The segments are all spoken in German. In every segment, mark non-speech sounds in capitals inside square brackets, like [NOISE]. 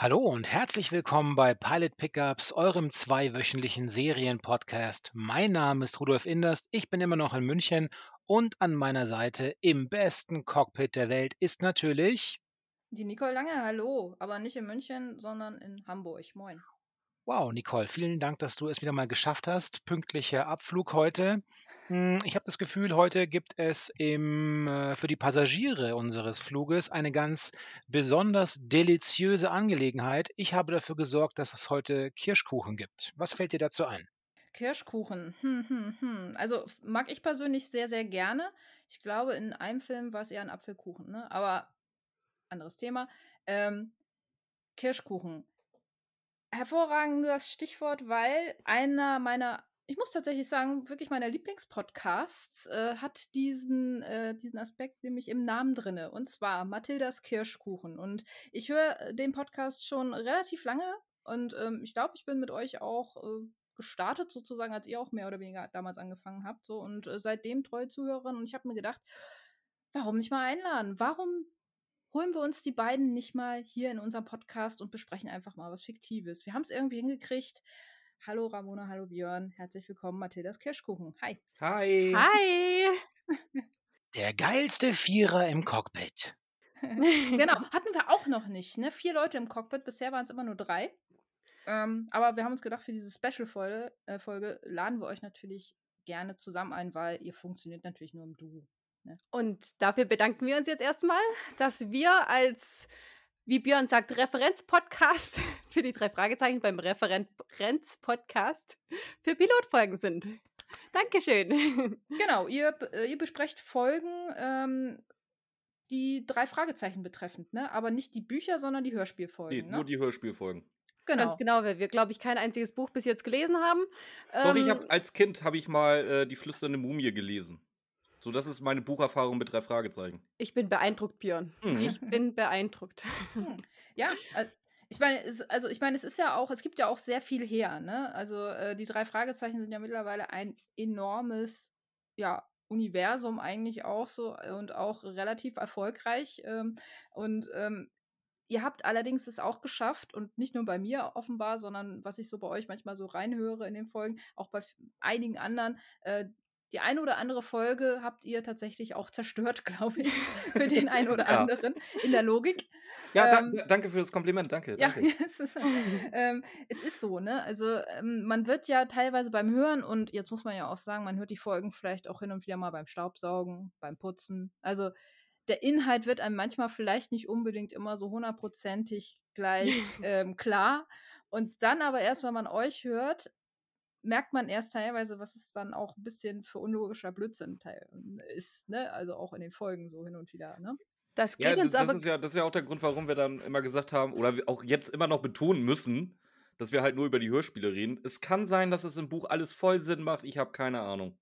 Hallo und herzlich willkommen bei Pilot Pickups, eurem zweiwöchentlichen Serienpodcast. Mein Name ist Rudolf Inderst, ich bin immer noch in München und an meiner Seite im besten Cockpit der Welt ist natürlich Die Nicole Lange, hallo, aber nicht in München, sondern in Hamburg. Moin. Wow, Nicole, vielen Dank, dass du es wieder mal geschafft hast. Pünktlicher Abflug heute. Hm, Ich habe das Gefühl, heute gibt es im, äh, für die Passagiere unseres Fluges eine ganz besonders deliziöse Angelegenheit. Ich habe dafür gesorgt, dass es heute Kirschkuchen gibt. Was fällt dir dazu ein? Kirschkuchen. Hm, hm, hm. Also mag ich persönlich sehr, sehr gerne. Ich glaube, in einem Film war es eher ein Apfelkuchen, ne? Aber anderes Thema. Ähm, Kirschkuchen. Hervorragendes Stichwort, weil einer meiner, ich muss tatsächlich sagen, wirklich meiner Lieblingspodcasts äh, hat diesen, äh, diesen Aspekt nämlich im Namen drinne. Und zwar Mathildas Kirschkuchen. Und ich höre äh, den Podcast schon relativ lange und ähm, ich glaube, ich bin mit euch auch äh, gestartet, sozusagen, als ihr auch mehr oder weniger damals angefangen habt. So, und äh, seitdem treue Zuhörerin. Und ich habe mir gedacht, warum nicht mal einladen? Warum holen wir uns die beiden nicht mal hier in unserem Podcast und besprechen einfach mal was Fiktives. Wir haben es irgendwie hingekriegt. Hallo Ramona, hallo Björn, herzlich willkommen, Mathildas Kirschkuchen. Hi. Hi. Hi! Der geilste Vierer im Cockpit. [LAUGHS] genau, [LAUGHS] hatten wir auch noch nicht, ne? Vier Leute im Cockpit, bisher waren es immer nur drei. Ähm, aber wir haben uns gedacht, für diese Special-Folge äh, Folge laden wir euch natürlich gerne zusammen ein, weil ihr funktioniert natürlich nur im Duo. Und dafür bedanken wir uns jetzt erstmal, dass wir als, wie Björn sagt, Referenzpodcast [LAUGHS] für die drei Fragezeichen beim Referenzpodcast für Pilotfolgen sind. Dankeschön. [LAUGHS] Genau, ihr, äh, ihr besprecht Folgen, ähm, die drei Fragezeichen betreffend, ne? Aber nicht die Bücher, sondern die Nee, Hörspielfolgen. nur ne? die Hörspielfolgen. genau. Ganz genau, weil wir, glaube ich, kein einziges Buch bis jetzt gelesen haben. Doch, ich Ähm, habe als Kind habe ich mal äh, die flüsternde Mumie gelesen. So, das ist meine Bucherfahrung mit drei Fragezeichen. ich bin beeindruckt, Björn. Mhm. Ich bin beeindruckt. Hm. Ja, al- ich meine, es, also ich meine, es ist ja auch, es gibt ja auch sehr viel her, ne? Also äh, die drei Fragezeichen sind ja mittlerweile ein enormes, ja, Universum eigentlich auch so äh, und auch relativ erfolgreich. Ähm, und ähm, ihr habt allerdings es auch geschafft und nicht nur bei mir offenbar, sondern was ich so bei euch manchmal so reinhöre in den Folgen, auch bei einigen anderen, äh, die eine oder andere Folge habt ihr tatsächlich auch zerstört, [LAUGHS] glaube ich, für den einen oder Ja. anderen in der Logik. Ja, da, Ähm, danke für das Kompliment, danke. Ja, danke. [LAUGHS] es ist, ähm, es ist so, ne? Also ähm, man wird ja teilweise beim Hören und jetzt muss man ja auch sagen, man hört die Folgen vielleicht auch hin und wieder mal beim Staubsaugen, beim Putzen. Also der Inhalt wird einem manchmal vielleicht nicht unbedingt immer so hundertprozentig gleich [LAUGHS] ähm, klar. Und dann aber erst, wenn man euch hört, merkt man erst teilweise, was es dann auch ein bisschen für unlogischer Blödsinn teil ist, ne? Also auch in den Folgen so hin und wieder, ne? Das Ja, geht das, uns das, aber ist ja, das ist ja auch der Grund, warum wir dann immer gesagt haben, oder auch jetzt immer noch betonen müssen, dass wir halt nur über die Hörspiele reden. Es kann sein, dass es im Buch alles voll Sinn macht, ich habe keine Ahnung.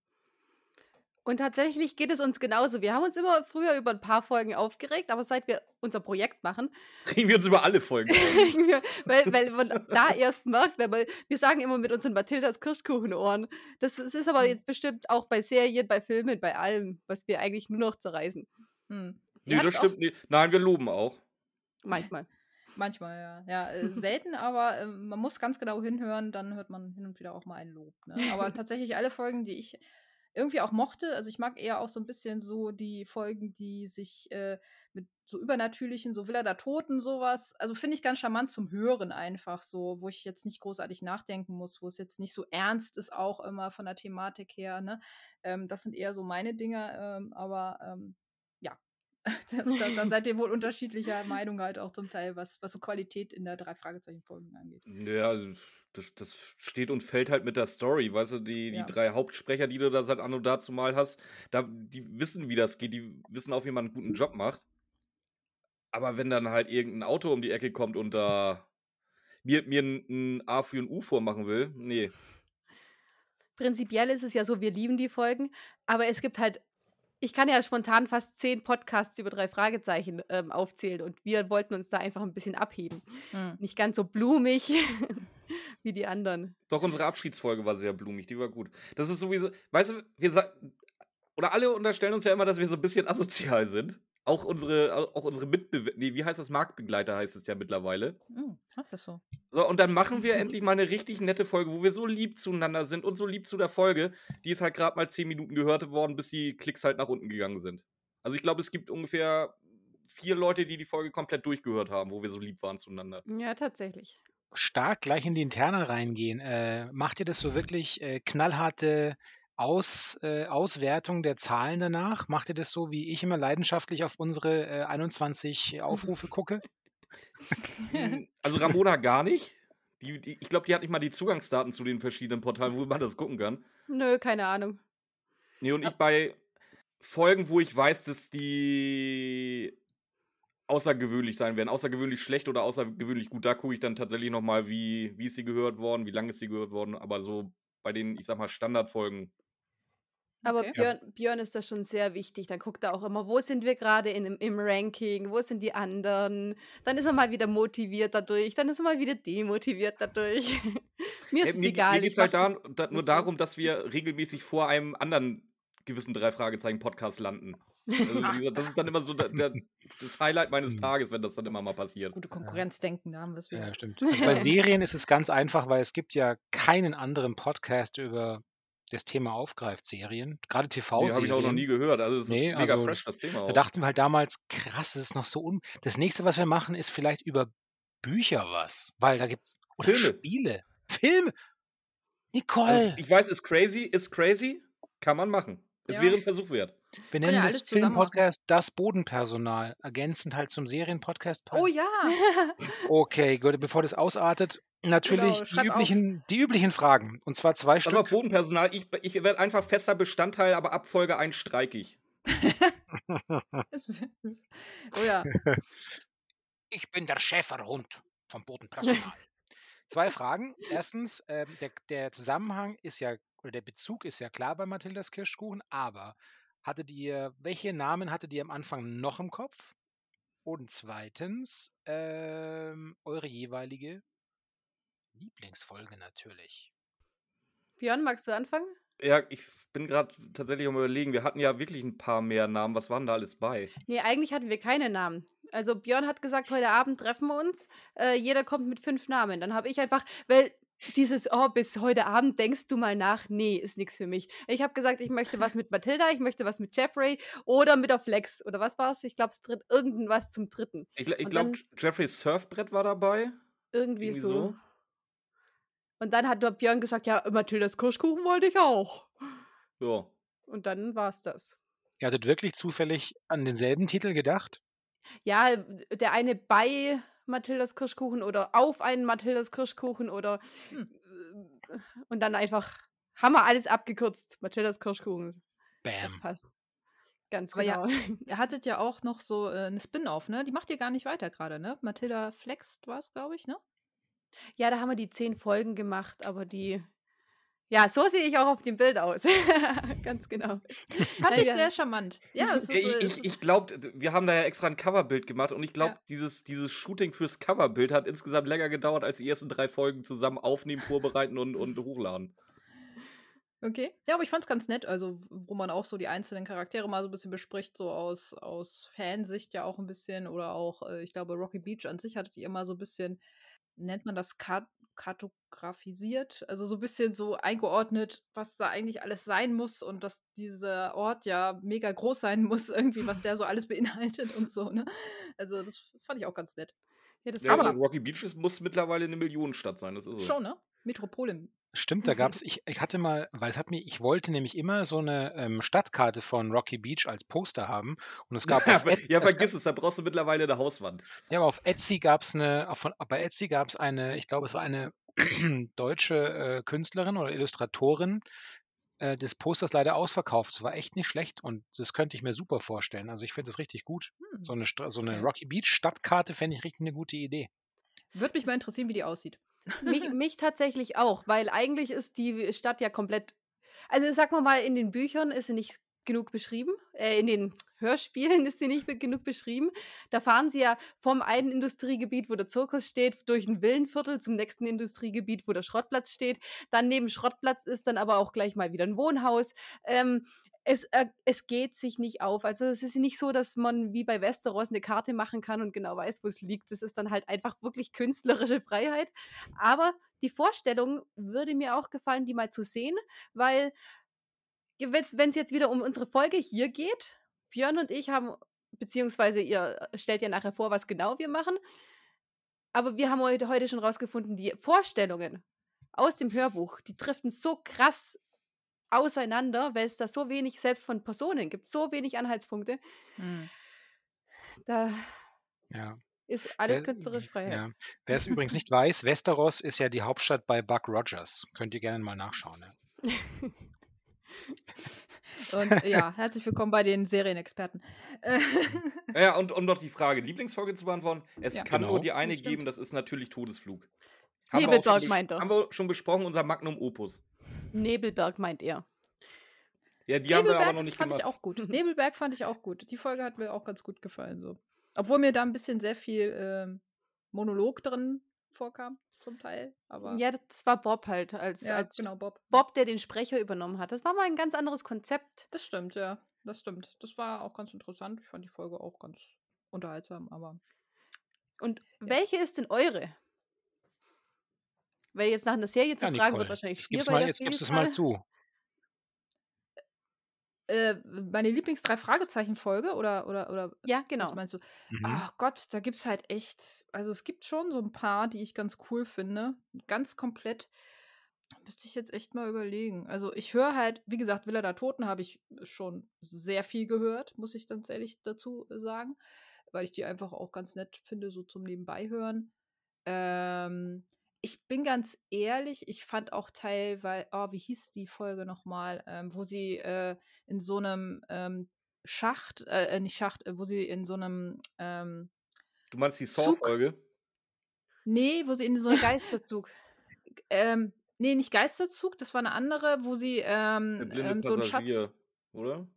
Und tatsächlich geht es uns genauso. Wir haben uns immer früher über ein paar Folgen aufgeregt, aber seit wir unser Projekt machen, [LAUGHS] Reden wir uns über alle Folgen auf. regen wir, weil, weil man da erst merkt, wenn man, wir sagen immer mit unseren Mathildas Kirschkuchenohren. Das, das ist aber Mhm. jetzt bestimmt auch bei Serien, bei Filmen, bei allem, was wir eigentlich nur noch zerreißen. Hm. Nee, das stimmt nicht. Nein, wir loben auch. Manchmal. [LAUGHS] Manchmal, ja. Ja, äh, [LAUGHS] selten, aber äh, man muss ganz genau hinhören, dann hört man hin und wieder auch mal ein Lob. Ne? Aber tatsächlich alle Folgen, die ich irgendwie auch mochte, also ich mag eher auch so ein bisschen so die Folgen, die sich äh, mit so übernatürlichen, so Villa der Toten, sowas, also finde ich ganz charmant zum Hören einfach so, wo ich jetzt nicht großartig nachdenken muss, wo es jetzt nicht so ernst ist, auch immer von der Thematik her, ne? Ähm, das sind eher so meine Dinge, ähm, aber ähm, ja, [LAUGHS] da, da, da seid ihr wohl unterschiedlicher Meinung halt auch zum Teil, was, was so Qualität in der drei Fragezeichen-Folgen angeht. Ja, also, das, das steht und fällt halt mit der Story, weißt du, die, die Ja. drei Hauptsprecher, die du da seit anno dazu mal hast, da, die wissen, wie das geht, die wissen auch, wie man einen guten Job macht. Aber wenn dann halt irgendein Auto um die Ecke kommt und da mir, mir ein, ein A für ein U vormachen will, nee. Prinzipiell ist es ja so, wir lieben die Folgen, aber es gibt halt, ich kann ja spontan fast zehn Podcasts über drei Fragezeichen ähm, aufzählen und wir wollten uns da einfach ein bisschen abheben. Hm. Nicht ganz so blumig [LAUGHS] [LAUGHS] wie die anderen. Doch unsere Abschiedsfolge war sehr blumig, die war gut. Das ist sowieso, weißt du, wir sagen, oder alle unterstellen uns ja immer, dass wir so ein bisschen asozial sind. auch unsere, auch unsere Mitbe nee, wie heißt das? Marktbegleiter heißt es ja mittlerweile. Hm, ist das so? So, und dann machen wir endlich mal eine richtig nette Folge, wo wir so lieb zueinander sind und so lieb zu der Folge. Die ist halt gerade mal zehn Minuten gehört worden, bis die Klicks halt nach unten gegangen sind. Also ich glaube, es gibt ungefähr vier Leute, die die Folge komplett durchgehört haben, wo wir so lieb waren zueinander. Ja, tatsächlich. Stark gleich in die Interne reingehen. Äh, macht ihr das so wirklich äh, knallharte Aus, äh, Auswertung der Zahlen danach? Macht ihr das so, wie ich immer leidenschaftlich auf unsere äh, 21 Aufrufe gucke? Hm, [LAUGHS] also Ramona gar nicht. Die, die, ich glaube, die hat nicht mal die Zugangsdaten zu den verschiedenen Portalen, wo man das gucken kann. Nö, keine Ahnung. Nee, und ich bei Folgen, wo ich weiß, dass die außergewöhnlich sein werden, außergewöhnlich schlecht oder außergewöhnlich gut, da gucke ich dann tatsächlich nochmal, wie, wie ist sie gehört worden, wie lange ist sie gehört worden, aber so bei den, ich sag mal, Standardfolgen. Aber Okay. Björn, Björn ist das schon sehr wichtig. Dann guckt er auch immer, wo sind wir gerade in, im- Ranking, wo sind die anderen. Dann ist er mal wieder motiviert dadurch, dann ist er mal wieder demotiviert dadurch. [LAUGHS] mir ist es mir egal. mir geht es halt mach- da, da, nur darum, dass wir regelmäßig vor einem anderen gewissen Drei-Fragezeichen-Podcast landen. Also, [LAUGHS] wie gesagt, das ist dann immer so der, der, das Highlight meines Hm. Tages, wenn das dann immer mal passiert. gute Konkurrenzdenken, da haben wir es wieder. Ja, stimmt. Also bei [LAUGHS] Serien ist es ganz einfach, weil es gibt ja keinen anderen Podcast, über das Thema aufgreift, Serien. Gerade Die habe ich auch noch TV-Serien. nie gehört. Also, es Nee, ist mega also, fresh, das Thema Da auch. dachten wir halt damals, krass, das ist noch so un. Das nächste, was wir machen, ist vielleicht über Bücher was. Weil da gibt's. Oder Filme. Spiele. Filme. Also, Nicole. ich weiß, ist crazy, ist crazy, kann man machen. Es Ja. wäre ein Versuch wert. Wir ja nennen alles das. Filmpodcast Das Bodenpersonal. Ergänzend halt zum Serienpodcast. Oh ja, [LAUGHS] Okay, gut, bevor das ausartet, natürlich Genau, die, üblichen, die üblichen Fragen. Und zwar zwei Stück. Bodenpersonal, ich, ich werde einfach fester Bestandteil, aber ab Folge 1 streike ich. [LAUGHS] Oh ja. Ich bin der Schäferhund vom Bodenpersonal. Zwei Fragen. Erstens, ähm, der, der Zusammenhang ist ja, oder der Bezug ist ja klar bei Mathildas Kirschkuchen, aber hattet ihr, welche Namen hattet ihr am Anfang noch im Kopf? Und zweitens, ähm, eure jeweilige Lieblingsfolge natürlich. Björn, magst du anfangen? Ja, ich bin gerade tatsächlich am überlegen, wir hatten ja wirklich ein paar mehr Namen. Was waren da alles bei? Nee, eigentlich hatten wir keine Namen. Also Björn hat gesagt, heute Abend treffen wir uns. Äh, jeder kommt mit fünf Namen. Dann habe ich einfach, weil dieses, oh, bis heute Abend denkst du mal nach, nee, ist nichts für mich. Ich habe gesagt, ich möchte was mit Mathilda, ich möchte was mit Jeffrey oder mit der Flex. Oder was war es? Ich glaube, es tritt irgendwas zum dritten. Ich, ich glaube, Jeffreys Surfbrett war dabei. Irgendwie, Irgendwie so. so. Und dann hat Björn gesagt, ja, Mathildas Kirschkuchen wollte ich auch. Ja. Und dann war es das. Ihr hattet wirklich zufällig an denselben Titel gedacht? Ja, der eine bei Mathildas Kirschkuchen oder auf einen Mathildas Kirschkuchen oder Hm. äh, und dann einfach haben wir alles abgekürzt. Mathildas Kirschkuchen. Das Bam. passt. Ganz Aber ja, genau. [LAUGHS] Ihr hattet ja auch noch so äh, eine Spin-off, ne? Die macht ihr gar nicht weiter gerade, ne? Mathilda Flex war es, glaube ich, ne? Ja, da haben wir die zehn Folgen gemacht, aber die. Ja, so sehe ich auch auf dem Bild aus. [LAUGHS] Ganz genau. Fand Nein, ich sehr charmant. Ja, es ist, ich es ich, ich glaube, wir haben da ja extra ein Coverbild gemacht und ich glaube, Ja. dieses, dieses Shooting fürs Coverbild hat insgesamt länger gedauert als die ersten drei Folgen zusammen aufnehmen, vorbereiten und, und hochladen. Okay. Ja, aber ich fand's ganz nett, also wo man auch so die einzelnen Charaktere mal so ein bisschen bespricht, so aus, aus Fansicht ja auch ein bisschen oder auch, äh, ich glaube, Rocky Beach an sich hattet ihr immer so ein bisschen, nennt man das Kart kartografisiert, also so ein bisschen so eingeordnet, was da eigentlich alles sein muss und dass dieser Ort ja mega groß sein muss, [LAUGHS] irgendwie, was der so alles beinhaltet und so, ne? Also das fand ich auch ganz nett. Ja, das Ja, also so. Rocky Beach muss mittlerweile eine Millionenstadt sein, das ist so. Schon, ne? Metropole. Stimmt, da gab's ich ich hatte mal weil es hat mir ich wollte nämlich immer so eine ähm, Stadtkarte von Rocky Beach als Poster haben und es [LAUGHS] gab Ja, auf Etsy ja, es gab vergiss es, da brauchst du mittlerweile eine Hauswand. ja, aber auf Etsy gab's 'ne auf von bei Etsy gab's eine ich glaube, es war eine [CLEARS THROAT] deutsche, äh, Künstlerin oder Illustratorin, äh, das Poster ist leider ausverkauft. Es war echt nicht schlecht und das könnte ich mir super vorstellen. Also, ich finde das richtig gut. Hm, So eine so 'ne okay. Rocky Beach Stadtkarte fände ich richtig eine gute Idee. Würde mich mal interessieren, wie die aussieht. Mich, [LAUGHS] mich tatsächlich auch, weil eigentlich ist die Stadt ja komplett. Also sagen wir mal, in den Büchern ist sie nicht genug beschrieben. Äh, in den Hörspielen [LAUGHS] ist sie nicht genug beschrieben. Da fahren sie ja vom einen Industriegebiet, wo der Zirkus steht, durch ein Villenviertel zum nächsten Industriegebiet, wo der Schrottplatz steht. Dann neben Schrottplatz ist dann aber auch gleich mal wieder ein Wohnhaus. Ähm, es, äh, es geht sich nicht auf. Also es ist nicht so, dass man wie bei Westeros eine Karte machen kann und genau weiß, wo es liegt. Das ist dann halt einfach wirklich künstlerische Freiheit. Aber die Vorstellung würde mir auch gefallen, die mal zu sehen, weil wenn es jetzt wieder um unsere Folge hier geht, Björn und ich haben, beziehungsweise ihr stellt ja nachher vor, was genau wir machen, aber wir haben heute, heute schon rausgefunden, die Vorstellungen aus dem Hörbuch, die driften so krass auseinander, weil es da so wenig, selbst von Personen gibt, so wenig Anhaltspunkte. Hm. Da Ja. ist alles Wer, künstlerische Freiheit. ja. [LAUGHS] Wer es übrigens nicht weiß, Westeros ist ja die Hauptstadt bei Buck Rogers. Könnt ihr gerne mal nachschauen. Ne? Und ja, [LAUGHS] herzlich willkommen bei den Serienexperten. Ja, und um noch die Frage Lieblingsfolge zu beantworten, es Ja. kann nur Genau. die eine geben, das ist natürlich Todesflug. Haben wir, auch schon, Nebelberg bes- meint haben wir schon besprochen, unser Magnum Opus. Nebelberg meint er. Ja, die haben wir aber Nebelberg noch nicht fand gemacht. ich auch gut. [LAUGHS] Nebelberg fand ich auch gut. Die Folge hat mir auch ganz gut gefallen. So. Obwohl mir da ein bisschen sehr viel ähm, Monolog drin vorkam, zum Teil. Aber Ja, das war Bob halt, als, ja, als genau, Bob. Bob, der den Sprecher übernommen hat. Das war mal ein ganz anderes Konzept. Das stimmt, ja. Das stimmt. Das war auch ganz interessant. Ich fand die Folge auch ganz unterhaltsam, aber. Und welche ist denn eure? Weil jetzt nach einer Serie zu Ja, fragen Nicole, wird wahrscheinlich schwer bei der jetzt gibst es mal zu. Äh, meine Lieblings-Drei-Fragezeichen-Folge oder, oder, oder Ja, was genau. meinst du? Mhm. Ach Gott, da gibt es halt echt, also es gibt schon so ein paar, die ich ganz cool finde. Ganz komplett. Müsste ich jetzt echt mal überlegen. Also ich höre halt, wie gesagt, Villa der Toten habe ich schon sehr viel gehört, muss ich ganz ehrlich dazu sagen. Weil ich die einfach auch ganz nett finde, so zum Nebenbeihören. Ähm, ich bin ganz ehrlich, ich fand auch teilweise, oh, wie hieß die Folge nochmal, ähm, wo sie äh, in so einem ähm, Schacht, äh, äh, nicht Schacht, äh, wo sie in so einem, ähm, Du meinst die? Saw-Folge? nee, wo sie in so Ein einem Geisterzug. ähm, nee, nicht Geisterzug, das war eine andere, wo sie ähm, ähm, so einen Passagier, Schatz. oder?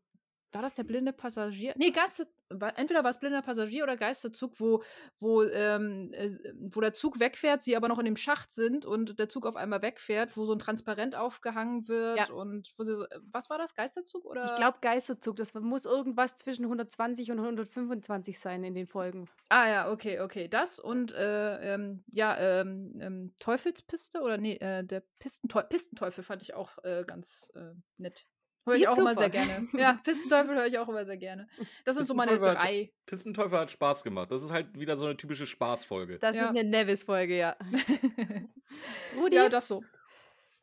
War das der blinde Passagier? Nee, Geister, entweder war es blinder Passagier oder Geisterzug, wo, wo, ähm, äh, wo der Zug wegfährt, sie aber noch in dem Schacht sind und der Zug auf einmal wegfährt, wo so ein Transparent aufgehangen wird Ja. und wo sie so, äh, was war das? Geisterzug oder? Ich glaube Geisterzug, das muss irgendwas zwischen 120 und 125 sein in den Folgen. Ah ja, okay, okay. Das und äh, ähm, ja, ähm, ähm, Teufelspiste oder nee, äh, der Pistenteu Pistenteufel fand ich auch äh, ganz äh, nett. Höre Die ich ist auch immer sehr super. gerne. Ja, [LAUGHS] Pistenteufel höre ich auch immer sehr gerne. Das sind so meine Pistenteufel hat- drei. Pistenteufel hat Spaß gemacht. Das ist halt wieder so eine typische Spaßfolge. Das Ja. ist eine Nevis-Folge, ja. [LAUGHS] Rudi, ja, das so.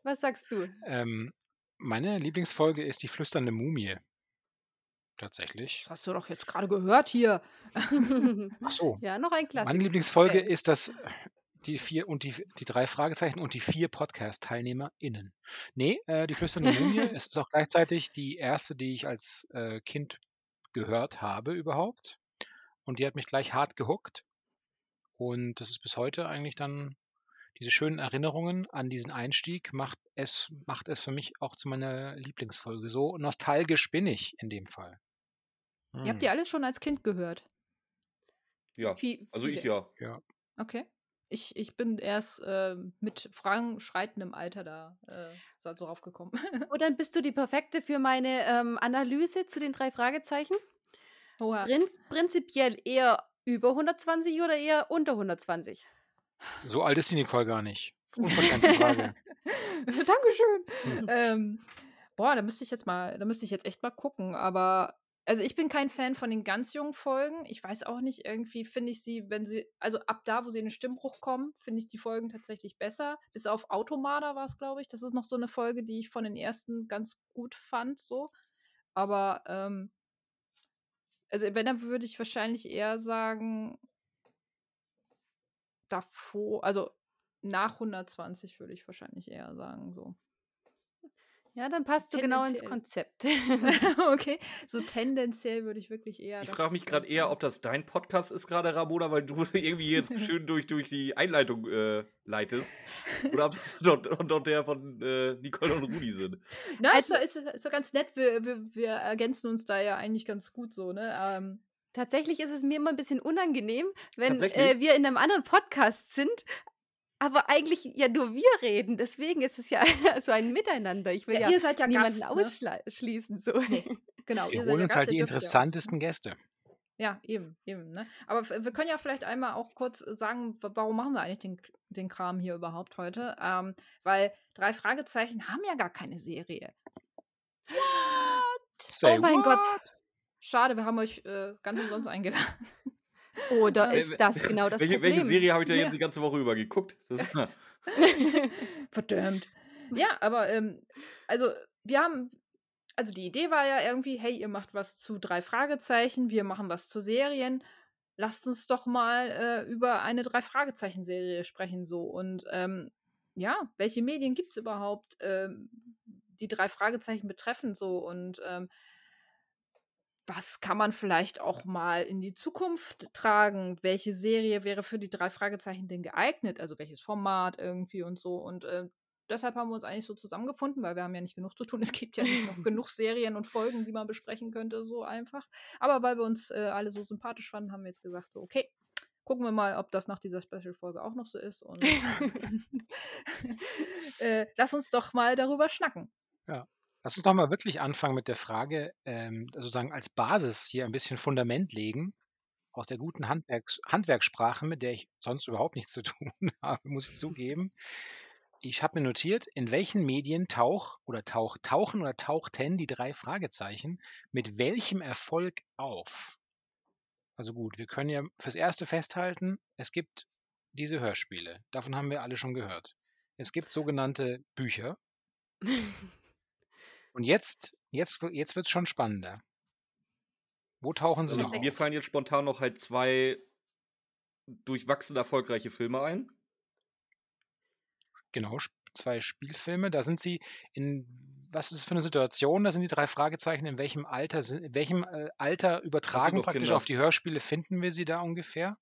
was sagst du? Ähm, meine Lieblingsfolge ist die flüsternde Mumie. Tatsächlich. Das hast du doch jetzt gerade gehört hier. Ach so. [LAUGHS] ja, noch ein Meine Klassiker. Lieblingsfolge Okay. ist das die vier und die, die drei Fragezeichen und die vier Podcast-TeilnehmerInnen. Nee, äh, die flüsternde Mumie [LAUGHS] es ist auch gleichzeitig die erste, die ich als äh, Kind gehört habe überhaupt. Und die hat mich gleich hart gehuckt. Und das ist bis heute eigentlich dann diese schönen Erinnerungen an diesen Einstieg macht es, macht es für mich auch zu meiner Lieblingsfolge. So nostalgisch bin ich in dem Fall. Ihr habt die Hm. alle schon als Kind gehört. Ja, Viel- also ich viele. ja. Okay. Ich, ich bin erst äh, mit voranschreitendem Alter da äh, so drauf gekommen. Und [LAUGHS] dann bist du die perfekte für meine ähm, Analyse zu den drei Fragezeichen. Oha. Prinz, prinzipiell eher über 120 oder eher unter 120? So alt ist die Nicole gar nicht. [LAUGHS] Unverschämte Frage. Dankeschön. ähm, boah, da müsste ich jetzt mal, da müsste ich jetzt echt mal gucken. Aber also ich bin kein Fan von den ganz jungen Folgen. Ich weiß auch nicht, irgendwie finde ich sie, wenn sie, also ab da, wo sie in den Stimmbruch kommen, finde ich die Folgen tatsächlich besser. Bis auf Automada war es, glaube ich. Das ist noch so eine Folge, die ich von den ersten ganz gut fand, so. Aber ähm, also wenn, dann würde ich wahrscheinlich eher sagen, davor, also nach 120 würde ich wahrscheinlich eher sagen, so. Ja, dann passt du genau ins. Konzept. [LAUGHS] okay, so tendenziell würde ich wirklich eher. Ich frage mich gerade eher, ob das dein Podcast ist gerade, Ramona, weil du [LAUGHS] irgendwie jetzt [LAUGHS] schön durch, durch die Einleitung äh, leitest. Oder ob das doch, der von äh, Nicole und Rudi sind. Na, Also- ist, doch- ist, ist doch ganz nett. Wir, wir, wir ergänzen uns da ja eigentlich ganz gut so, ne? Ähm, Tatsächlich ist es mir immer ein bisschen unangenehm, wenn äh, wir in einem anderen Podcast sind, aber eigentlich ja nur wir reden. Deswegen ist es ja [LAUGHS] so ein Miteinander. Ich will Ja, ja, ihr seid ja niemanden Gast, ne? ausschließen. So. Nee, genau, Wir ihr seid holen ja uns Gast, halt die ja interessantesten Gäste. Ja, eben, eben, ne? Aber wir können ja vielleicht einmal auch kurz sagen, wa- warum machen wir eigentlich den, den Kram hier überhaupt heute? Ähm, weil drei Fragezeichen haben ja gar keine Serie. Say oh mein Gott. Schade, wir haben euch äh, ganz umsonst eingeladen. Oder Äh, ist das [LAUGHS] genau das welche, Problem? welche Serie habe ich da Ja. jetzt die ganze Woche über geguckt? Das, [LAUGHS] [LAUGHS] Verdammt. Ja, aber ähm, also wir haben, also die Idee war ja irgendwie, hey, ihr macht was zu drei Fragezeichen, wir machen was zu Serien. Lasst uns doch mal äh, über eine drei Fragezeichen-Serie sprechen so und ähm, ja, welche Medien gibt es überhaupt, ähm, die drei Fragezeichen betreffen so und ähm, was kann man vielleicht auch mal in die Zukunft tragen? Welche Serie wäre für die drei Fragezeichen denn geeignet? Also welches Format irgendwie und so. Und äh, deshalb haben wir uns eigentlich so zusammengefunden, weil wir haben ja nicht genug zu tun. [LAUGHS] Es gibt ja nicht noch [LAUGHS] genug Serien und Folgen, die man besprechen könnte, so einfach. Aber weil wir uns äh, alle so sympathisch fanden, haben wir jetzt gesagt, so, okay, gucken wir mal, ob das nach dieser Special-Folge auch noch so ist. Und [LAUGHS] äh, lass uns doch mal darüber schnacken. Lass uns doch mal wirklich anfangen mit der Frage, ähm, sozusagen als Basis hier ein bisschen Fundament legen aus der guten Handwerks Handwerkssprache, mit der ich sonst überhaupt nichts zu [LAUGHS] tun habe, muss ich zugeben. Ich habe mir notiert, in welchen Medien tauch oder tauch, tauchen oder tauchten die drei Fragezeichen mit welchem Erfolg auf? Also gut, wir können ja fürs Erste festhalten, es gibt diese Hörspiele. Davon haben wir alle schon gehört. Es gibt sogenannte Bücher. [LAUGHS] Und jetzt, jetzt, jetzt wird es schon spannender. Wo tauchen sie also, noch mir auf? fallen jetzt spontan noch halt zwei durchwachsen erfolgreiche Filme ein. Genau, zwei Spielfilme. Da sind sie in, was ist das für eine Situation? Da sind die drei Fragezeichen. In welchem Alter, sind, in welchem äh, Alter übertragen praktisch Kinder. auf die Hörspiele finden wir sie da ungefähr?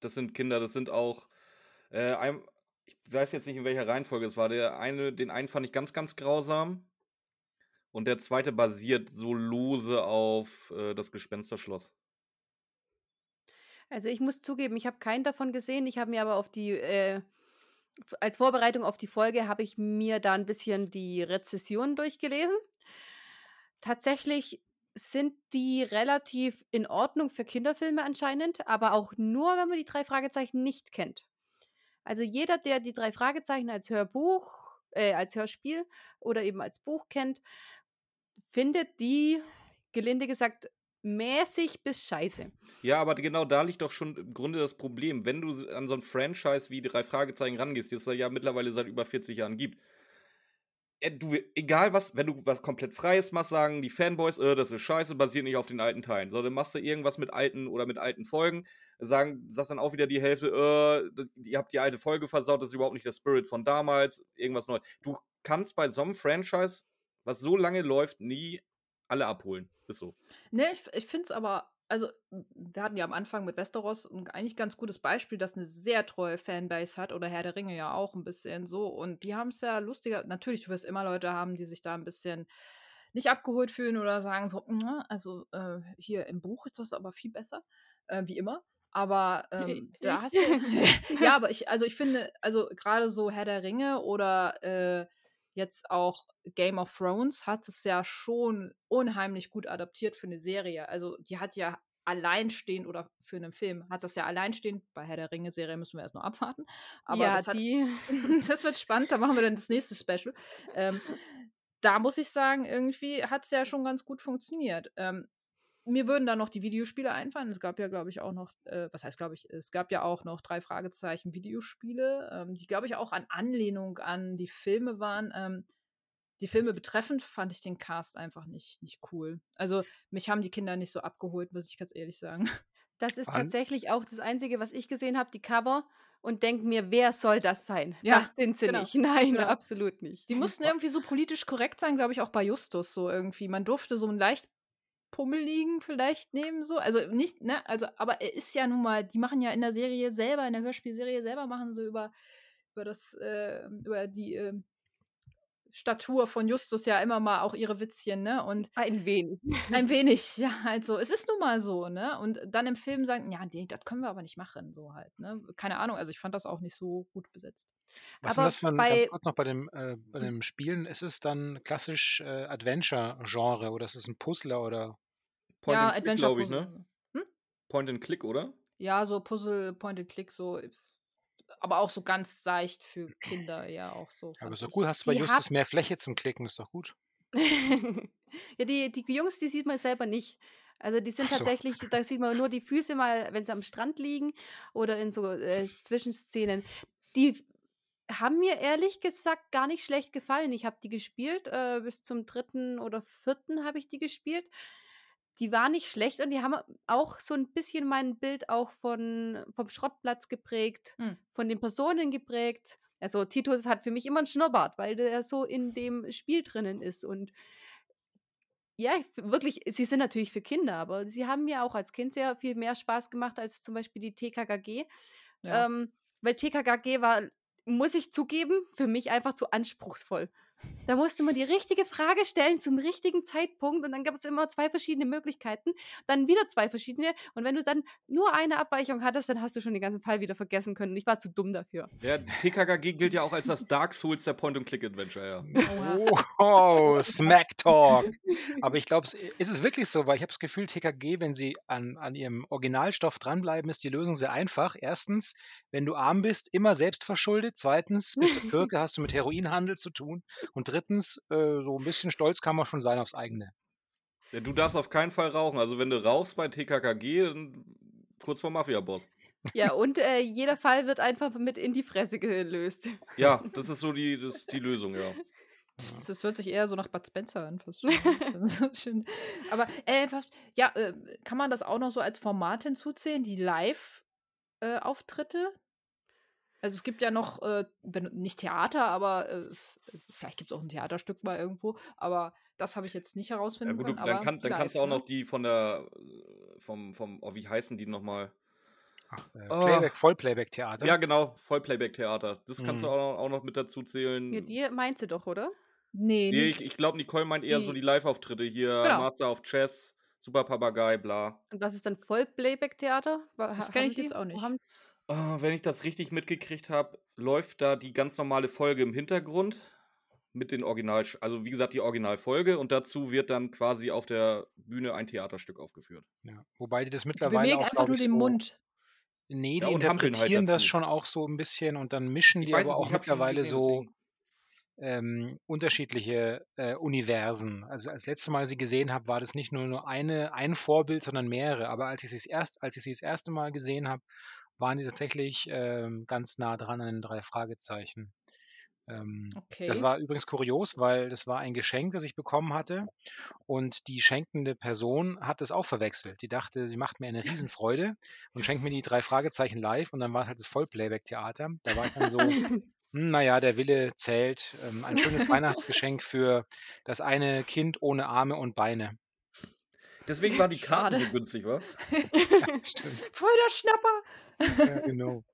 Das sind Kinder, das sind auch. Äh, ein, ich weiß jetzt nicht, in welcher Reihenfolge es war. Der eine, den einen fand ich ganz, ganz grausam. Und der zweite basiert so lose auf äh, das Gespensterschloss. Also ich muss zugeben, ich habe keinen davon gesehen. Ich habe mir aber auf die, äh, als Vorbereitung auf die Folge, habe ich mir da ein bisschen die Rezessionen durchgelesen. Tatsächlich sind die relativ in Ordnung für Kinderfilme anscheinend, aber auch nur, wenn man die drei Fragezeichen nicht kennt. Also jeder, der die drei Fragezeichen als Hörbuch, äh, als Hörspiel oder eben als Buch kennt, findet die, gelinde gesagt, mäßig bis scheiße. Ja, aber genau da liegt doch schon im Grunde das Problem. Wenn du an so ein Franchise wie drei Fragezeichen rangehst, das es ja mittlerweile seit über 40 Jahren gibt, äh, du, egal was, wenn du was komplett Freies machst, sagen die Fanboys, äh, das ist scheiße, basiert nicht auf den alten Teilen. So, dann machst du irgendwas mit alten oder mit alten Folgen, sagen, sagt dann auch wieder die Hälfte, äh, ihr habt die alte Folge versaut, das ist überhaupt nicht der Spirit von damals, irgendwas Neues. Du kannst bei so einem Franchise, was so lange läuft, nie alle abholen. Ist so. Ne, ich, ich finde es aber, also wir hatten ja am Anfang mit Westeros ein eigentlich ganz gutes Beispiel, das eine sehr treue Fanbase hat oder Herr der Ringe ja auch ein bisschen so. Und die haben es ja lustiger, natürlich, du wirst immer Leute haben, die sich da ein bisschen nicht abgeholt fühlen oder sagen so, "Na, also äh, hier im Buch ist das aber viel besser, äh, wie immer. Aber [LAUGHS] ähm, da Ich? hast du. [LAUGHS] [LAUGHS] ja, aber ich, also ich finde, also gerade so Herr der Ringe oder äh, jetzt auch Game of Thrones hat es ja schon unheimlich gut adaptiert für eine Serie. Also die hat ja alleinstehend oder für einen Film hat das ja alleinstehend. Bei Herr der Ringe-Serie müssen wir erst noch abwarten. Aber ja, das, hat, die. [LAUGHS] das wird spannend, da machen wir dann das nächste Special. Ähm, da muss ich sagen, irgendwie hat es ja schon ganz gut funktioniert. Ähm, mir würden da noch die Videospiele einfallen. Es gab ja, glaube ich, auch noch, äh, was heißt, glaube ich, es gab ja auch noch drei Fragezeichen Videospiele, ähm, die, glaube ich, auch an Anlehnung an die Filme waren. Ähm, die Filme betreffend fand ich den Cast einfach nicht, nicht cool. Also, mich haben die Kinder nicht so abgeholt, muss ich ganz ehrlich sagen. Das ist An- tatsächlich auch das Einzige, was ich gesehen habe, die Cover. Und denke mir, wer soll das sein? Ja, das sind sie genau, nicht. [LAUGHS] Nein, genau. absolut nicht. Die mussten [LAUGHS] irgendwie so politisch korrekt sein, glaube ich, auch bei Justus so irgendwie. Man durfte so einen leicht pummeligen vielleicht nehmen, so. Also nicht, ne, also, aber er ist ja nun mal, die machen ja in der Serie selber, in der Hörspielserie selber, machen so über, über das, äh, über die äh, Statur von Justus ja immer mal auch ihre Witzchen, ne? Und Ein wenig. ein [LAUGHS] wenig, [LAUGHS] ja, also es ist nun mal so, ne? Und dann im Film sagen, ja, nee, das können wir aber nicht machen, so halt, ne? Keine Ahnung, also ich fand das auch nicht so gut besetzt. Was ist Aber das für bei ganz kurz noch bei dem äh, bei dem Spielen, ist es dann klassisch, äh, Adventure-Genre oder ist es 'n Puzzler oder Point Ja, and Click, glaube ich, ne? Hm? Point and Click, oder? Ja, so Puzzle, Point and Click, so, aber auch so ganz seicht für Kinder, ja, auch so, Ja, aber ist doch gut, ich. hast du bei Justus mehr Fläche zum Klicken, ist doch gut. [LAUGHS] Ja, die die Jungs, die sieht man selber nicht. Also, die sind so. tatsächlich da sieht man nur die Füße mal, wenn sie am Strand liegen oder in so, äh, Zwischenszenen. Die haben mir ehrlich gesagt gar nicht schlecht gefallen. Ich habe die gespielt, äh, bis zum 3. oder 4. habe ich die gespielt. Die waren nicht schlecht und die haben auch so 'n bisschen mein Bild auch von vom Schrottplatz geprägt, Hm. von den Personen geprägt. Also, Titus hat für mich immer 'n Schnurrbart, weil der so in dem Spiel drinnen ist und ja, wirklich, sie sind natürlich für Kinder, aber sie haben mir auch als Kind sehr viel mehr Spaß gemacht als zum Beispiel die TKKG. Ja. Ähm, weil TKKG war, muss ich zugeben, für mich einfach zu anspruchsvoll. Da musste man die richtige Frage stellen zum richtigen Zeitpunkt und dann gab es immer 2 verschiedene Möglichkeiten, dann wieder 2 verschiedene und wenn du dann nur eine Abweichung hattest, dann hast du schon den ganzen Fall wieder vergessen können und ich war zu dumm dafür. Ja, TKKG gilt ja auch als das Dark Souls der Point-and-Click-Adventure, ja. Oha. Oh, Smack Talk. Aber ich glaube, es ist wirklich so, weil ich habe das Gefühl, TKG, wenn sie an an ihrem Originalstoff dranbleiben, ist die Lösung sehr einfach. 1., wenn du arm bist, immer selbstverschuldet. 2., bist du Türke, hast du mit Heroinhandel zu tun. Und 3., äh, so 'n bisschen stolz kann man schon sein aufs Eigene. Ja, du darfst auf keinen Fall rauchen. Also, wenn du rauchst bei TKKG, dann kurz vor Mafiaboss. Ja, und, äh, jeder Fall wird einfach mit in die Fresse gelöst. Ja, das ist so die das die Lösung, ja. Das das hört sich eher so nach Bud Spencer an, fast schon. [LAUGHS] So schön. Aber, äh, ja, äh, kann man das auch noch so als Format hinzuzählen, die Live äh, Auftritte? Also, es gibt ja noch, äh, wenn nicht Theater, aber, äh, vielleicht gibt's auch 'n Theaterstück mal irgendwo, aber das habe ich jetzt nicht Ja herausfinden gut, du können, dann aber kann dann kannst du auch ne? noch die von der äh, vom vom oh, wie heißen die noch mal? Ach, äh, Oh. Playback Ja, Vollplayback-Theater? genau, Vollplayback-Theater. Das kannst du Mhm. auch noch auch noch mit dazu Ja, zählen. die meinst du doch, oder? Ne, Ne, Nic ich ich glaube, Nicole meint eher so Die die Liveauftritte hier, Genau. Master of Chess, Super Papagei, bla. Und was ist dann Vollplayback-Theater? Das kenne ich die jetzt auch wo nicht. haben Ah, wenn ich das richtig mitgekriegt habe, läuft da die ganz normale Folge im Hintergrund mit den Original also, wie gesagt, die Originalfolge und dazu wird dann quasi auf der Bühne ein Theaterstück aufgeführt. Ja, wobei die das Die mittlerweile bewegen auch, einfach nur den so Mund. Ne, Ja, die und hampeln halt interpretieren das dazu. schon auch so 'n bisschen und dann mischen Ich die aber auch mittlerweile gesehen, so, ähm, unterschiedliche, äh, Universen. Also, als letzte Mal sie gesehen habe, war das nicht nur nur eine ein Vorbild, sondern mehrere. Aber als ich sie's erst als ich sie das erste Mal gesehen habe, waren die tatsächlich, ähm, ganz nah dran an den 3 Fragezeichen. Ähm, das Okay. war übrigens kurios, weil das war ein Geschenk, das ich bekommen hatte und die schenkende Person hat es auch verwechselt. Die dachte, sie macht mir eine Riesenfreude und schenkt mir die 3 Fragezeichen live und dann war's halt das Vollplayback-Theater. Da war ich dann so: [LAUGHS] „Hm, na ja, der Wille zählt.“ Ähm, ein schönes Weihnachtsgeschenk für das eine Kind ohne Arme und Beine. Deswegen waren die Karten Schade. so günstig, wa? [LAUGHS] Ja, stimmt. Voll der Schnapper. Ja, genau.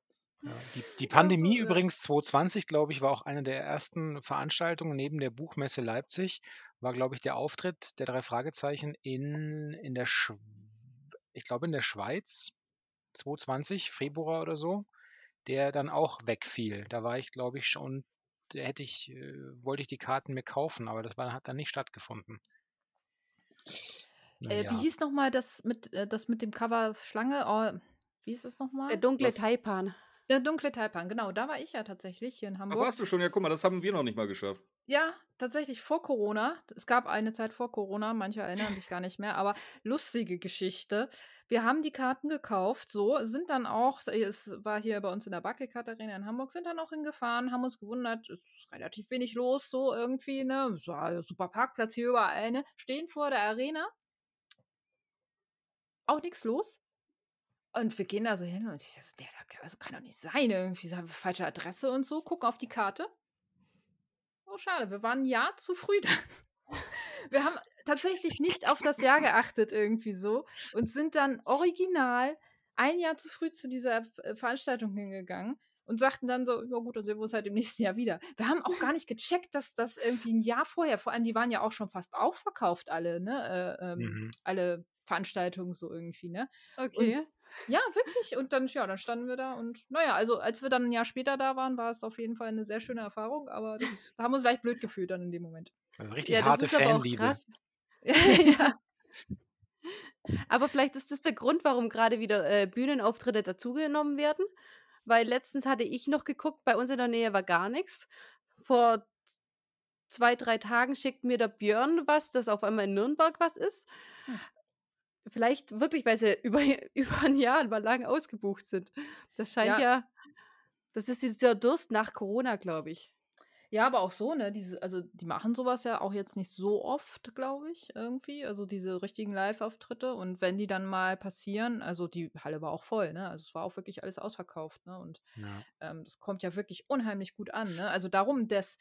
Ja, die die Pandemie so, ja. übrigens 2020, glaube ich, war auch eine der ersten Veranstaltungen neben der Buchmesse Leipzig, war, glaube ich, der Auftritt der 3 Fragezeichen in in der Schw ich glaube, in der Schweiz, 2020, Februar oder so, der dann auch wegfiel. Da war ich, glaube ich, schon da hätte ich äh, wollte ich die Karten mir kaufen, aber das war hat dann nicht stattgefunden. Na Äh, wie hieß noch mal das mit äh, das mit dem Cover Schlange? Oh, wie hieß das noch Der dunkle Was? Taipan. Der dunkle Taipan, genau, da war ich ja tatsächlich hier in Ach, Hamburg. warst du schon? Ja, guck mal, das haben wir noch nicht mal geschafft. Ja, tatsächlich vor Corona. Es gab eine Zeit vor Corona, manche erinnern sich gar nicht mehr, aber lustige Geschichte. Wir haben die Karten gekauft, so, sind dann auch, es war hier bei uns in der Barclaycard Arena in Hamburg, sind dann auch hingefahren, haben uns gewundert, es ist relativ wenig los, so irgendwie, ne? Es war ja super Parkplatz hier überall, ne? Stehen vor der Arena. Auch nichts los. Und wir gehen da so hin und ich so, der, also kann doch nicht sein, irgendwie haben wir falsche Adresse und so, gucken auf die Karte. Oh, schade, wir waren ein Jahr zu früh [LAUGHS] da. Wir haben tatsächlich nicht auf das Jahr geachtet irgendwie so und sind dann original ein Jahr zu früh zu dieser äh, Veranstaltung hingegangen. und sagten dann so, ja gut, dann sehen wir uns halt im nächsten Jahr wieder. Wir haben auch gar nicht gecheckt, dass das irgendwie ein Jahr vorher, vor allem die waren ja auch schon fast ausverkauft, alle, ne? Äh, ähm, Mhm. Alle Veranstaltungen so irgendwie, ne? Okay. Ja, wirklich. Und dann, ja, dann standen wir da und naja, also als wir dann ein Jahr später da waren, war es auf jeden Fall eine sehr schöne Erfahrung, aber das, da haben wir uns leicht blöd gefühlt dann in dem Moment. Also richtig ja, das harte ist aber auch Fanliebe. krass. [LAUGHS] ja. Aber vielleicht ist das der Grund, warum gerade wieder äh, Bühnenauftritte dazugenommen werden. Weil letztens hatte ich noch geguckt, bei uns in der Nähe war gar nichts. Vor zwei, drei Tagen schickt mir der Björn was, dass auf einmal in Nürnberg was ist. Hm. Vielleicht wirklich, weil sie [LAUGHS] über, über ein Jahr mal lang ausgebucht sind. Das scheint Ja. ja, das ist dieser Durst nach Corona, glaube ich. Ja, aber auch so, ne? Diese, also die machen sowas ja auch jetzt nicht so oft, glaube ich, irgendwie. Also diese richtigen Live-Auftritte. Und wenn die dann mal passieren, also die Halle war auch voll, ne? Also es war auch wirklich alles ausverkauft, ne? Und Ja. ähm, das kommt ja wirklich unheimlich gut an, ne? Also darum, dass,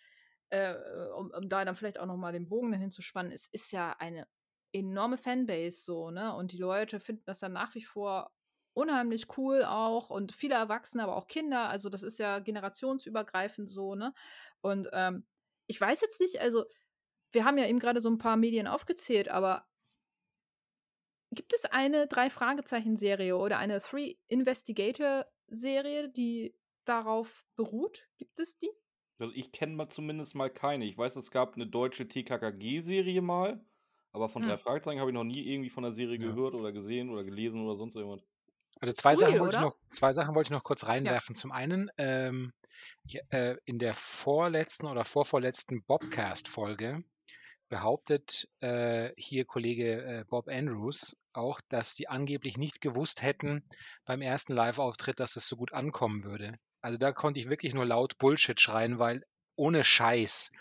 äh, um, um da dann vielleicht auch nochmal den Bogen dahin zu spannen, es ist ja eine enorme Fanbase so, ne? Und die Leute finden das dann nach wie vor unheimlich cool auch und viele Erwachsene, aber auch Kinder. Also das ist ja generationsübergreifend so, ne? Und ähm, ich weiß jetzt nicht, also wir haben ja eben gerade so ein paar Medien aufgezählt, aber gibt es eine Drei-Fragezeichen-Serie oder eine Three-Investigator-Serie, die darauf beruht? Gibt es die? Ich kenne mal zumindest mal keine. Ich weiß, es gab eine deutsche TKKG-Serie mal, aber von Hm. drei Fragezeichen habe ich noch nie irgendwie von der Serie Ja. gehört oder gesehen oder gelesen oder sonst irgendwas. Also zwei Cool, Sachen, wollte noch, zwei Sachen wollte ich noch kurz reinwerfen. Zum einen, ähm, ich, äh, in der vorletzten oder vorvorletzten Bobcast-Folge behauptet äh, hier Kollege äh, Bob Andrews auch, dass die angeblich nicht gewusst hätten beim ersten Live-Auftritt, dass es so gut ankommen würde. Also da konnte ich wirklich nur laut Bullshit schreien, weil ohne Scheiß,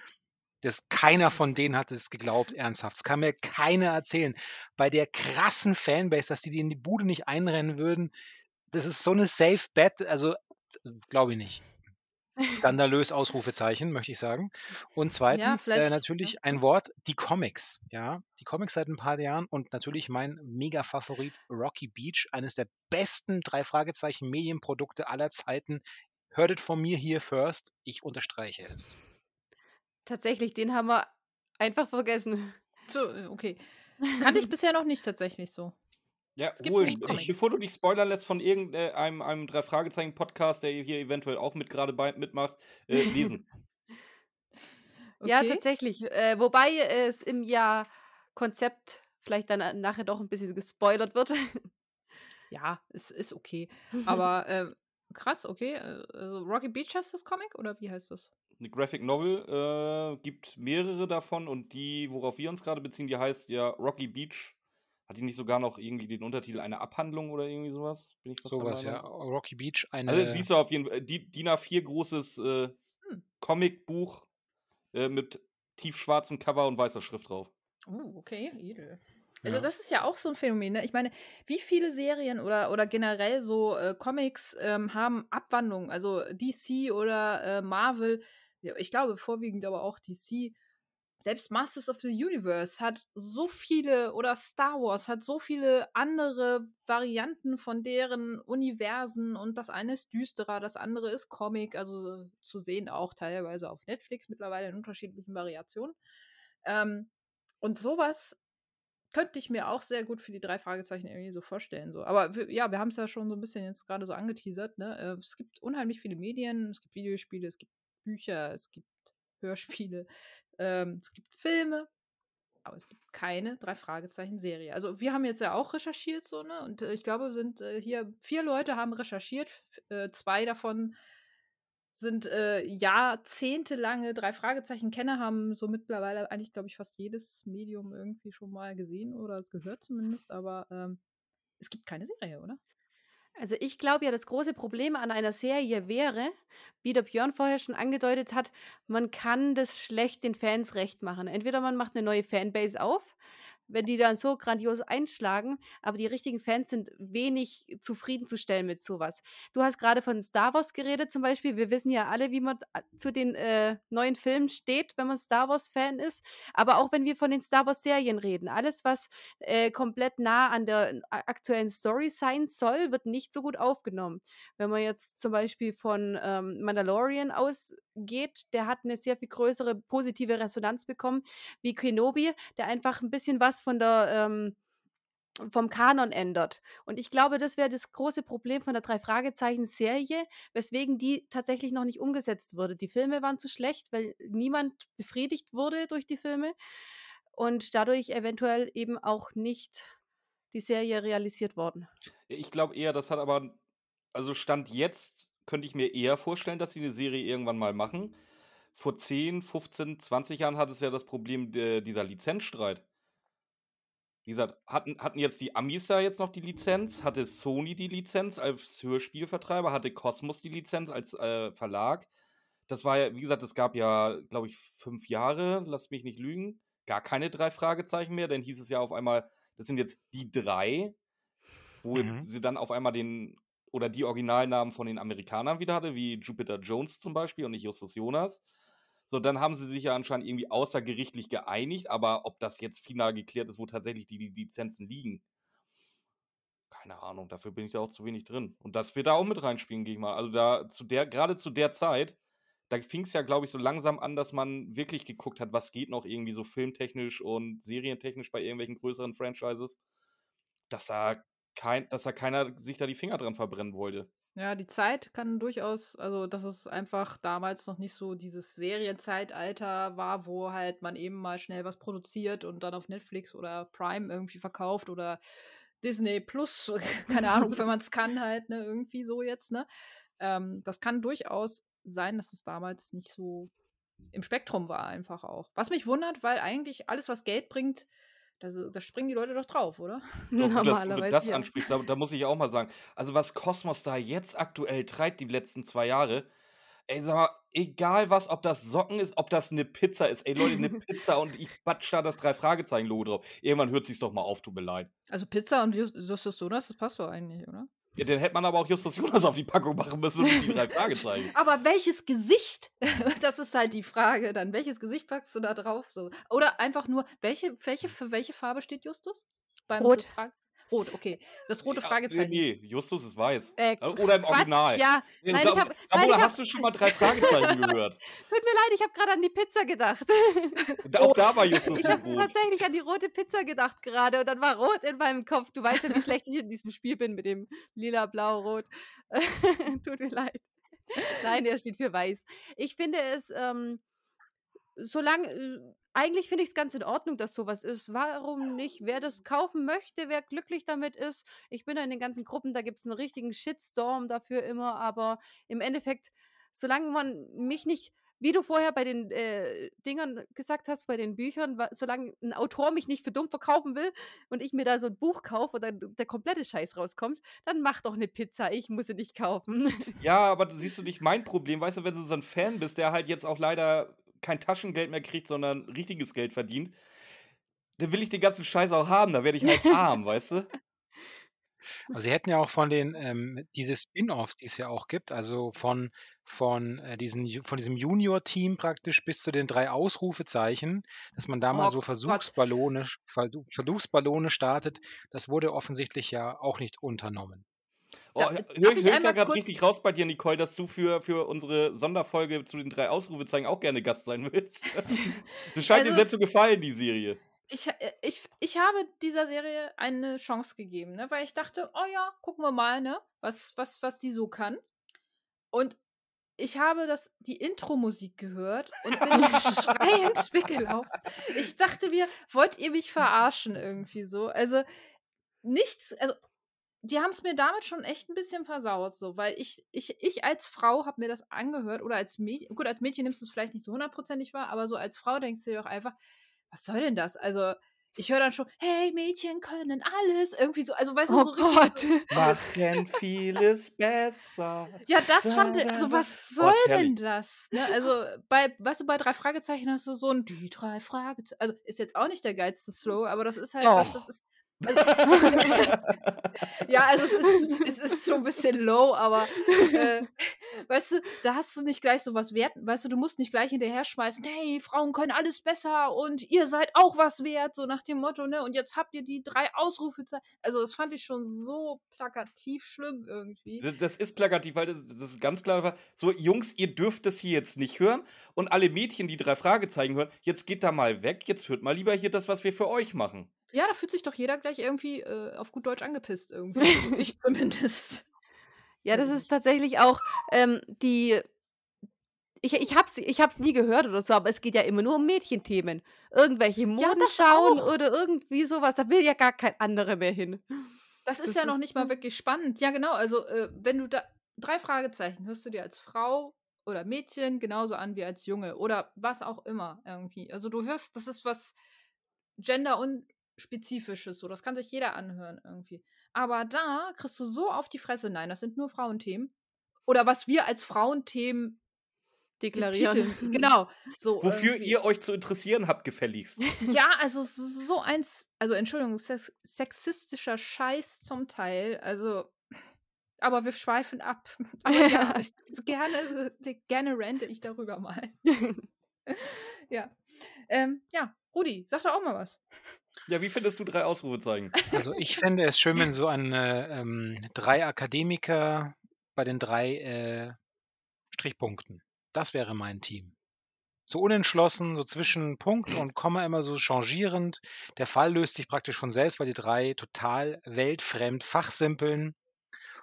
das keiner von denen hat es geglaubt, ernsthaft. Das kann mir keiner erzählen. Bei der krassen Fanbase, dass die die in die Bude nicht einrennen würden, das ist so eine Safe Bet, also glaube ich nicht. Skandalös, Ausrufezeichen, möchte ich sagen. Und zweitens, äh, ja. natürlich ein Wort, die Comics, ja. Die Comics seit ein paar Jahren und natürlich mein Mega-Favorit Rocky Beach, eines der besten drei Fragezeichen Medienprodukte aller Zeiten. Hört es von mir hier first, ich unterstreiche es. Tatsächlich, den haben wir einfach vergessen. So, äh, okay. Kannte ich [LAUGHS] bisher noch nicht tatsächlich so. Ja, holen. bevor du dich spoilern lässt von irgendeinem einem drei Fragezeichen Podcast, der hier eventuell auch mit gerade bei mitmacht, äh, lesen. [LAUGHS] Ja, Okay. tatsächlich. Äh, wobei es im Jahr Konzept vielleicht dann äh, nachher doch ein bisschen gespoilert wird. [LAUGHS] Ja, es ist okay. Aber äh, krass, okay. äh, Also Rocky Beach heißt das Comic oder wie heißt das? Eine Graphic Novel äh, gibt mehrere davon und die, worauf wir uns gerade beziehen, die heißt ja Rocky Beach. Hat die nicht sogar noch irgendwie den Untertitel eine Abhandlung oder irgendwie sowas? Bin ich fast Sowas, ja. Rocky Beach, eine. Also siehst du auf jeden Fall, die, DIN A4 großes äh, Hm. Comicbuch äh, mit tiefschwarzen Cover und weißer Schrift drauf. Oh, okay, edel. Also Ja. das ist ja auch so ein Phänomen. Ne? Ich meine, wie viele Serien oder, oder generell so äh, Comics ähm, haben Abwandlungen? Also DC oder äh, Marvel, ich glaube vorwiegend aber auch DC. Selbst Masters of the Universe hat so viele, oder Star Wars hat so viele andere Varianten von deren Universen und das eine ist düsterer, das andere ist Comic, also zu sehen auch teilweise auf Netflix mittlerweile in unterschiedlichen Variationen. Ähm, und sowas könnte ich mir auch sehr gut für die drei Fragezeichen irgendwie so vorstellen. So. Aber wir, ja, wir haben es ja schon so ein bisschen jetzt gerade so angeteasert. Ne? Äh, Es gibt unheimlich viele Medien, es gibt Videospiele, es gibt Bücher, es gibt Hörspiele, ähm, es gibt Filme, aber es gibt keine drei Fragezeichen Serie. Also wir haben jetzt ja auch recherchiert so ne und äh, ich glaube sind äh, hier vier Leute haben recherchiert, äh, zwei davon sind äh, jahrzehntelange drei Fragezeichen Kenner haben so mittlerweile eigentlich glaube ich fast jedes Medium irgendwie schon mal gesehen oder gehört zumindest, aber ähm, es gibt keine Serie, oder? Also ich glaube ja, das große Problem an einer Serie wäre, wie der Björn vorher schon angedeutet hat, man kann das schlecht den Fans recht machen. Entweder man macht eine neue Fanbase auf, wenn die dann so grandios einschlagen, aber die richtigen Fans sind wenig zufriedenzustellen mit sowas. Du hast gerade von Star Wars geredet zum Beispiel. Wir wissen ja alle, wie man zu den äh, neuen Filmen steht, wenn man Star Wars-Fan ist. Aber auch wenn wir von den Star Wars-Serien reden, alles, was äh, komplett nah an der aktuellen Story sein soll, wird nicht so gut aufgenommen. Wenn man jetzt zum Beispiel von ähm, Mandalorian ausgeht, der hat eine sehr viel größere positive Resonanz bekommen wie Kenobi, der einfach ein bisschen was von der ähm, vom Kanon ändert. Und ich glaube, das wäre das große Problem von der Drei-Fragezeichen-Serie, weswegen die tatsächlich noch nicht umgesetzt wurde. Die Filme waren zu schlecht, weil niemand befriedigt wurde durch die Filme und dadurch eventuell eben auch nicht die Serie realisiert worden. Ich glaube eher, das hat aber, also Stand jetzt könnte ich mir eher vorstellen, dass sie eine Serie irgendwann mal machen. Vor 10, 15, 20 Jahren hat es ja das Problem de, dieser Lizenzstreit. Wie gesagt, hatten, hatten jetzt die Amis da jetzt noch die Lizenz? Hatte Sony die Lizenz als Hörspielvertreiber? Hatte Cosmos die Lizenz als äh, Verlag? Das war ja, wie gesagt, es gab ja, glaube ich, fünf Jahre, lasst mich nicht lügen, gar keine drei Fragezeichen mehr. Dann hieß es ja auf einmal, das sind jetzt die drei, wo mhm. sie dann auf einmal den oder die Originalnamen von den Amerikanern wieder hatte, wie Jupiter Jones zum Beispiel und nicht Justus Jonas. So, dann haben sie sich ja anscheinend irgendwie außergerichtlich geeinigt, aber ob das jetzt final geklärt ist, wo tatsächlich die, die Lizenzen liegen, keine Ahnung, dafür bin ich da auch zu wenig drin. Und das wird da auch mit reinspielen, gehe ich mal. Also da zu der, gerade zu der Zeit, da fing es ja, glaube ich, so langsam an, dass man wirklich geguckt hat, was geht noch irgendwie so filmtechnisch und serientechnisch bei irgendwelchen größeren Franchises, dass da kein, dass da keiner sich da die Finger dran verbrennen wollte. Ja, die Zeit kann durchaus, also dass es einfach damals noch nicht so dieses Serienzeitalter war, wo halt man eben mal schnell was produziert und dann auf Netflix oder Prime irgendwie verkauft oder Disney Plus, [LAUGHS] keine Ahnung, wenn [LAUGHS] man es kann halt, ne, irgendwie so jetzt, ne. Ähm, das kann durchaus sein, dass es damals nicht so im Spektrum war, einfach auch. Was mich wundert, weil eigentlich alles, was Geld bringt, da, da springen die Leute doch drauf, oder? [LAUGHS] Doch, gut, dass du das ja. ansprichst, da, da, muss ich auch mal sagen. Also, was Cosmos da jetzt aktuell treibt, die letzten zwei Jahre, ey, sag mal, egal was, ob das Socken ist, ob das eine Pizza ist, ey Leute, eine [LAUGHS] Pizza und ich batsch da das Drei-Fragezeichen-Logo drauf. Irgendwann hört sich's doch mal auf, tut mir leid. Also, Pizza und Justus Jonas, das passt doch eigentlich, oder? Ja, dann hätte man aber auch Justus Jonas auf die Packung machen müssen und die drei Fragezeichen. [LAUGHS] aber welches Gesicht? [LAUGHS] das ist halt die Frage dann. Welches Gesicht packst du da drauf? So. Oder einfach nur, welche, welche, für welche Farbe steht Justus? Beim Rot. Rot, okay. Das rote Fragezeichen. Nee, Justus ist weiß. Äh, Oder im Quatsch, Original. Ja, nein, ich hab, nein, ich hast du schon mal drei Fragezeichen gehört? [LAUGHS] Tut mir leid, ich habe gerade an die Pizza gedacht. Auch da war Justus [LAUGHS] Ich habe tatsächlich an die rote Pizza gedacht gerade und dann war rot in meinem Kopf. Du weißt ja, wie schlecht ich in diesem Spiel bin mit dem lila, blau, rot. [LAUGHS] Tut mir leid. Nein, er steht für weiß. Ich finde es, ähm, solange äh, eigentlich finde ich es ganz in Ordnung, dass sowas ist. Warum nicht? Wer das kaufen möchte, wer glücklich damit ist. Ich bin da in den ganzen Gruppen, da gibt es einen richtigen Shitstorm dafür immer, aber im Endeffekt, solange man mich nicht, wie du vorher bei den äh, Dingern gesagt hast, bei den Büchern, solange ein Autor mich nicht für dumm verkaufen will und ich mir da so ein Buch kaufe und dann der komplette Scheiß rauskommt, dann mach doch eine Pizza, ich muss sie nicht kaufen. Ja, aber siehst du nicht mein Problem, weißt du, wenn du so ein Fan bist, der halt jetzt auch leider kein Taschengeld mehr kriegt, sondern richtiges Geld verdient, dann will ich den ganzen Scheiß auch haben. Da werde ich halt [LAUGHS] arm, weißt du? Also sie hätten ja auch von den ähm, diese Spin-offs, die es ja auch gibt, also von von äh, diesen von diesem Junior-Team praktisch bis zu den drei Ausrufezeichen, dass man da oh, mal so Versuchsballone Versuchsballone startet, das wurde offensichtlich ja auch nicht unternommen. Oh, da, höre ich, hör ich ja gerade richtig raus bei dir, Nicole, dass du für, für unsere Sonderfolge zu den drei Ausrufezeichen auch gerne Gast sein willst. [LAUGHS] das scheint also, dir sehr zu gefallen, die Serie. Ich, äh, ich, ich habe dieser Serie eine Chance gegeben, ne? weil ich dachte, oh ja, gucken wir mal, ne? was, was, was die so kann. Und ich habe das, die Intro-Musik gehört und bin [LAUGHS] schreiend weggelaufen. Ich dachte mir, wollt ihr mich verarschen irgendwie so? Also nichts, also die haben es mir damit schon echt ein bisschen versaut, so, weil ich, ich, ich als Frau habe mir das angehört oder als Mädchen, gut, als Mädchen nimmst du es vielleicht nicht so hundertprozentig wahr, aber so als Frau denkst du dir doch einfach, was soll denn das? Also, ich höre dann schon, hey, Mädchen können alles. Irgendwie so, also weißt du, Oh so richtig. Gott. So, [LAUGHS] Machen vieles besser. ja, das fand ich, also was Oh, soll ist denn das? Ne? Also bei, weißt du, bei drei Fragezeichen hast du so ein die drei Fragezeichen. Also ist jetzt auch nicht der geilste Slow, aber das ist halt was, Oh. das ist. Ja, also es ist, es ist schon ein bisschen low, aber äh, weißt du, da hast du nicht gleich so was wert, weißt du, du musst nicht gleich hinterher schmeißen, hey, Frauen können alles besser und ihr seid auch was wert, so nach dem Motto, ne? Und jetzt habt ihr die drei Ausrufezeichen. Also das fand ich schon so plakativ schlimm irgendwie. Das ist plakativ, weil das, das ist ganz klar. So, Jungs, ihr dürft das hier jetzt nicht hören. Und alle Mädchen, die drei Fragezeichen hören, jetzt geht da mal weg. Jetzt hört mal lieber hier das, was wir für euch machen. Ja, da fühlt sich doch jeder gleich irgendwie äh, auf gut Deutsch angepisst irgendwie. [LAUGHS] Also ich zumindest. Ja, das ist tatsächlich auch ähm, die. Ich, ich, hab's, ich hab's nie gehört oder so, aber es geht ja immer nur um Mädchenthemen. Irgendwelche Ja, Modenschauen auch. oder irgendwie sowas. Da will ja gar kein anderer mehr hin. Das ist Das ja noch ist nicht mal so- wirklich spannend. Ja, genau. Also, äh, wenn du da drei Fragezeichen hörst du dir als Frau oder Mädchen genauso an wie als Junge oder was auch immer irgendwie. Also, du hörst, das ist was genderunspezifisches, so. Das kann sich jeder anhören irgendwie. Aber da kriegst du so auf die Fresse, nein, das sind nur Frauenthemen. Oder was wir als Frauenthemen Deklarieren. betiteln. Genau. So, Wofür irgendwie. ihr euch zu interessieren habt, gefälligst. Ja, also so eins, also Entschuldigung, sex sexistischer Scheiß zum Teil. Also, aber wir schweifen ab. [LAUGHS] Aber [LAUGHS] ja, ich, gerne, gerne rente ich darüber mal. [LAUGHS] ja. Ähm, ja, Rudi, sag doch auch mal was. Ja, wie findest du drei Ausrufezeichen? Also ich fände es schön, wenn so ein äh, ähm, drei Akademiker bei den drei äh, Strichpunkten. Das wäre mein Team. So unentschlossen, so zwischen Punkt und Komma immer so changierend. Der Fall löst sich praktisch von selbst, weil die drei total weltfremd fachsimpeln.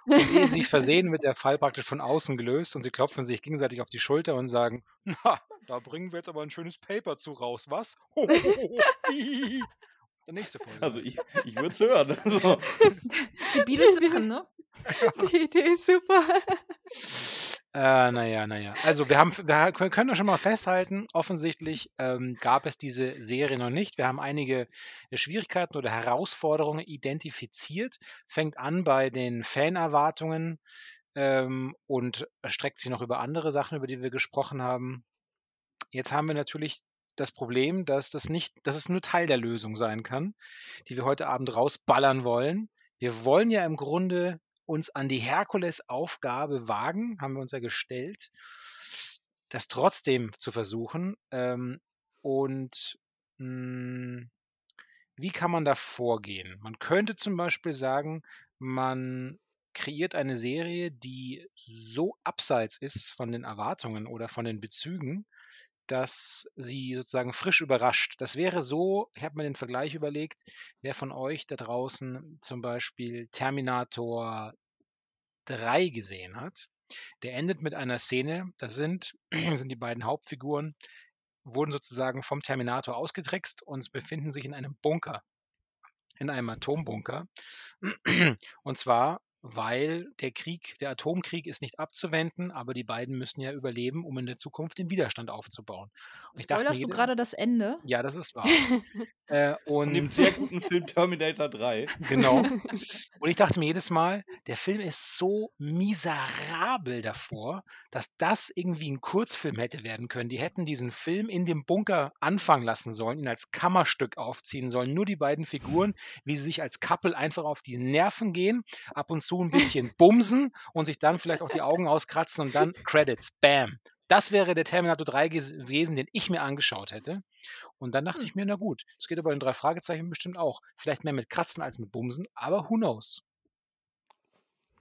Und [LAUGHS] sie sich versehen, wird der Fall praktisch von außen gelöst und sie klopfen sich gegenseitig auf die Schulter und sagen, na, da bringen wir jetzt aber ein schönes Paper zu raus, was? [LAUGHS] Der nächste Folge. Also, ich, ich würde es hören. [LAUGHS] Also, Gebiete Sachen, ne? Die Idee ist super. Äh, naja, naja. Also wir haben, wir können schon mal festhalten, offensichtlich ähm, gab es diese Serie noch nicht. Wir haben einige äh, Schwierigkeiten oder Herausforderungen identifiziert. Fängt an bei den Fanerwartungen ähm, und streckt sich noch über andere Sachen, über die wir gesprochen haben. Jetzt haben wir natürlich das Problem, dass das nicht, dass es nur Teil der Lösung sein kann, die wir heute Abend rausballern wollen. Wir wollen ja im Grunde uns an die Herkulesaufgabe wagen, haben wir uns ja gestellt, das trotzdem zu versuchen. Ähm, und mh, wie kann man da vorgehen? Man könnte zum Beispiel sagen, man kreiert eine Serie, die so abseits ist von den Erwartungen oder von den Bezügen, dass sie sozusagen frisch überrascht. Das wäre so, ich habe mir den Vergleich überlegt, wer von euch da draußen zum Beispiel Terminator 3 gesehen hat, der endet mit einer Szene, das sind, [CLEARS THROAT] sind die beiden Hauptfiguren, wurden sozusagen vom Terminator ausgetrickst und befinden sich in einem Bunker, in einem Atombunker. [CLEARS THROAT] Und zwar, weil der Krieg, der Atomkrieg ist nicht abzuwenden, aber die beiden müssen ja überleben, um in der Zukunft den Widerstand aufzubauen. Und ich dachte mir Spoilerst du gerade das Ende? Ja, das ist wahr. [LAUGHS] äh, von dem und sehr guten Film Terminator 3. Genau. [LAUGHS] Und ich dachte mir jedes Mal, der Film ist so miserabel davor, dass das irgendwie ein Kurzfilm hätte werden können. Die hätten diesen Film in dem Bunker anfangen lassen sollen, ihn als Kammerstück aufziehen sollen. Nur die beiden Figuren, wie sie sich als Couple einfach auf die Nerven gehen, ab und zu ein bisschen [LAUGHS] bumsen und sich dann vielleicht auch die Augen auskratzen und dann Credits. Bam. Das wäre der Terminator 3 ges- gewesen, den ich mir angeschaut hätte. Und dann dachte Hm. ich mir, na gut, das geht aber in drei Fragezeichen bestimmt auch. Vielleicht mehr mit Kratzen als mit Bumsen, aber who knows?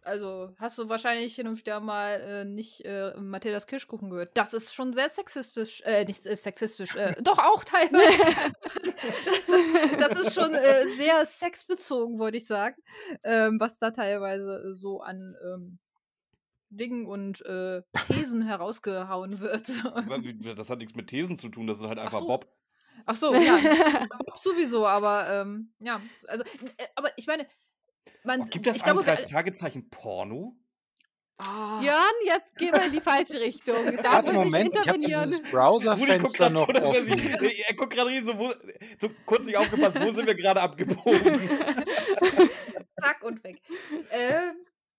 Also hast du wahrscheinlich hin und wieder mal äh, nicht äh, Mathildas Kirschkuchen gehört. Das ist schon sehr sexistisch, äh, nicht äh, sexistisch, äh, [LAUGHS] doch auch teilweise. [LAUGHS] das ist schon äh, sehr sexbezogen, würde ich sagen, ähm, was da teilweise so an ähm, Dingen und äh, Thesen herausgehauen wird. Das hat nichts mit Thesen zu tun, das ist halt einfach so. Bob. Ach so, ja, [LAUGHS] sowieso, aber ähm, ja, also, äh, aber ich meine, man, Oh, gibt es ich ein glaube, Fragezeichen Porno? Ah, Björn, jetzt gehen wir in die falsche Richtung. [LAUGHS] Da Warte, muss Moment, ich ich intervenieren. dieses Rudi Browserfenster guckt gerade so, noch dass er sich. [LAUGHS] Er guckt gerade so, wo, so kurz nicht aufgepasst, wo sind wir gerade abgebogen? [LAUGHS] zack und weg. ähm,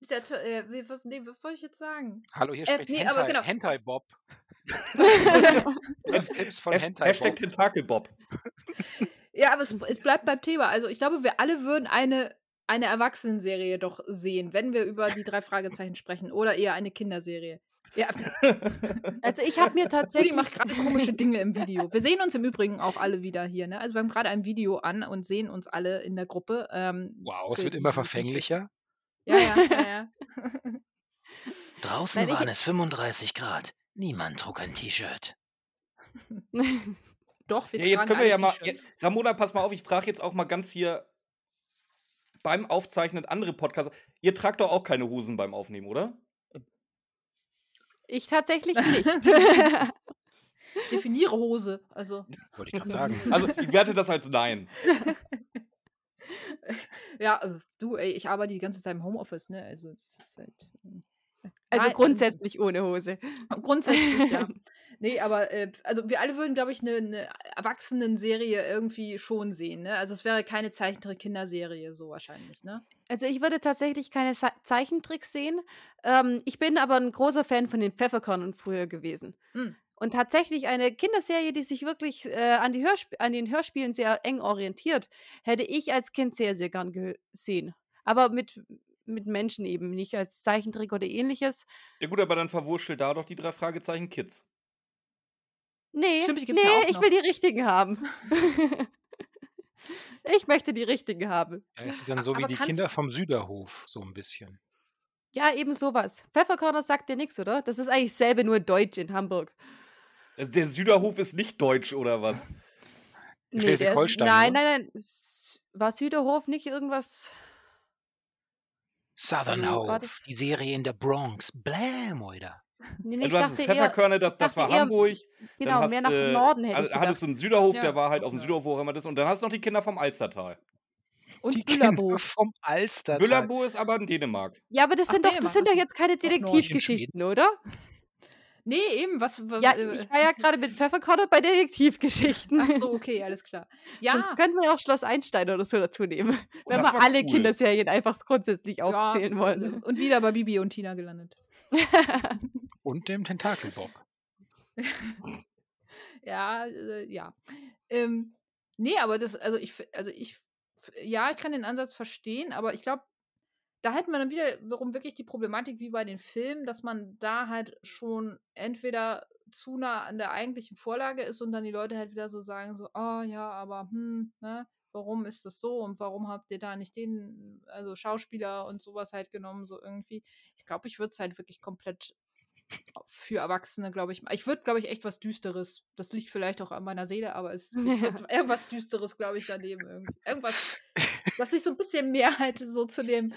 der, äh, wie, was- nee, was wollte ich jetzt sagen? Hallo, hier Äh, spricht nee, Hentai, aber genau. Hentai Bob. Tipps von Hasht- Hentai Hashtag Bob. Tentakelbob. Ja, aber es, es bleibt beim Thema. Also ich glaube, wir alle würden eine, eine Erwachsenenserie doch sehen, wenn wir über die drei Fragezeichen sprechen. Oder eher eine Kinderserie. Ja, [LAUGHS] Also ich habe mir Rudi tatsächlich macht gerade komische Dinge im Video. Wir sehen uns im Übrigen auch alle wieder hier. Ne? Also wir haben gerade ein Video an und sehen uns alle in der Gruppe. Ähm, Wow, es wird immer verfänglicher. Ja, ja, ja, ja. [LAUGHS] Draußen Nein, waren es 35 Grad. Niemand trug ein T-Shirt. [LAUGHS] Doch, wir Ja, jetzt können wir ja mal. Jetzt, Ramona, pass mal auf, ich frage jetzt auch mal ganz hier beim Aufzeichnen andere Podcasts. Ihr tragt doch auch keine Hosen beim Aufnehmen, oder? ich tatsächlich nicht. [LAUGHS] Definiere Hose. Also, Wollte ich gerade sagen. [LAUGHS] Also, ich werte das als Nein. [LAUGHS] ja, äh, du, ey, ich arbeite die ganze Zeit im Homeoffice, ne? Also, das ist halt. ähm, Also nein, grundsätzlich ohne Hose. Grundsätzlich, ja. Nee, aber äh, also wir alle würden, glaube ich, eine ne Erwachsenen-Serie irgendwie schon sehen, ne? Also es wäre keine Zeichentrick-Kinderserie, so wahrscheinlich, ne? Also ich würde tatsächlich keine Sa- Zeichentricks sehen. Ähm, ich bin aber ein großer Fan von den Pfefferkörnern früher gewesen. Hm. Und tatsächlich eine Kinderserie, die sich wirklich äh, an, die Hörsp an den Hörspielen sehr eng orientiert, hätte ich als Kind sehr, sehr gern gesehen. Aber mit, mit Menschen eben, nicht als Zeichentrick oder ähnliches. Ja, gut, aber dann verwurschtel da doch die drei Fragezeichen Kids. Nee, Stimmt, die nee, ja auch ich will die richtigen haben. [LAUGHS] ich möchte die richtigen haben. Ja, es ist dann so wie Aber die kannst- Kinder vom Süderhof, so ein bisschen. Ja, eben sowas. Pfefferkörner sagt dir nichts, oder? Das ist eigentlich selbe, nur Deutsch in Hamburg. Also der Süderhof ist nicht deutsch, oder was? [LAUGHS] Nee, der ist, Schleswig-Holstein, nein, nein, nein. War Süderhof nicht irgendwas? Southern war Hope, die Serie in der Bronx. Blam, oder? Nee, nee, Ja, du hast dachte das eher, Pfefferkörner, das, das war eher- Hamburg. genau, dann hast, mehr nach äh, Norden hätte also ich hattest du einen Süderhof, Ja, der war halt auf dem ja. Süderhof, wo auch immer das ist. Und dann hast du noch die Kinder vom Alstertal. Und die Büllerbo. Kinder vom Alstertal. Büllerbo ist aber in Dänemark. Ja, aber das Ach, sind doch, das sind doch jetzt keine. Detektivgeschichten, oder? Nee, eben, was. Ja, äh, ich war ja [LAUGHS] gerade mit Pfefferkörner bei Detektivgeschichten. Ach so, okay, alles klar. [LAUGHS] Ja, Sonst könnten wir auch Schloss Einstein oder so dazu nehmen. Oh, wenn wir alle cool. Kinderserien einfach grundsätzlich ja, aufzählen wollen. äh, Und wieder bei Bibi und Tina gelandet. [LAUGHS] Und dem Tentakelbob. [LAUGHS] Ja, äh, ja. Ähm, nee, aber das, also ich, also ich, ja, ich kann den Ansatz verstehen, aber ich glaube, da hätten wir dann wieder, warum wirklich die Problematik wie bei den Filmen, dass man da halt schon entweder zu nah an der eigentlichen Vorlage ist und dann die Leute halt wieder so sagen, so, oh ja, aber hm, ne, warum ist das so und warum habt ihr da nicht den, also Schauspieler und sowas halt genommen, so irgendwie. Ich glaube, ich würde es halt wirklich komplett für Erwachsene, glaube ich. Ich würde, glaube ich, echt was Düsteres. Das liegt vielleicht auch an meiner Seele, aber es [LAUGHS] irgendwas Düsteres, glaube ich, daneben. Irgend- Irgendwas, was sich so ein bisschen mehr halt so zu dem,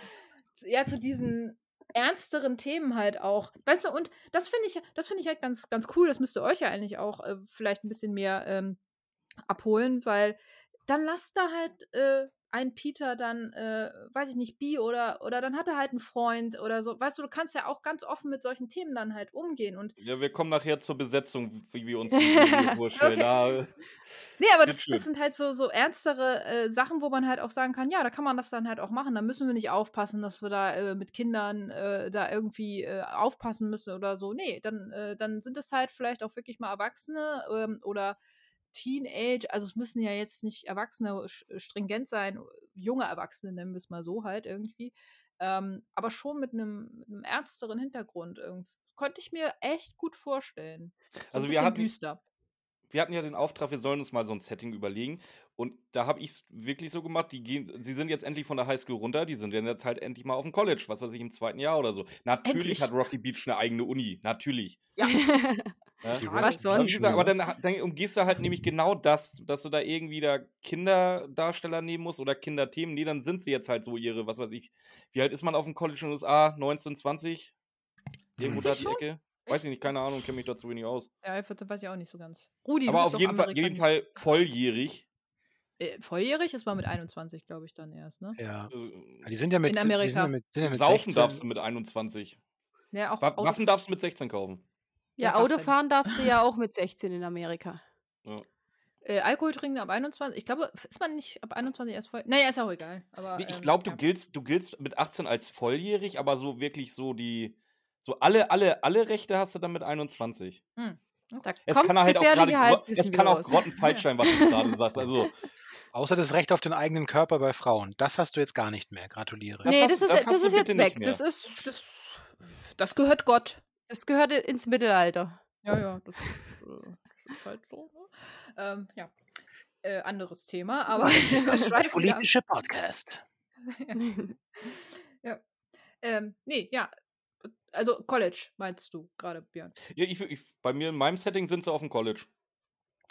ja, zu diesen ernsteren Themen halt auch. Weißt du, und das finde ich, das finde ich halt ganz, ganz cool. Das müsste euch ja eigentlich auch äh, vielleicht ein bisschen mehr ähm, abholen, weil dann lasst da halt äh, ein Peter dann, äh, weiß ich nicht, bi oder, oder dann hat er halt einen Freund oder so. Weißt du, du kannst ja auch ganz offen mit solchen Themen dann halt umgehen. Und Ja, wir kommen nachher zur Besetzung, wie wir uns [LAUGHS] die vorstellen. Okay. Da, Nee, aber das, das sind halt so, so ernstere äh, Sachen, wo man halt auch sagen kann, ja, da kann man das dann halt auch machen. Da müssen wir nicht aufpassen, dass wir da äh, mit Kindern äh, da irgendwie äh, aufpassen müssen oder so. Nee, dann, äh, dann sind es halt vielleicht auch wirklich mal Erwachsene ähm, oder Teenage, also es müssen ja jetzt nicht Erwachsene sch- stringent sein, junge Erwachsene nennen wir es mal so halt irgendwie. Ähm, aber schon mit einem, einem ernsteren Hintergrund irgendwie. Könnte ich mir echt gut vorstellen. So Also wir hatten- düster. wir hatten ja den Auftrag, wir sollen uns mal so ein Setting überlegen. Und da habe ich es wirklich so gemacht, die gehen, sie sind jetzt endlich von der Highschool runter, die sind jetzt halt endlich mal auf dem College, was weiß ich, im zweiten Jahr oder so. Natürlich Endlich. hat Rocky Beach eine eigene Uni, natürlich. Ja. [LAUGHS] Ja? Was sonst? Gesagt, aber dann, dann umgehst du halt nämlich genau das, dass du da irgendwie da Kinderdarsteller nehmen musst oder Kinderthemen. Nee, dann sind sie jetzt halt so ihre, was weiß ich. Wie alt ist man auf dem College in den USA? 19, 20? Irgendwo da 20 die schon? Ecke? Weiß ich nicht, keine Ahnung, kenne mich dazu wenig aus. Ja, ich weiß ich auch nicht so ganz. Rudi, du Aber bist auf jeden Fall, jeden Fall volljährig. Äh, volljährig ist man mit 21, glaube ich, dann erst, ne? Ja. Ja, Die sind ja mit, In die sind ja Amerika. mit, sind ja mit Saufen 16 darfst du mit 21. Ja, auch Waffen darfst du mit 16 kaufen. Ja, Ja, Auto Waffen. fahren darfst du ja auch [LAUGHS] mit 16 in Amerika. Äh, Alkohol trinken ab 21. Ich glaube, ist man nicht ab 21 erst voll. Naja, ist auch egal. Aber, Nee, ich ähm, glaube, du ja. giltst, du giltst mit 18 als volljährig, aber so wirklich so die, so alle, alle, alle Rechte hast du dann mit 21. Da Es kann halt auch gerade, es kann auch grottenfalsch sein, was du [LAUGHS] gerade sagst. Also, Außer das Recht auf den eigenen Körper bei Frauen. Das hast du jetzt gar nicht mehr. Gratuliere. Das nee, hast- das ist, das das hast du ist jetzt weg. Das ist, Das, das gehört Gott. Das gehörte ins Mittelalter. Ja, ja, das ist, äh, das ist halt so. Ne? Ähm, ja. Äh, anderes Thema, aber. [LAUGHS] [LAUGHS] Politische Podcast. [LAUGHS] ja. Ähm, nee, ja. Also College meinst du gerade, Björn. ja, ich, ich, bei mir in meinem Setting sind sie auf dem College.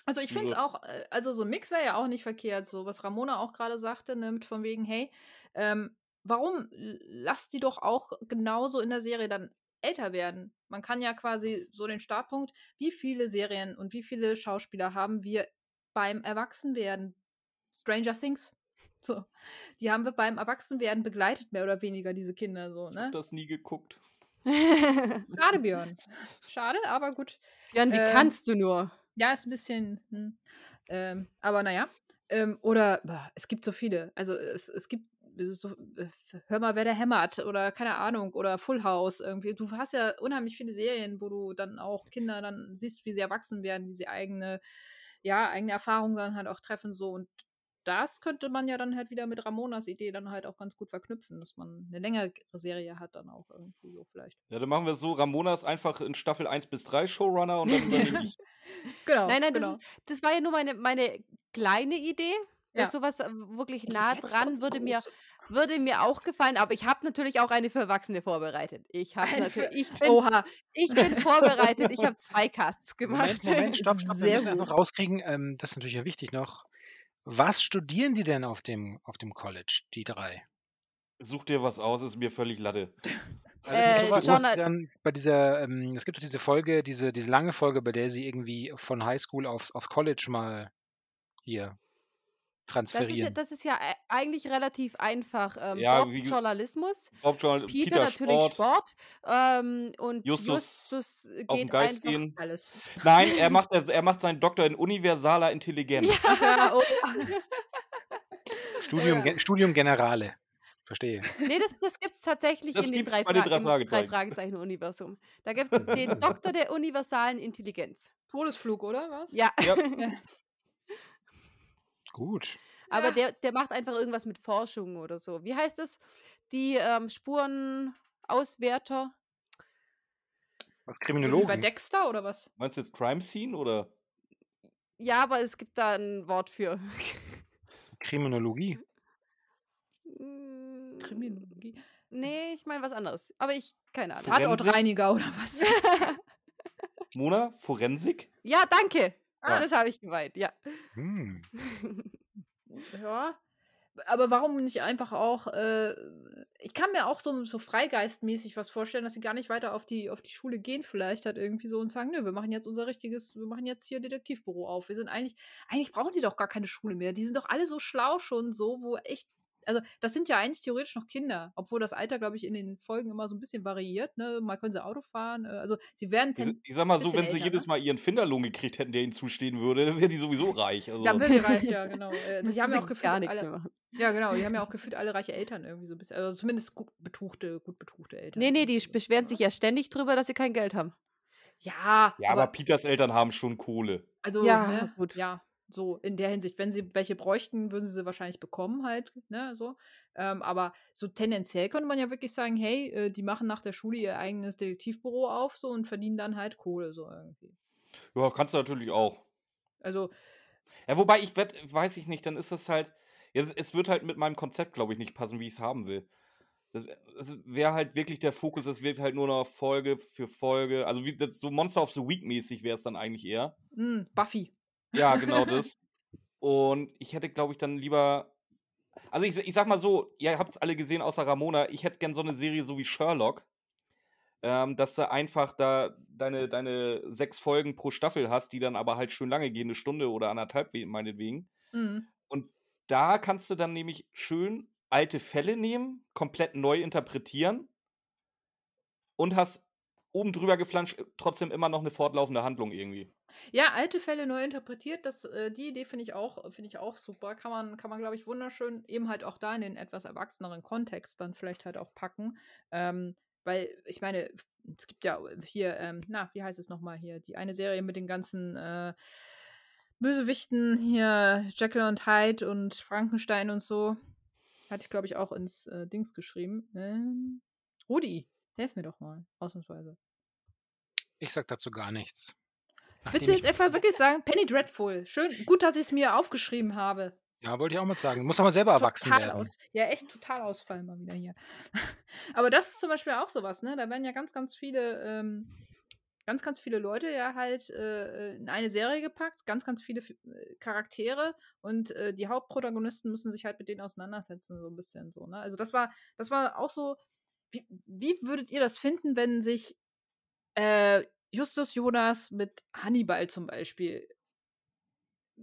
Also ich finde es auch, äh, also so ein Mix wäre ja auch nicht verkehrt, so was Ramona auch gerade sagte, mit von wegen, hey, ähm, warum lasst die doch auch genauso in der Serie dann älter werden? Man kann ja quasi so den Startpunkt, wie viele Serien und wie viele Schauspieler haben wir beim Erwachsenwerden? Stranger Things. [LAUGHS] So, die haben wir beim Erwachsenwerden begleitet, mehr oder weniger, diese Kinder so, Ich hab ne? das nie geguckt. Schade, [LAUGHS] Björn. Schade, aber gut. Jan, wie Ähm, kannst du nur? Ja, ist ein bisschen. Hm. Ähm, aber naja. Ähm, oder boah, es gibt so viele. Also es, es gibt so, äh, hör mal, wer der hämmert oder keine Ahnung oder Full House irgendwie. Du hast ja unheimlich viele Serien, wo du dann auch Kinder dann siehst, wie sie erwachsen werden, wie sie eigene, ja, eigene Erfahrungen dann halt auch treffen so und das könnte man ja dann halt wieder mit Ramonas Idee dann halt auch ganz gut verknüpfen, dass man eine längere Serie hat dann auch irgendwie so vielleicht. Ja, dann machen wir es so: Ramona ist einfach in Staffel 1 bis 3 Showrunner und dann [LAUGHS] übernehme ich. Genau. Nein, nein, genau. das, ist, das war ja nur meine, meine kleine Idee. Ja. Dass sowas äh, wirklich Das nah dran würde mir, würde mir auch gefallen, aber ich habe natürlich auch eine für Erwachsene vorbereitet. Ich habe natürlich, ich bin, Oha. ich bin vorbereitet. Ich habe zwei Casts Moment, gemacht. Moment, stopp, stopp. [LAUGHS] Sehr wir gut. rauskriegen, ähm, das ist natürlich ja wichtig noch. Was studieren die denn auf dem, auf dem College, die drei? Such dir was aus, ist mir völlig Latte. [LAUGHS] Also das Äh, sie dann bei dieser, ähm, es gibt doch diese Folge, diese, diese lange Folge, bei der sie irgendwie von Highschool aufs, auf College mal hier Das ist, ja, transferieren. das ist ja eigentlich relativ einfach. Ähm, Ja, Bob wie Journalismus, Hauptjournal Peter, Peter, natürlich Sport, Sport, ähm, und Justus Justus, auf den geht Geist einfach. gehen. Alles. Nein, er [LAUGHS] macht, er, macht seinen Doktor in universaler Intelligenz. Ja, [LAUGHS] oh. Studium, ja. Ge- Studium Generale. Verstehe. Nee, das, das gibt es tatsächlich Das in den drei, bei den Fra drei Fragezeichen. Fragezeichen-Universum. Da gibt es [LAUGHS] den Doktor der universalen Intelligenz. Todesflug, oder was? Ja, Ja. Gut. aber Ja. der, der macht einfach irgendwas mit Forschung oder so. Wie heißt es? Die ähm, Spurenauswärter. Was wie bei Kriminologen. Dexter oder was? Meinst du jetzt Crime Scene oder? Ja, aber es gibt da ein Wort für. Kriminologie. Mm, Kriminologie. Nee, ich meine was anderes. Aber ich, keine Ahnung. Tatortreiniger oder was? [LAUGHS] Mona? Forensik? ja, danke. Ah. Das habe ich gemeint, ja. Hm. [LAUGHS] ja. Aber warum nicht einfach auch, äh, ich kann mir auch so, so freigeistmäßig was vorstellen, dass sie gar nicht weiter auf die, auf die Schule gehen, vielleicht halt irgendwie so und sagen, nö, wir machen jetzt unser richtiges, wir machen jetzt hier Detektivbüro auf. Wir sind eigentlich, eigentlich brauchen die doch gar keine Schule mehr. Die sind doch alle so schlau schon so, wo echt, also das sind ja eigentlich theoretisch noch Kinder, obwohl das Alter, glaube ich, in den Folgen immer so ein bisschen variiert. Ne? Mal können sie Auto fahren, äh, also sie werden Ich, ich sag mal so, wenn sie älter, jedes ne? Mal ihren Finderlohn gekriegt hätten, der ihnen zustehen würde, dann wären die sowieso reich. Also, Dann wird reich, [LAUGHS] ja, genau. Äh, die haben sie ja auch gefühlt gar nichts alle, mehr machen. Ja, genau. Die haben ja auch gefühlt alle reiche Eltern irgendwie so ein bisschen. Also zumindest gut betuchte, gut betuchte Eltern. Nee, nee, die beschweren sich ja ständig drüber, dass sie kein Geld haben. Ja, ja, aber Peters Eltern haben schon Kohle. also, Ja, ne, gut. Ja, so in der Hinsicht. Wenn sie welche bräuchten, würden sie sie wahrscheinlich bekommen halt, ne, so. Ähm, aber so tendenziell könnte man ja wirklich sagen, hey, äh, die machen nach der Schule ihr eigenes Detektivbüro auf so und verdienen dann halt Kohle so irgendwie. Ja, kannst du natürlich auch. Also, Ja, wobei ich wett, weiß ich nicht, dann ist das halt. Ja, es, wird halt mit meinem Konzept, glaube ich, nicht passen, wie ich es haben will. Das, das wäre halt wirklich der Fokus, es wird halt nur noch Folge für Folge. Also wie das, so Monster of the Week mäßig wäre es dann eigentlich eher. mh, Buffy. Ja, genau [LAUGHS] das. Und ich hätte, glaube ich, dann lieber. Also ich, ich sag mal so, ihr habt es alle gesehen, außer Ramona, ich hätte gern so eine Serie so wie Sherlock. Ähm, dass du einfach da deine, deine sechs Folgen pro Staffel hast, die dann aber halt schön lange gehen, eine Stunde oder anderthalb, we- meinetwegen. Mhm. Und da kannst du dann nämlich schön alte Fälle nehmen, komplett neu interpretieren und hast oben drüber geflanscht, äh, trotzdem immer noch eine fortlaufende Handlung irgendwie. Ja, alte Fälle neu interpretiert, das, äh, die Idee finde ich auch, ich auch super. Kann man, kann man, glaube ich, wunderschön eben halt auch da in den etwas erwachseneren Kontext dann vielleicht halt auch packen. Ähm, weil, ich meine, es gibt ja hier, ähm, na, wie heißt es nochmal hier, die eine Serie mit den ganzen äh, Bösewichten hier, Jekyll und Hyde und Frankenstein und so. Hatte ich, glaube ich, auch ins äh, Dings geschrieben. Ähm, Rudi, helf mir doch mal, ausnahmsweise. Ich sag dazu gar nichts. Willst Nachdem du jetzt einfach wirklich sagen, Penny Dreadful? Schön, gut, dass ich es mir aufgeschrieben habe. ja, wollte ich auch mal sagen. Muss doch mal selber erwachsen Total werden. aus. Ja, echt total Ausfall mal wieder hier. [LAUGHS] Aber das ist zum Beispiel auch sowas, ne? Da werden ja ganz, ganz viele, ähm, ganz, ganz viele Leute ja halt äh, in eine Serie gepackt, ganz, ganz viele äh, Charaktere und äh, die Hauptprotagonisten müssen sich halt mit denen auseinandersetzen, so ein bisschen so, ne? Also das war, das war auch so. Wie, wie würdet ihr das finden, wenn sich äh, Justus Jonas mit Hannibal zum Beispiel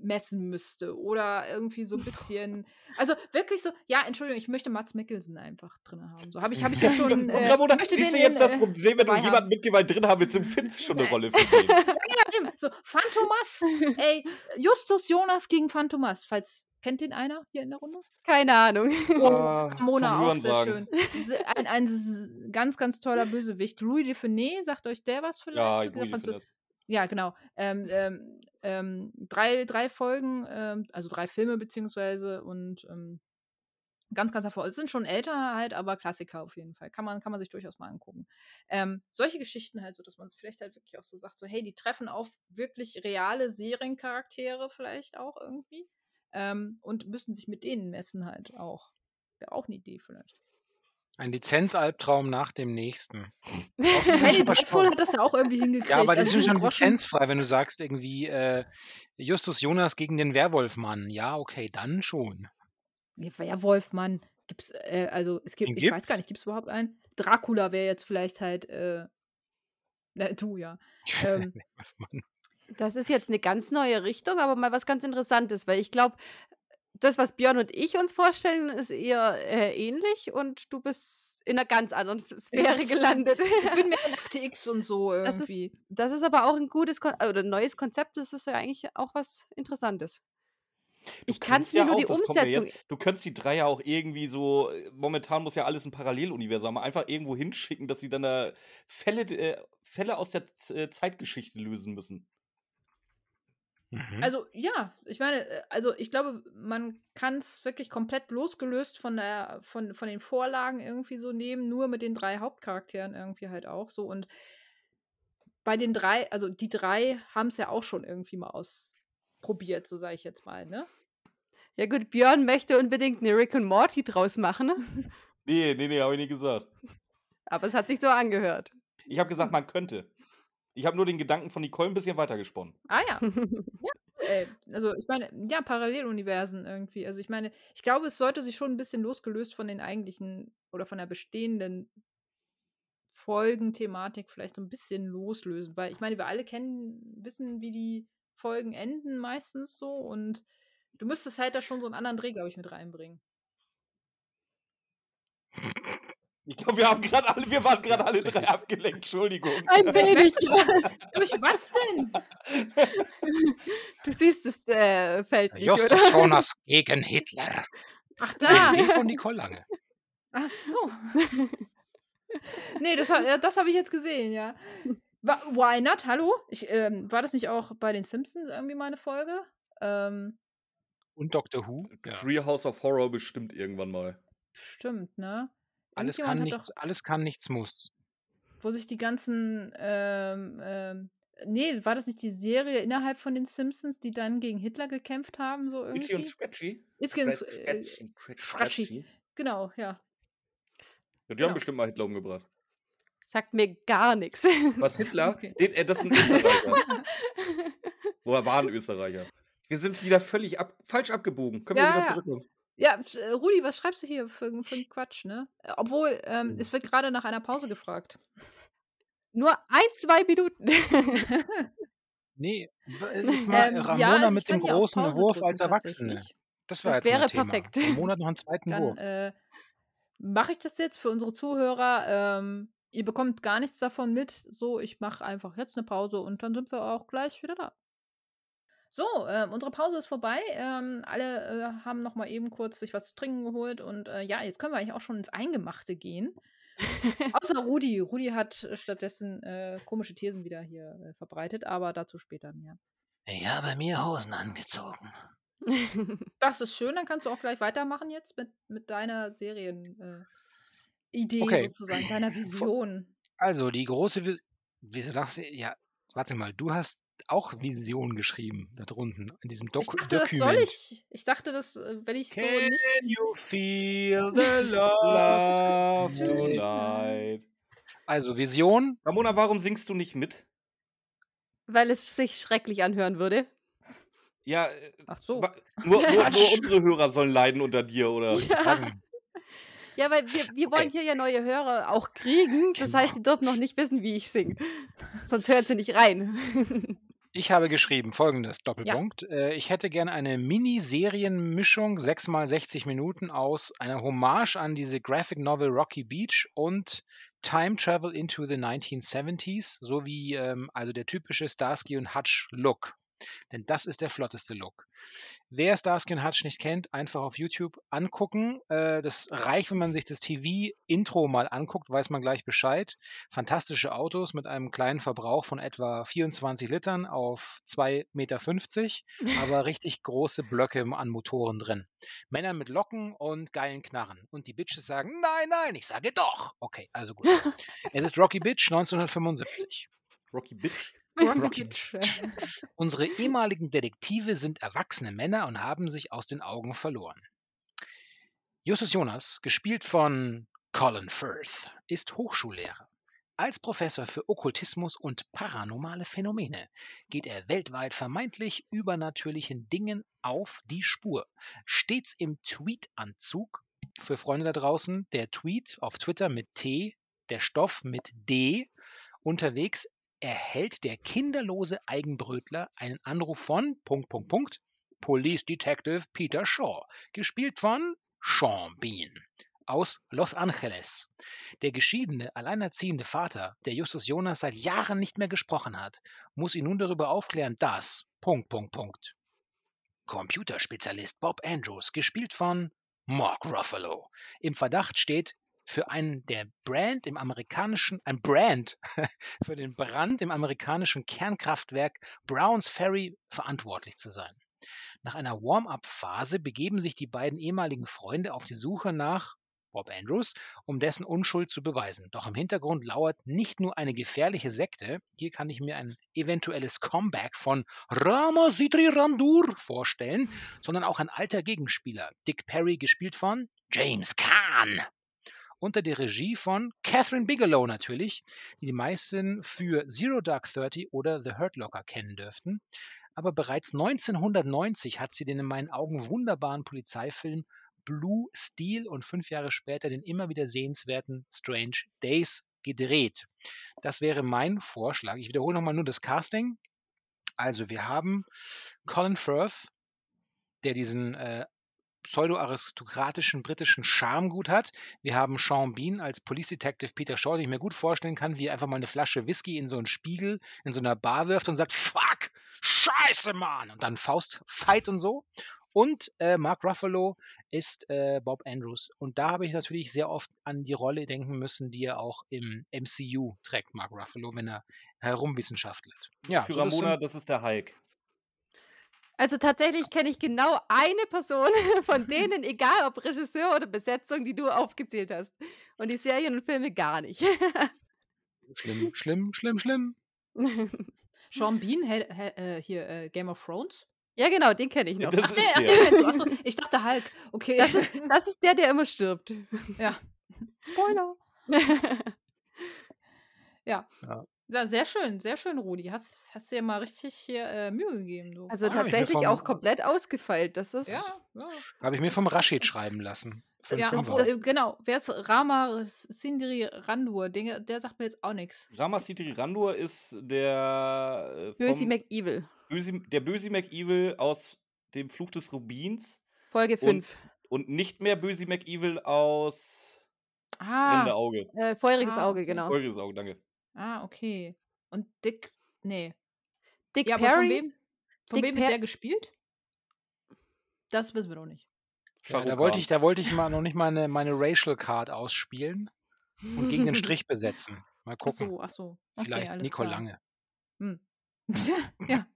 messen müsste oder irgendwie so ein bisschen, [LAUGHS] also wirklich so, ja, Entschuldigung, ich möchte Mats Mikkelsen einfach drin haben. So habe ich, habe ich ja [LAUGHS] schon. Und Äh, Ramona, möchte siehst du jetzt das äh, Problem, wenn du jemanden haben. mit Gewalt drin haben willst, dann findest du schon eine Rolle für den. [LAUGHS] Ja, eben. So, Phantomas, ey, Justus Jonas gegen Phantomas, falls, kennt den einer hier in der Runde? Keine Ahnung. [LAUGHS] Oh, Mona auch sehr sagen. schön. Ein, ein ganz, ganz toller Bösewicht. Louis de Funès, sagt euch der was vielleicht? Ja, Louis de. Ja, genau. Ähm, ähm, ähm, drei, drei Folgen, ähm, also drei Filme beziehungsweise und ähm, ganz, ganz hervor. Es sind schon älter halt, aber Klassiker auf jeden Fall. Kann man, kann man sich durchaus mal angucken. Ähm, solche Geschichten halt so, dass man es vielleicht halt wirklich auch so sagt, so hey, die treffen auf wirklich reale Seriencharaktere vielleicht auch irgendwie ähm, und müssen sich mit denen messen halt auch. Wäre auch eine Idee vielleicht. Ein Lizenzalbtraum nach dem nächsten. Penny [LAUGHS] Dreadful hat das ja auch irgendwie hingekriegt. Ja, aber die also sind schon Groschen, lizenzfrei, wenn du sagst irgendwie äh, Justus Jonas gegen den Werwolfmann. Ja, okay, dann schon. Ja, Werwolf, Mann. Gibt's, äh, also es gibt, Den ich weiß gar gibt's? nicht, gibt es überhaupt einen? Dracula wäre jetzt vielleicht halt, äh, na, du ja. [LAUGHS] Ähm, Das ist jetzt eine ganz neue Richtung, aber mal was ganz Interessantes, weil ich glaube, das, was Björn und ich uns vorstellen, ist eher äh, ähnlich und du bist in einer ganz anderen Sphäre gelandet. ich bin mehr [LAUGHS] in Akte X und so Das ist- irgendwie. Das ist aber auch ein gutes Kon oder ein neues Konzept, das ist ja eigentlich auch was Interessantes. Du Ich kann es mir ja nur auch, die Umsetzung. Du könntest die drei ja auch irgendwie so, äh, momentan muss ja alles ein Paralleluniversum, haben, einfach irgendwo hinschicken, dass sie dann da Fälle, äh, Fälle aus der Z äh, Zeitgeschichte lösen müssen. Mhm. Also ja, ich meine, äh, also ich glaube, man kann es wirklich komplett losgelöst von der, von, von den Vorlagen irgendwie so nehmen, nur mit den drei Hauptcharakteren irgendwie halt auch so. Und bei den drei, also die drei haben es ja auch schon irgendwie mal ausprobiert, so sage ich jetzt mal, ne? Ja gut, Björn möchte unbedingt eine Rick und Morty draus machen, Nee, nee, nee, habe ich nicht gesagt. aber es hat sich so angehört. Ich habe gesagt, man könnte. Ich habe nur den Gedanken von Nicole ein bisschen weitergesponnen. Ah [LAUGHS] ja. Äh, also ich meine, ja, Paralleluniversen irgendwie. Also ich meine, ich glaube, es sollte sich schon ein bisschen losgelöst von den eigentlichen oder von der bestehenden Folgenthematik vielleicht so ein bisschen loslösen, weil ich meine, wir alle kennen, wissen, wie die Folgen enden meistens so und du müsstest halt da schon so einen anderen Dreh, glaube ich, mit reinbringen. Ich glaube, wir haben gerade alle, wir waren gerade alle drei abgelenkt, Entschuldigung. Ein wenig. Durch was denn? Du siehst das äh, Feld nicht, Justus oder? Jonas gegen Hitler. Ach da. Nee, von Nicole Lange. Ach so. nee, das, das habe ich jetzt gesehen, ja. Why not? Hallo? Ich, ähm, war das nicht auch bei den Simpsons irgendwie mal eine Folge? Ähm, Und Doctor Who. Ja. Treehouse of Horror bestimmt irgendwann mal. stimmt, ne? Alles, kann nichts, alles kann, nichts muss. wo sich die ganzen, ähm, ähm, nee, war das nicht die Serie innerhalb von den Simpsons, die dann gegen Hitler gekämpft haben, so Itchy und irgendwie? Scratchy? Scratch- äh, Scratchy, Scratch- Scratchy. Scratchy. genau, ja. Ja, die Genau. haben bestimmt mal Hitler umgebracht. Sagt mir gar nichts. Was, Hitler? [LAUGHS] Okay. Den, äh, das ist ein Österreicher. [LAUGHS] Oder war ein Österreicher. Wir sind wieder völlig ab, falsch abgebogen. Können Ja, wir wieder ja. zurückkommen? Ja, äh, Rudi, was schreibst du hier für, für einen Quatsch, ne? Äh, Obwohl, ähm, Hm. es wird gerade nach einer Pause gefragt. Nur ein, zwei Minuten. [LAUGHS] Nee, w- jetzt [LAUGHS] mal Ähm, Ramona ja, also mit dem großen Wurf drücken, als Erwachsene. Das war Das wäre Thema. perfekt. Ramona hat [LAUGHS] noch einen zweiten Dann Wurf. äh, mache ich das jetzt für unsere Zuhörer. Ähm, ihr bekommt gar nichts davon mit. So, ich mache einfach jetzt eine Pause und dann sind wir auch gleich wieder da. So, ähm, unsere Pause ist vorbei. Ähm, alle äh, haben noch mal eben kurz sich was zu trinken geholt und äh, ja, jetzt können wir eigentlich auch schon ins Eingemachte gehen. [LAUGHS] Außer Rudi. Rudi hat äh, stattdessen äh, komische Thesen wieder hier äh, verbreitet, aber dazu später mehr. Ich habe mir Hosen angezogen. [LAUGHS] Das ist schön, dann kannst du auch gleich weitermachen jetzt mit, mit deiner Serien-Idee Okay. sozusagen, deiner Vision. Also, die große Vi Wieso lachst du? Ja, warte mal, du hast auch Vision geschrieben da drunten in diesem Ich Doku dachte, das soll ich. Ich dachte, dass, äh, wenn ich so Can nicht. you feel [LAUGHS] the love? Love Tonight. Also, Vision, Ramona, warum singst du nicht mit? Weil es sich schrecklich anhören würde. Ja, äh, Ach so. nur, nur, [LAUGHS] nur unsere Hörer sollen leiden unter dir, oder? Ja, ja weil wir, wir wollen hier ja neue Hörer auch kriegen. Das heißt, sie dürfen noch nicht wissen, wie ich singe. Sonst hören sie nicht rein. [LAUGHS] ich habe geschrieben folgendes, Doppelpunkt. Äh, ich hätte gerne eine Mini-Serienmischung, 6 mal 60 Minuten aus einer Hommage an diese Graphic Novel Rocky Beach und Time Travel into the 1970s, sowie ähm, also der typische Starsky und Hutch Look. Denn das ist der flotteste Look. Wer Starsky und Hutch nicht kennt, einfach auf YouTube angucken. Äh, das reicht, wenn man sich das TV-Intro mal anguckt, weiß man gleich Bescheid. Fantastische Autos mit einem kleinen Verbrauch von etwa 24 Litern auf 2,50 Meter, [LAUGHS] aber richtig große Blöcke an Motoren drin. Männer mit Locken und geilen Knarren. Und die Bitches sagen, nein, nein, ich sage doch. Okay, also gut. [LAUGHS] es ist Rocky Bitch 1975. Rocky Bitch. Unsere ehemaligen Detektive sind erwachsene Männer und haben sich aus den Augen verloren. Justus Jonas, gespielt von Colin Firth, ist Hochschullehrer. Als Professor für Okkultismus und paranormale Phänomene geht er weltweit vermeintlich übernatürlichen Dingen auf die Spur. Stets im Tweet-Anzug. Für Freunde da draußen, der Tweet auf Twitter mit T, der Stoff mit D. Unterwegs erhält der kinderlose Eigenbrötler einen Anruf von Punkt, Punkt, Punkt, Police Detective Peter Shaw, gespielt von Sean Bean aus Los Angeles. Der geschiedene, alleinerziehende Vater, der Justus Jonas seit Jahren nicht mehr gesprochen hat, muss ihn nun darüber aufklären, dass Punkt, Punkt, Punkt. Computerspezialist Bob Andrews, gespielt von Mark Ruffalo, im Verdacht steht, für einen der Brand im amerikanischen, ein Brand [LAUGHS] für den Brand im amerikanischen Kernkraftwerk Browns Ferry verantwortlich zu sein. Nach einer Warm-up-Phase begeben sich die beiden ehemaligen Freunde auf die Suche nach Bob Andrews, um dessen Unschuld zu beweisen. Doch im Hintergrund lauert nicht nur eine gefährliche Sekte, hier kann ich mir ein eventuelles Comeback von Rama Sidri Randur vorstellen, sondern auch ein alter Gegenspieler, Dick Perry, gespielt von James Caan unter der Regie von Catherine Bigelow natürlich, die die meisten für Zero Dark Thirty oder The Hurt Locker kennen dürften. Aber bereits 1990 hat sie den in meinen Augen wunderbaren Polizeifilm Blue Steel und fünf Jahre später den immer wieder sehenswerten Strange Days gedreht. Das wäre mein Vorschlag. Ich wiederhole nochmal nur das Casting. Also wir haben Colin Firth, der diesen äh, pseudo-aristokratischen britischen Charme gut hat. Wir haben Sean Bean als Police Detective Peter Shaw, den ich mir gut vorstellen kann, wie er einfach mal eine Flasche Whisky in so einen Spiegel in so einer Bar wirft und sagt, fuck, scheiße, Mann! Und dann Faustfight und so. Und äh, Mark Ruffalo ist äh, Bob Andrews. Und da habe ich natürlich sehr oft an die Rolle denken müssen, die er auch im MCU trägt, Mark Ruffalo, wenn er herumwissenschaftelt. Ja, Für so Ramona, das ist der Hulk. Also tatsächlich kenne ich genau eine Person [LAUGHS] von denen, egal ob Regisseur oder Besetzung, die du aufgezählt hast. Und die Serien und Filme gar nicht. schlimm, schlimm, schlimm, schlimm. [LAUGHS] Sean Bean, hä, hä, äh, hier äh, Game of Thrones? ja, genau, den kenne ich noch. Das Ach, der, ach, den kennst du. Achso, ich dachte Hulk. Okay. Das ist, das ist der, der immer stirbt. ja. [LAUGHS] Spoiler. Ja. Ja. Ja. Sehr schön, sehr schön, Rudi. Hast, hast dir mal richtig hier äh, Mühe gegeben. Du. Also Ah, tatsächlich vom- auch komplett ausgefeilt. Das ist. ja, ja. Habe ich mir vom Rashid schreiben lassen. Fünf ja Fünfer. wo, äh, genau. Wer ist Rama Sindri Randur? Der, der sagt mir jetzt auch nichts. Rama Sidri Randur ist der, äh, Böse vom McEvil. Böse, der böse McEvil aus dem Fluch des Rubins Folge Und- 5. und nicht mehr böse McEvil aus Brennende Ah, Auge. Äh, feuriges Ah, Auge, genau. Feuriges Auge, danke. Ah, okay. Und Dick, nee. Dick Ja, aber von Perry. wem, von Dick wem wird Per- der gespielt? Das wissen wir doch nicht. Ja, da wollte ich, da wollte ich mal noch nicht meine, meine Racial Card ausspielen und gegen den [LAUGHS] Strich besetzen. Mal Ach gucken. so, ach so. Okay, Vielleicht alles Nico klar. Lange. Hm. [LAUGHS] ja.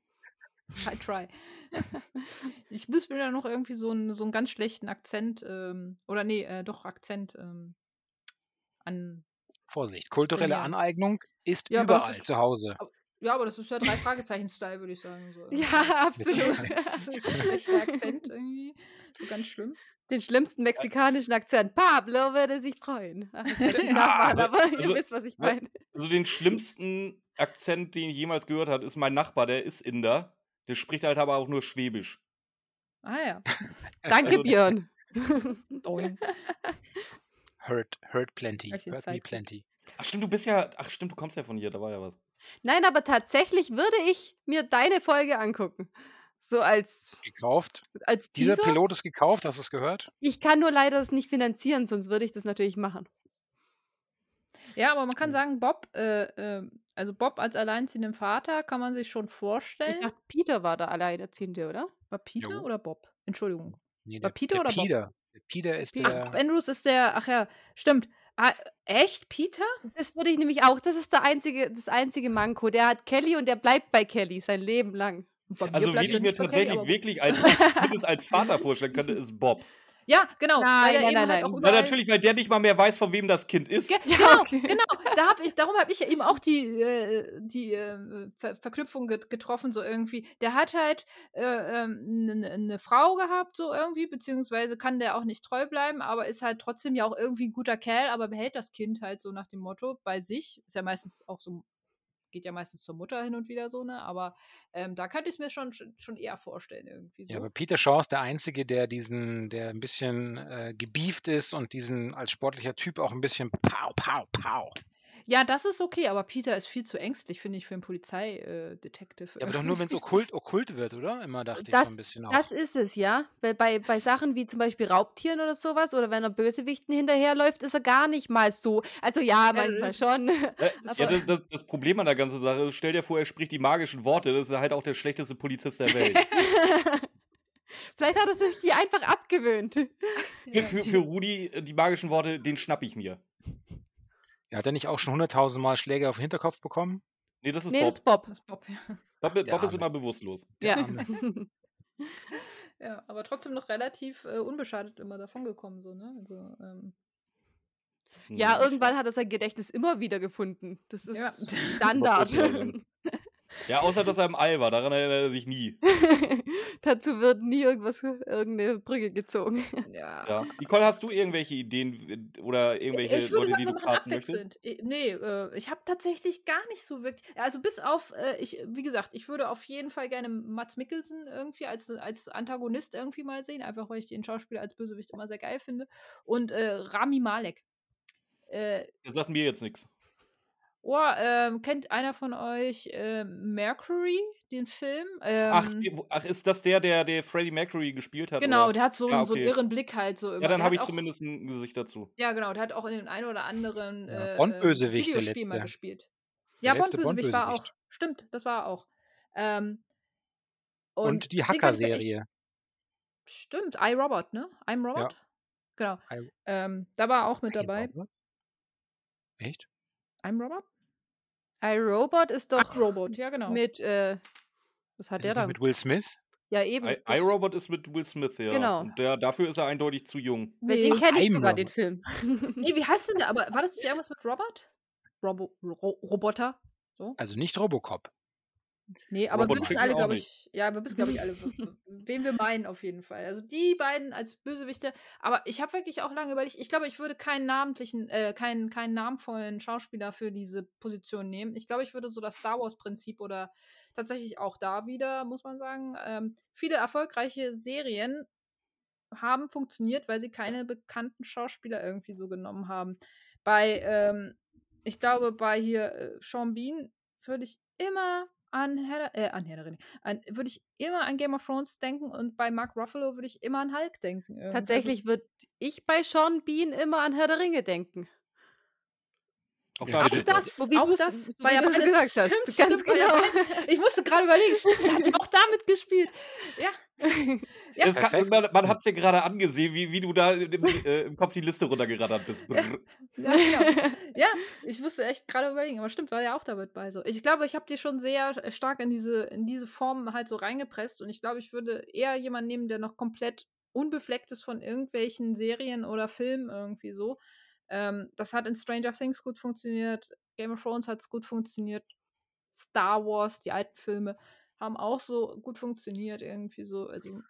I try. [LAUGHS] ich muss mir da noch irgendwie so einen, so einen ganz schlechten Akzent, ähm, oder nee, äh, doch Akzent ähm, an. Vorsicht, kulturelle Trainieren. Aneignung ist Ja, überall ist- zu Hause. Ja, aber das ist ja drei Fragezeichen-Style, würde ich sagen. So. Ja, [LAUGHS] absolut. Das ist ein schlechter Akzent irgendwie. So ganz schlimm. Den schlimmsten mexikanischen Akzent. Pablo würde sich freuen. [LAUGHS] Ach, [LAUGHS] Ja, nachmachen, aber ihr also- wisst, was ich meine. Also den schlimmsten Akzent, den ich jemals gehört habe, ist mein Nachbar, der ist Inder. Der spricht halt aber auch nur Schwäbisch. Ah ja. Danke, Also- Björn. Hurt, hurt plenty. Ich Hurt me plenty. Ach stimmt, du bist ja, ach stimmt, du kommst ja von hier, da war ja was. Nein, aber tatsächlich würde ich mir deine Folge angucken. So als, Gekauft. als Dieser Teaser. Pilot ist gekauft, hast du es gehört? Ich kann nur leider das nicht finanzieren, sonst würde ich das natürlich machen. Ja, aber man Hm. kann sagen, Bob, äh, äh, also Bob als alleinziehenden Vater kann man sich schon Ich vorstellen. dachte, Peter war der Alleinerziehende, oder? War Peter Jo. oder Bob? Entschuldigung. Nee, War der, Peter der oder Bob? Peter. Der Peter ist. Ach, der. Bob Andrews ist der, ach ja, stimmt. Ah, echt? Peter? Das würde ich nämlich auch. Das ist der einzige, das einzige Manko. Der hat Kelly und der bleibt bei Kelly sein Leben lang. Also, wen ich mir Kelly, tatsächlich aber- wirklich als, [LAUGHS] als Vater vorstellen könnte, ist Bob. Ja, genau. Nein, nein, nein, halt nein. überall- natürlich, weil der nicht mal mehr weiß, von wem das Kind ist. Ge [LAUGHS] Ja, genau, okay. genau. [LAUGHS] Da hab ich, darum habe ich ja eben auch die, äh, die äh, Ver Verknüpfung get getroffen, so irgendwie. Der hat halt eine äh, ne, ne Frau gehabt, so irgendwie, beziehungsweise kann der auch nicht treu bleiben, aber ist halt trotzdem ja auch irgendwie ein guter Kerl, aber behält das Kind halt so nach dem Motto bei sich. Ist ja meistens auch so, geht ja meistens zur Mutter hin und wieder so, ne? Aber ähm, da könnte ich es mir schon, schon eher vorstellen, irgendwie so. Ja, aber Peter Shaw ist der Einzige, der diesen, der ein bisschen äh, gebieft ist und diesen als sportlicher Typ auch ein bisschen pow, pow, pow. Ja, das ist okay, aber Peter ist viel zu ängstlich, finde ich, für einen Polizeidetektiv. Ja, aber doch [LAUGHS] nur, wenn es okkult, okkult wird, oder? Immer dachte ich Das- so ein bisschen auch. Das ist es, ja. Weil bei, bei Sachen wie zum Beispiel Raubtieren oder sowas oder wenn er Bösewichten hinterherläuft, ist er gar nicht mal so. Also ja, manchmal schon. [LAUGHS] Ja, das, das, das Problem an der ganzen Sache ist, stell dir vor, er spricht die magischen Worte, das ist halt auch der schlechteste Polizist der Welt. [LAUGHS] Vielleicht hat er sich die einfach abgewöhnt. für, für, für Rudi, äh, die magischen Worte, den schnapp ich mir. Ja, hat er nicht auch schon hunderttausend Mal Schläge auf den Hinterkopf bekommen? Nee, das ist Nee, Bob. das ist Bob. Das ist Bob, ja. Bob, Bob ist immer bewusstlos. Ja. [LAUGHS] Ja, aber trotzdem noch relativ äh, unbeschadet immer davongekommen, so, ne? Also, ähm, Ja, Nee. irgendwann hat er sein Gedächtnis immer wieder gefunden. Das ist Ja. [LAUGHS] Standard. [LAUGHS] Ja, außer dass er im All war, daran erinnert er sich nie. [LAUGHS] Dazu wird nie irgendwas, irgendeine Brücke gezogen. [LAUGHS] ja. Ja. Nicole, hast du irgendwelche Ideen oder irgendwelche Ich würde Leute, sagen, die du casten möchtest? Ich- Nee, äh, ich habe tatsächlich gar nicht so wirklich. Also bis auf, äh, ich, wie gesagt, ich würde auf jeden Fall gerne Mats Mikkelsen irgendwie als, als Antagonist irgendwie mal sehen, einfach weil ich den Schauspieler als Bösewicht immer sehr geil finde. Und äh, Rami Malek. Äh, Der sagt mir jetzt nichts. Oh, ähm, kennt einer von euch äh, Mercury, den Film? Ähm, Ach, die- ach, ist das der, der, der Freddie Mercury gespielt hat? Genau, oder? der hat so, Ja, einen- so einen okay. irren Blick halt so immer. Ja, dann habe ich auch- zumindest ein Gesicht dazu. Ja, genau, der hat auch in den ein oder anderen Ja, äh, äh, der Videospiel mal gespielt. Der Ja, Bond-Bösewicht war auch. Stimmt, das war er auch. Ähm, Und, die mir echt- Hacker-Serie. Stimmt, iRobot, ne? I'm Robot? Genau. I- Ähm, da war er auch mit dabei. Robert? Echt? I'm Robot? iRobot ist doch Ach, Robot, ja, genau. mit, äh, was hat Ist der da? mit Will Smith? Ja, eben. IRobot ist mit Will Smith, ja. Genau. Und der, dafür ist er eindeutig zu jung. Nee. Den kenne ich sogar, den Film. [LAUGHS] nee, wie heißt denn der? Aber war das nicht irgendwas mit Robot? Robo Ro Roboter? Also nicht Robocop. Nee, aber Robot wir wissen alle, glaube ich. Ja, wir wissen, glaube ich, alle, wen wir meinen auf jeden Fall. Also die beiden als Bösewichte. Aber ich habe wirklich auch lange überlegt, ich glaube, ich würde keinen namentlichen, äh, keinen, keinen namenvollen Schauspieler für diese Position nehmen. Ich glaube, ich würde so das Star Wars-Prinzip oder tatsächlich auch da wieder, muss man sagen, ähm, viele erfolgreiche Serien haben funktioniert, weil sie keine bekannten Schauspieler irgendwie so genommen haben. Bei, ähm, ich glaube, bei hier äh, Sean Bean würde ich immer an Herr, äh, an Herr der Ringe, an, würde ich immer an Game of Thrones denken und bei Mark Ruffalo würde ich immer an Hulk denken. irgendwie. Also, Tatsächlich würde ich bei Sean Bean immer an Herr der Ringe denken. Auch Ja, da auch das, So wie auch das, so war wie ja beides- gesagt hast. Stimmt, Ganz stimmt, ja genau. [LAUGHS] Ich musste gerade überlegen, stimmt, der hat ja auch damit gespielt. Ja. [LAUGHS] Ja. Kann, Perfekt. man man hat es dir gerade angesehen, wie, wie du da im, äh, im Kopf die Liste runtergerattert bist. Brrr. Ja, genau. ja, ich musste echt gerade überlegen, aber stimmt, war ja auch damit bei so. Ich glaube, ich habe die schon sehr stark in diese, in diese Form halt so reingepresst und ich glaube, ich würde eher jemanden nehmen, der noch komplett unbefleckt ist von irgendwelchen Serien oder Filmen irgendwie so. Ähm, das hat in Stranger Things gut funktioniert, Game of Thrones hat es gut funktioniert, Star Wars, die alten Filme haben auch so gut funktioniert irgendwie so. Also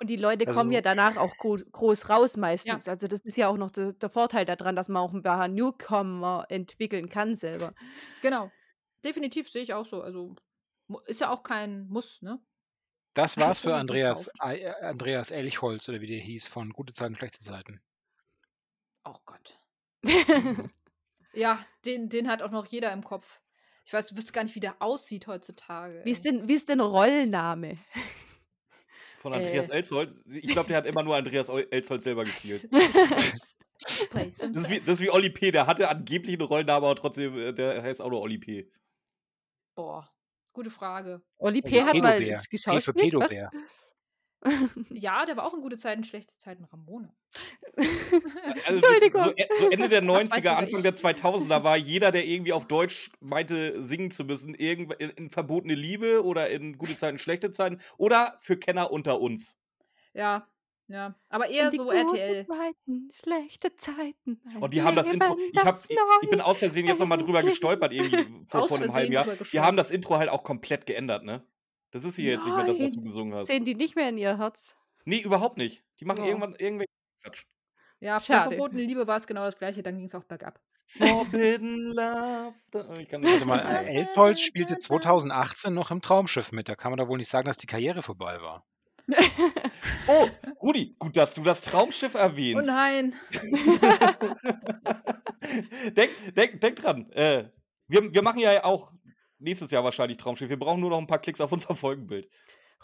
Und die Leute kommen Also- ja danach auch gro groß raus meistens. Also das ist ja auch noch de der Vorteil daran, dass man auch ein paar Newcomer entwickeln kann selber. genau, definitiv sehe ich auch so. Also ist ja auch kein Muss, ne? Das war's [LAUGHS] für Andreas, äh, Andreas Elchholz oder wie der hieß, von Gute Zeiten, schlechte Zeiten. Oh Gott. [LAUGHS] Ja, den, den hat auch noch jeder im Kopf. Ich weiß, du wüsste gar nicht, wie der aussieht heutzutage. Wie ist denn, wie ist denn Rollname? Von Andreas Äh. Elsholz. Ich glaube, der hat immer nur Andreas Elsholz selber gespielt. [LAUGHS] Das ist, wie, das ist wie Olli P. Der hatte angeblich einen Rollennamen, aber trotzdem, äh, der heißt auch nur Olli P. Boah, gute Frage. Oli P. hat mal geschauspielt, was? [LAUGHS] Ja, der war auch in gute Zeiten, schlechte Zeiten Ramona. [LAUGHS] Also Entschuldigung. so, so Ende der [LAUGHS] Das weiß 90er, sogar Anfang der 2000er war jeder, der irgendwie auf Deutsch meinte, singen zu müssen, irgend in, in Verbotene Liebe oder in Gute Zeiten, Schlechte Zeiten oder für Kenner unter uns. Ja, ja. Aber eher so guten RTL. Zeiten, schlechte Zeiten. Und die haben das Intro. Ich, hab, ich, ich bin aus Versehen jetzt nochmal drüber gestolpert, irgendwie vor, vor einem halben Jahr. Die haben das Intro halt auch komplett geändert, ne? Das ist hier jetzt nicht mehr das, was du Nein. gesungen hast. Sehen die nicht mehr in ihr Herz? Nee, überhaupt nicht. Die machen Ja. irgendwann irgendwelche Quatsch. Ja, bei Schade. verbotene Liebe war es genau das gleiche, dann ging es auch bergab. Forbidden Love. Da- Ich kann nicht mal, da, spielte da, da. 2018 noch im Traumschiff mit. Da kann man doch wohl nicht sagen, dass die Karriere vorbei war. Oh, Rudi, gut, dass du das Traumschiff [LAUGHS] Oh erwähnst. nein. [LAUGHS] denk, denk, denk dran. Äh, wir, wir machen ja auch nächstes Jahr wahrscheinlich Traumschiff. Wir brauchen nur noch ein paar Klicks auf unser Folgenbild.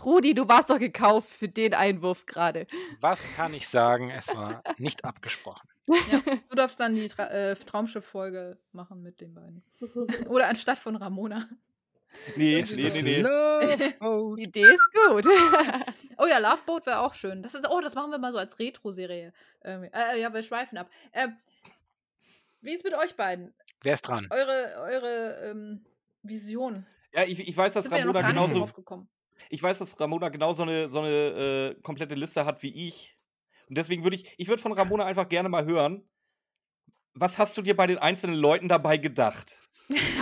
Rudi, du warst doch gekauft für den Einwurf gerade. Was kann ich sagen? Es war nicht abgesprochen. Ja, [LAUGHS] du darfst dann die Tra äh, Traumschiff-Folge machen mit den beiden. [LAUGHS] Oder anstatt von Ramona. Nee, nee, nee, nee. Love Boat. Die Idee ist gut. [LAUGHS] Oh ja, Loveboat wäre auch schön. Das ist, oh, das machen wir mal so als Retro-Serie. Ähm, äh, ja, wir schweifen ab. Ähm, wie ist mit euch beiden? Wer ist dran? Eure, eure ähm, Vision. Ja, ich, ich weiß, dass Sind ja Ramona nicht genauso. Ich weiß, dass Ramona genau so eine, so eine äh, komplette Liste hat wie ich. Und deswegen würde ich, ich würde von Ramona einfach gerne mal hören. Was hast du dir bei den einzelnen Leuten dabei gedacht?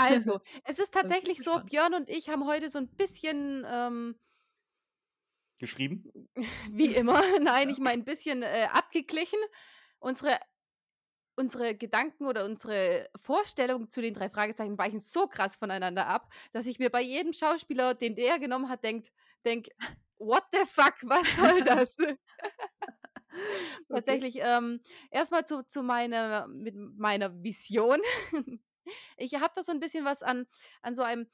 Also, es ist [LAUGHS] tatsächlich so. Björn und ich haben heute so ein bisschen, ähm, Geschrieben? [LAUGHS] wie immer, nein, ich meine ein bisschen äh, abgeglichen. Unsere, unsere Gedanken oder unsere Vorstellungen zu den drei Fragezeichen weichen so krass voneinander ab, dass ich mir bei jedem Schauspieler, den der genommen hat, denkt, denk, what the fuck, was soll [LAUGHS] das? [LAUGHS] Tatsächlich, ähm, erstmal zu, zu meiner, mit meiner Vision. [LAUGHS] Ich habe da so ein bisschen was an, an so einem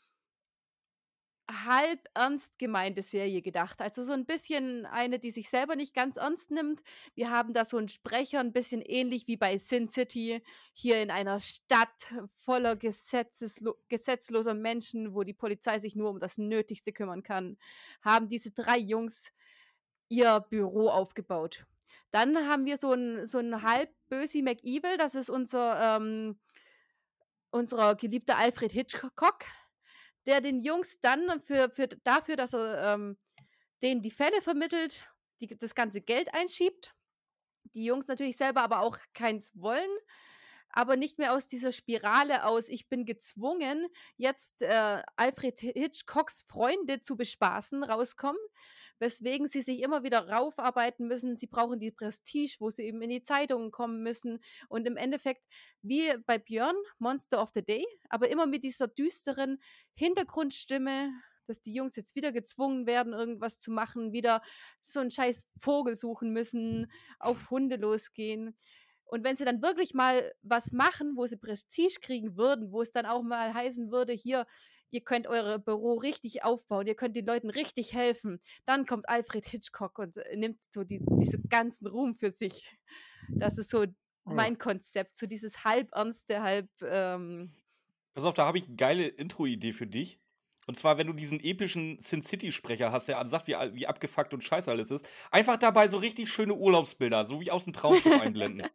halb ernst gemeinte Serie gedacht. Also so ein bisschen eine, die sich selber nicht ganz ernst nimmt. Wir haben da so einen Sprecher, ein bisschen ähnlich wie bei Sin City, hier in einer Stadt voller gesetzeslo gesetzloser Menschen, wo die Polizei sich nur um das Nötigste kümmern kann, haben diese drei Jungs ihr Büro aufgebaut. Dann haben wir so ein, so ein halb Bösi McEvil, das ist unser, ähm, unser geliebter Alfred Hitchcock, der den Jungs dann für, für, dafür, dass er ähm, denen die Fälle vermittelt, die, das ganze Geld einschiebt. Die Jungs natürlich selber aber auch keins wollen, aber nicht mehr aus dieser Spirale aus, ich bin gezwungen, jetzt äh, Alfred Hitchcocks Freunde zu bespaßen, rauskommen, weswegen sie sich immer wieder raufarbeiten müssen. Sie brauchen die Prestige, wo sie eben in die Zeitungen kommen müssen. Und im Endeffekt, wie bei Björn, Monster of the Day, aber immer mit dieser düsteren Hintergrundstimme, dass die Jungs jetzt wieder gezwungen werden, irgendwas zu machen, wieder so einen scheiß Vogel suchen müssen, auf Hunde losgehen. Und wenn sie dann wirklich mal was machen, wo sie Prestige kriegen würden, wo es dann auch mal heißen würde, hier, ihr könnt eure Büro richtig aufbauen, ihr könnt den Leuten richtig helfen. Dann kommt Alfred Hitchcock und äh, nimmt so die, diese ganzen Ruhm für sich. Das ist so mein Konzept, so dieses halb ernste, halb ähm, Pass auf, da habe ich eine geile Intro-Idee für dich. Und zwar, wenn du diesen epischen Sin City-Sprecher hast, der an- sagt, wie, wie abgefuckt und scheiße alles ist, einfach dabei so richtig schöne Urlaubsbilder, so wie aus dem Traumschiff einblenden.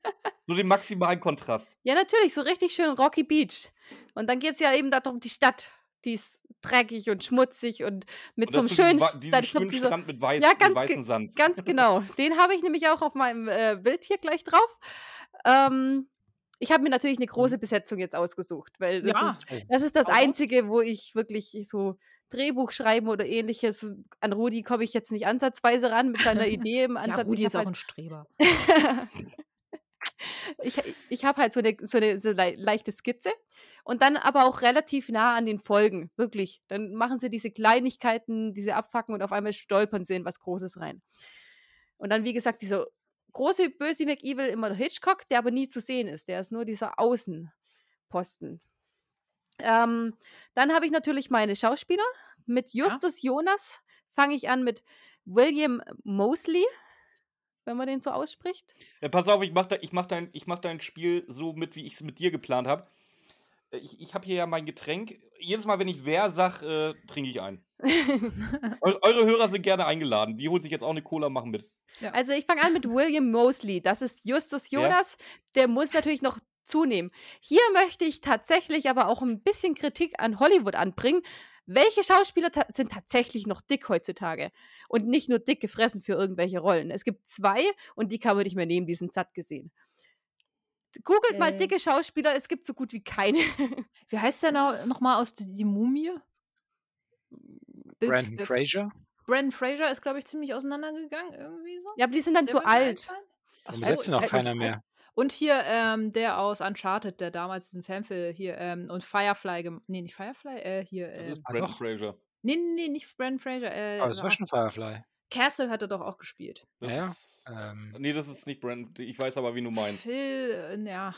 So den maximalen Kontrast. Ja, natürlich, so richtig schön Rocky Beach. Und dann geht es ja eben darum, die Stadt, die ist dreckig und schmutzig und mit Und so einem schönen, diesen schönen dieser, Strand mit, weiß, Ja, ganz weißem Sand. ganz genau. Den habe ich nämlich auch auf meinem äh, Bild hier gleich drauf. Ähm, ich habe mir natürlich eine Mhm. große Besetzung jetzt ausgesucht, weil das, Ja. ist, das ist das Einzige, wo ich wirklich so Drehbuch schreiben oder ähnliches. An Rudi komme ich jetzt nicht ansatzweise ran mit seiner [LAUGHS] Idee im Ja, Ansatz. Rudi ich ist auch halt, ein Streber. [LAUGHS] ich ich habe halt so eine, so eine so lei- leichte Skizze und dann aber auch relativ nah an den Folgen, wirklich. Dann machen sie diese Kleinigkeiten, diese Abfacken und auf einmal stolpern sie in was Großes rein. Und dann, wie gesagt, dieser große böse McEvil immer der Hitchcock, der aber nie zu sehen ist. Der ist nur dieser Außenposten. Ähm, dann habe ich natürlich meine Schauspieler. Mit Justus Jonas fange ich an mit William Mosley, wenn man den so ausspricht. Ja, pass auf, ich mach, da, ich, mach dein, ich mach dein Spiel so mit, wie ich es mit dir geplant habe. Ich, ich habe hier ja mein Getränk. Jedes Mal, wenn ich wer sag, äh, trinke ich ein. [LAUGHS] Eu eure Hörer sind gerne eingeladen. Die holen sich jetzt auch eine Cola, machen mit. Also ich fange an mit William Mosley. Das ist Justus Ja. Jonas. Der muss natürlich noch zunehmen. Hier möchte ich tatsächlich aber auch ein bisschen Kritik an Hollywood anbringen. Welche Schauspieler ta sind tatsächlich noch dick heutzutage? Und nicht nur dick gefressen für irgendwelche Rollen. Es gibt zwei und die kann man nicht mehr nehmen, die sind satt gesehen. Googelt mal Äh. dicke Schauspieler, es gibt so gut wie keine. [LAUGHS] Wie heißt der noch, noch mal aus die, die Mumie? Brandon äh, Fraser. Brandon Fraser ist, glaube ich, ziemlich auseinandergegangen, irgendwie so. ja, aber die sind dann Der zu alt. Warum so, besetzt ist noch halt keiner mehr? Und hier ähm, der aus Uncharted, der damals diesen Fanfilm hier ähm, und Firefly, gem nee, nicht Firefly, äh, hier, Das ähm, ist ah, Brandon. Fraser. nee, nee, nee, nicht Brandon Fraser, äh, Aber das war schon Firefly. Castle hat er doch auch gespielt. Das Ja, ist, Ähm, nee, das ist nicht Brandon. Ich weiß aber, wie du meinst. Phil, äh, ja,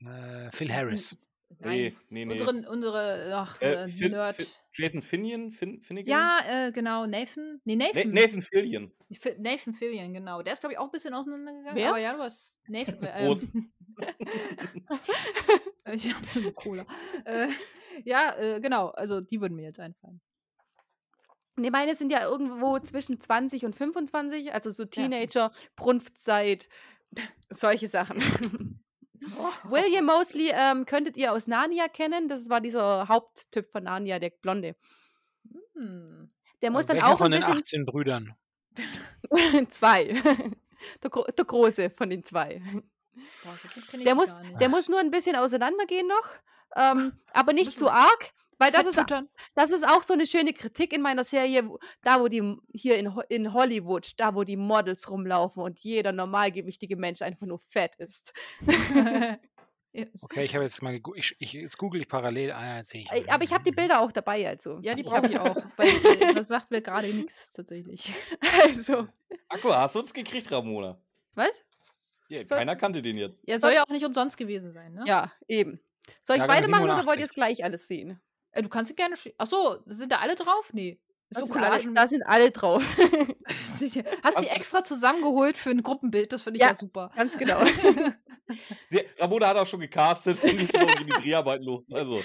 äh, Phil Harris. Nee, nein. nee, nee. Unsere, unsere ach, Äh, äh, Fin- Nerd. Fin- Jason Finian? Fin Finnegan? Ja, äh, genau, Nathan. Nee, Na Nathan. Nathan Fillion. Fi- Nathan Fillion, genau. Der ist, glaube ich, auch ein bisschen auseinandergegangen. Wer? Aber ja, du hast Nathan. Äh, ähm, [LAUGHS] ich habe eine Cola. Äh, ja, äh, genau. Also, die würden mir jetzt einfallen. Ne, meine sind ja irgendwo zwischen 20 und 25, also so Teenager, Brunftzeit, solche Sachen. William Mosley ähm, könntet ihr aus Narnia kennen. Das war dieser Haupttyp von Narnia, der Blonde. Hm. Der muss Äh, dann auch von ein den bisschen. 18 Brüdern. [LAUGHS] zwei. der, Gro der Große von den zwei. Boah, so Der muss, der muss nur ein bisschen auseinandergehen noch, ähm, aber nicht zu arg, weil das ist, das ist auch so eine schöne Kritik in meiner Serie, da wo die hier in, in Hollywood, da wo die Models rumlaufen und jeder normalgewichtige Mensch einfach nur fett ist. [LAUGHS] Ja, Okay, ich habe jetzt mal ich, ich jetzt google ich parallel. Ah, jetzt sehe ich. Aber ich habe die Bilder auch dabei, also. ja, die brauche ich auch. [LAUGHS] Weil äh, das sagt mir gerade nichts tatsächlich. [LAUGHS] Also. Akku, hast du uns gekriegt, Ramona? Was? Ja, Soll- keiner kannte den jetzt. Ja, soll ja auch nicht umsonst gewesen sein, ne? Ja, eben. Soll ich Jahrgang beide machen oder wollt ihr 87. es gleich alles sehen? Äh, du kannst sie gerne. Ach so, sind da alle drauf? Nee. Da So sind, alle, Collagen. da sind alle drauf. [LAUGHS] Hast die Also- extra zusammengeholt für ein Gruppenbild? Das finde ich Ja. ja super. Ganz genau. [LAUGHS] Sie, Ramona hat auch schon gecastet. Und jetzt gehen die Dreharbeiten los. Also,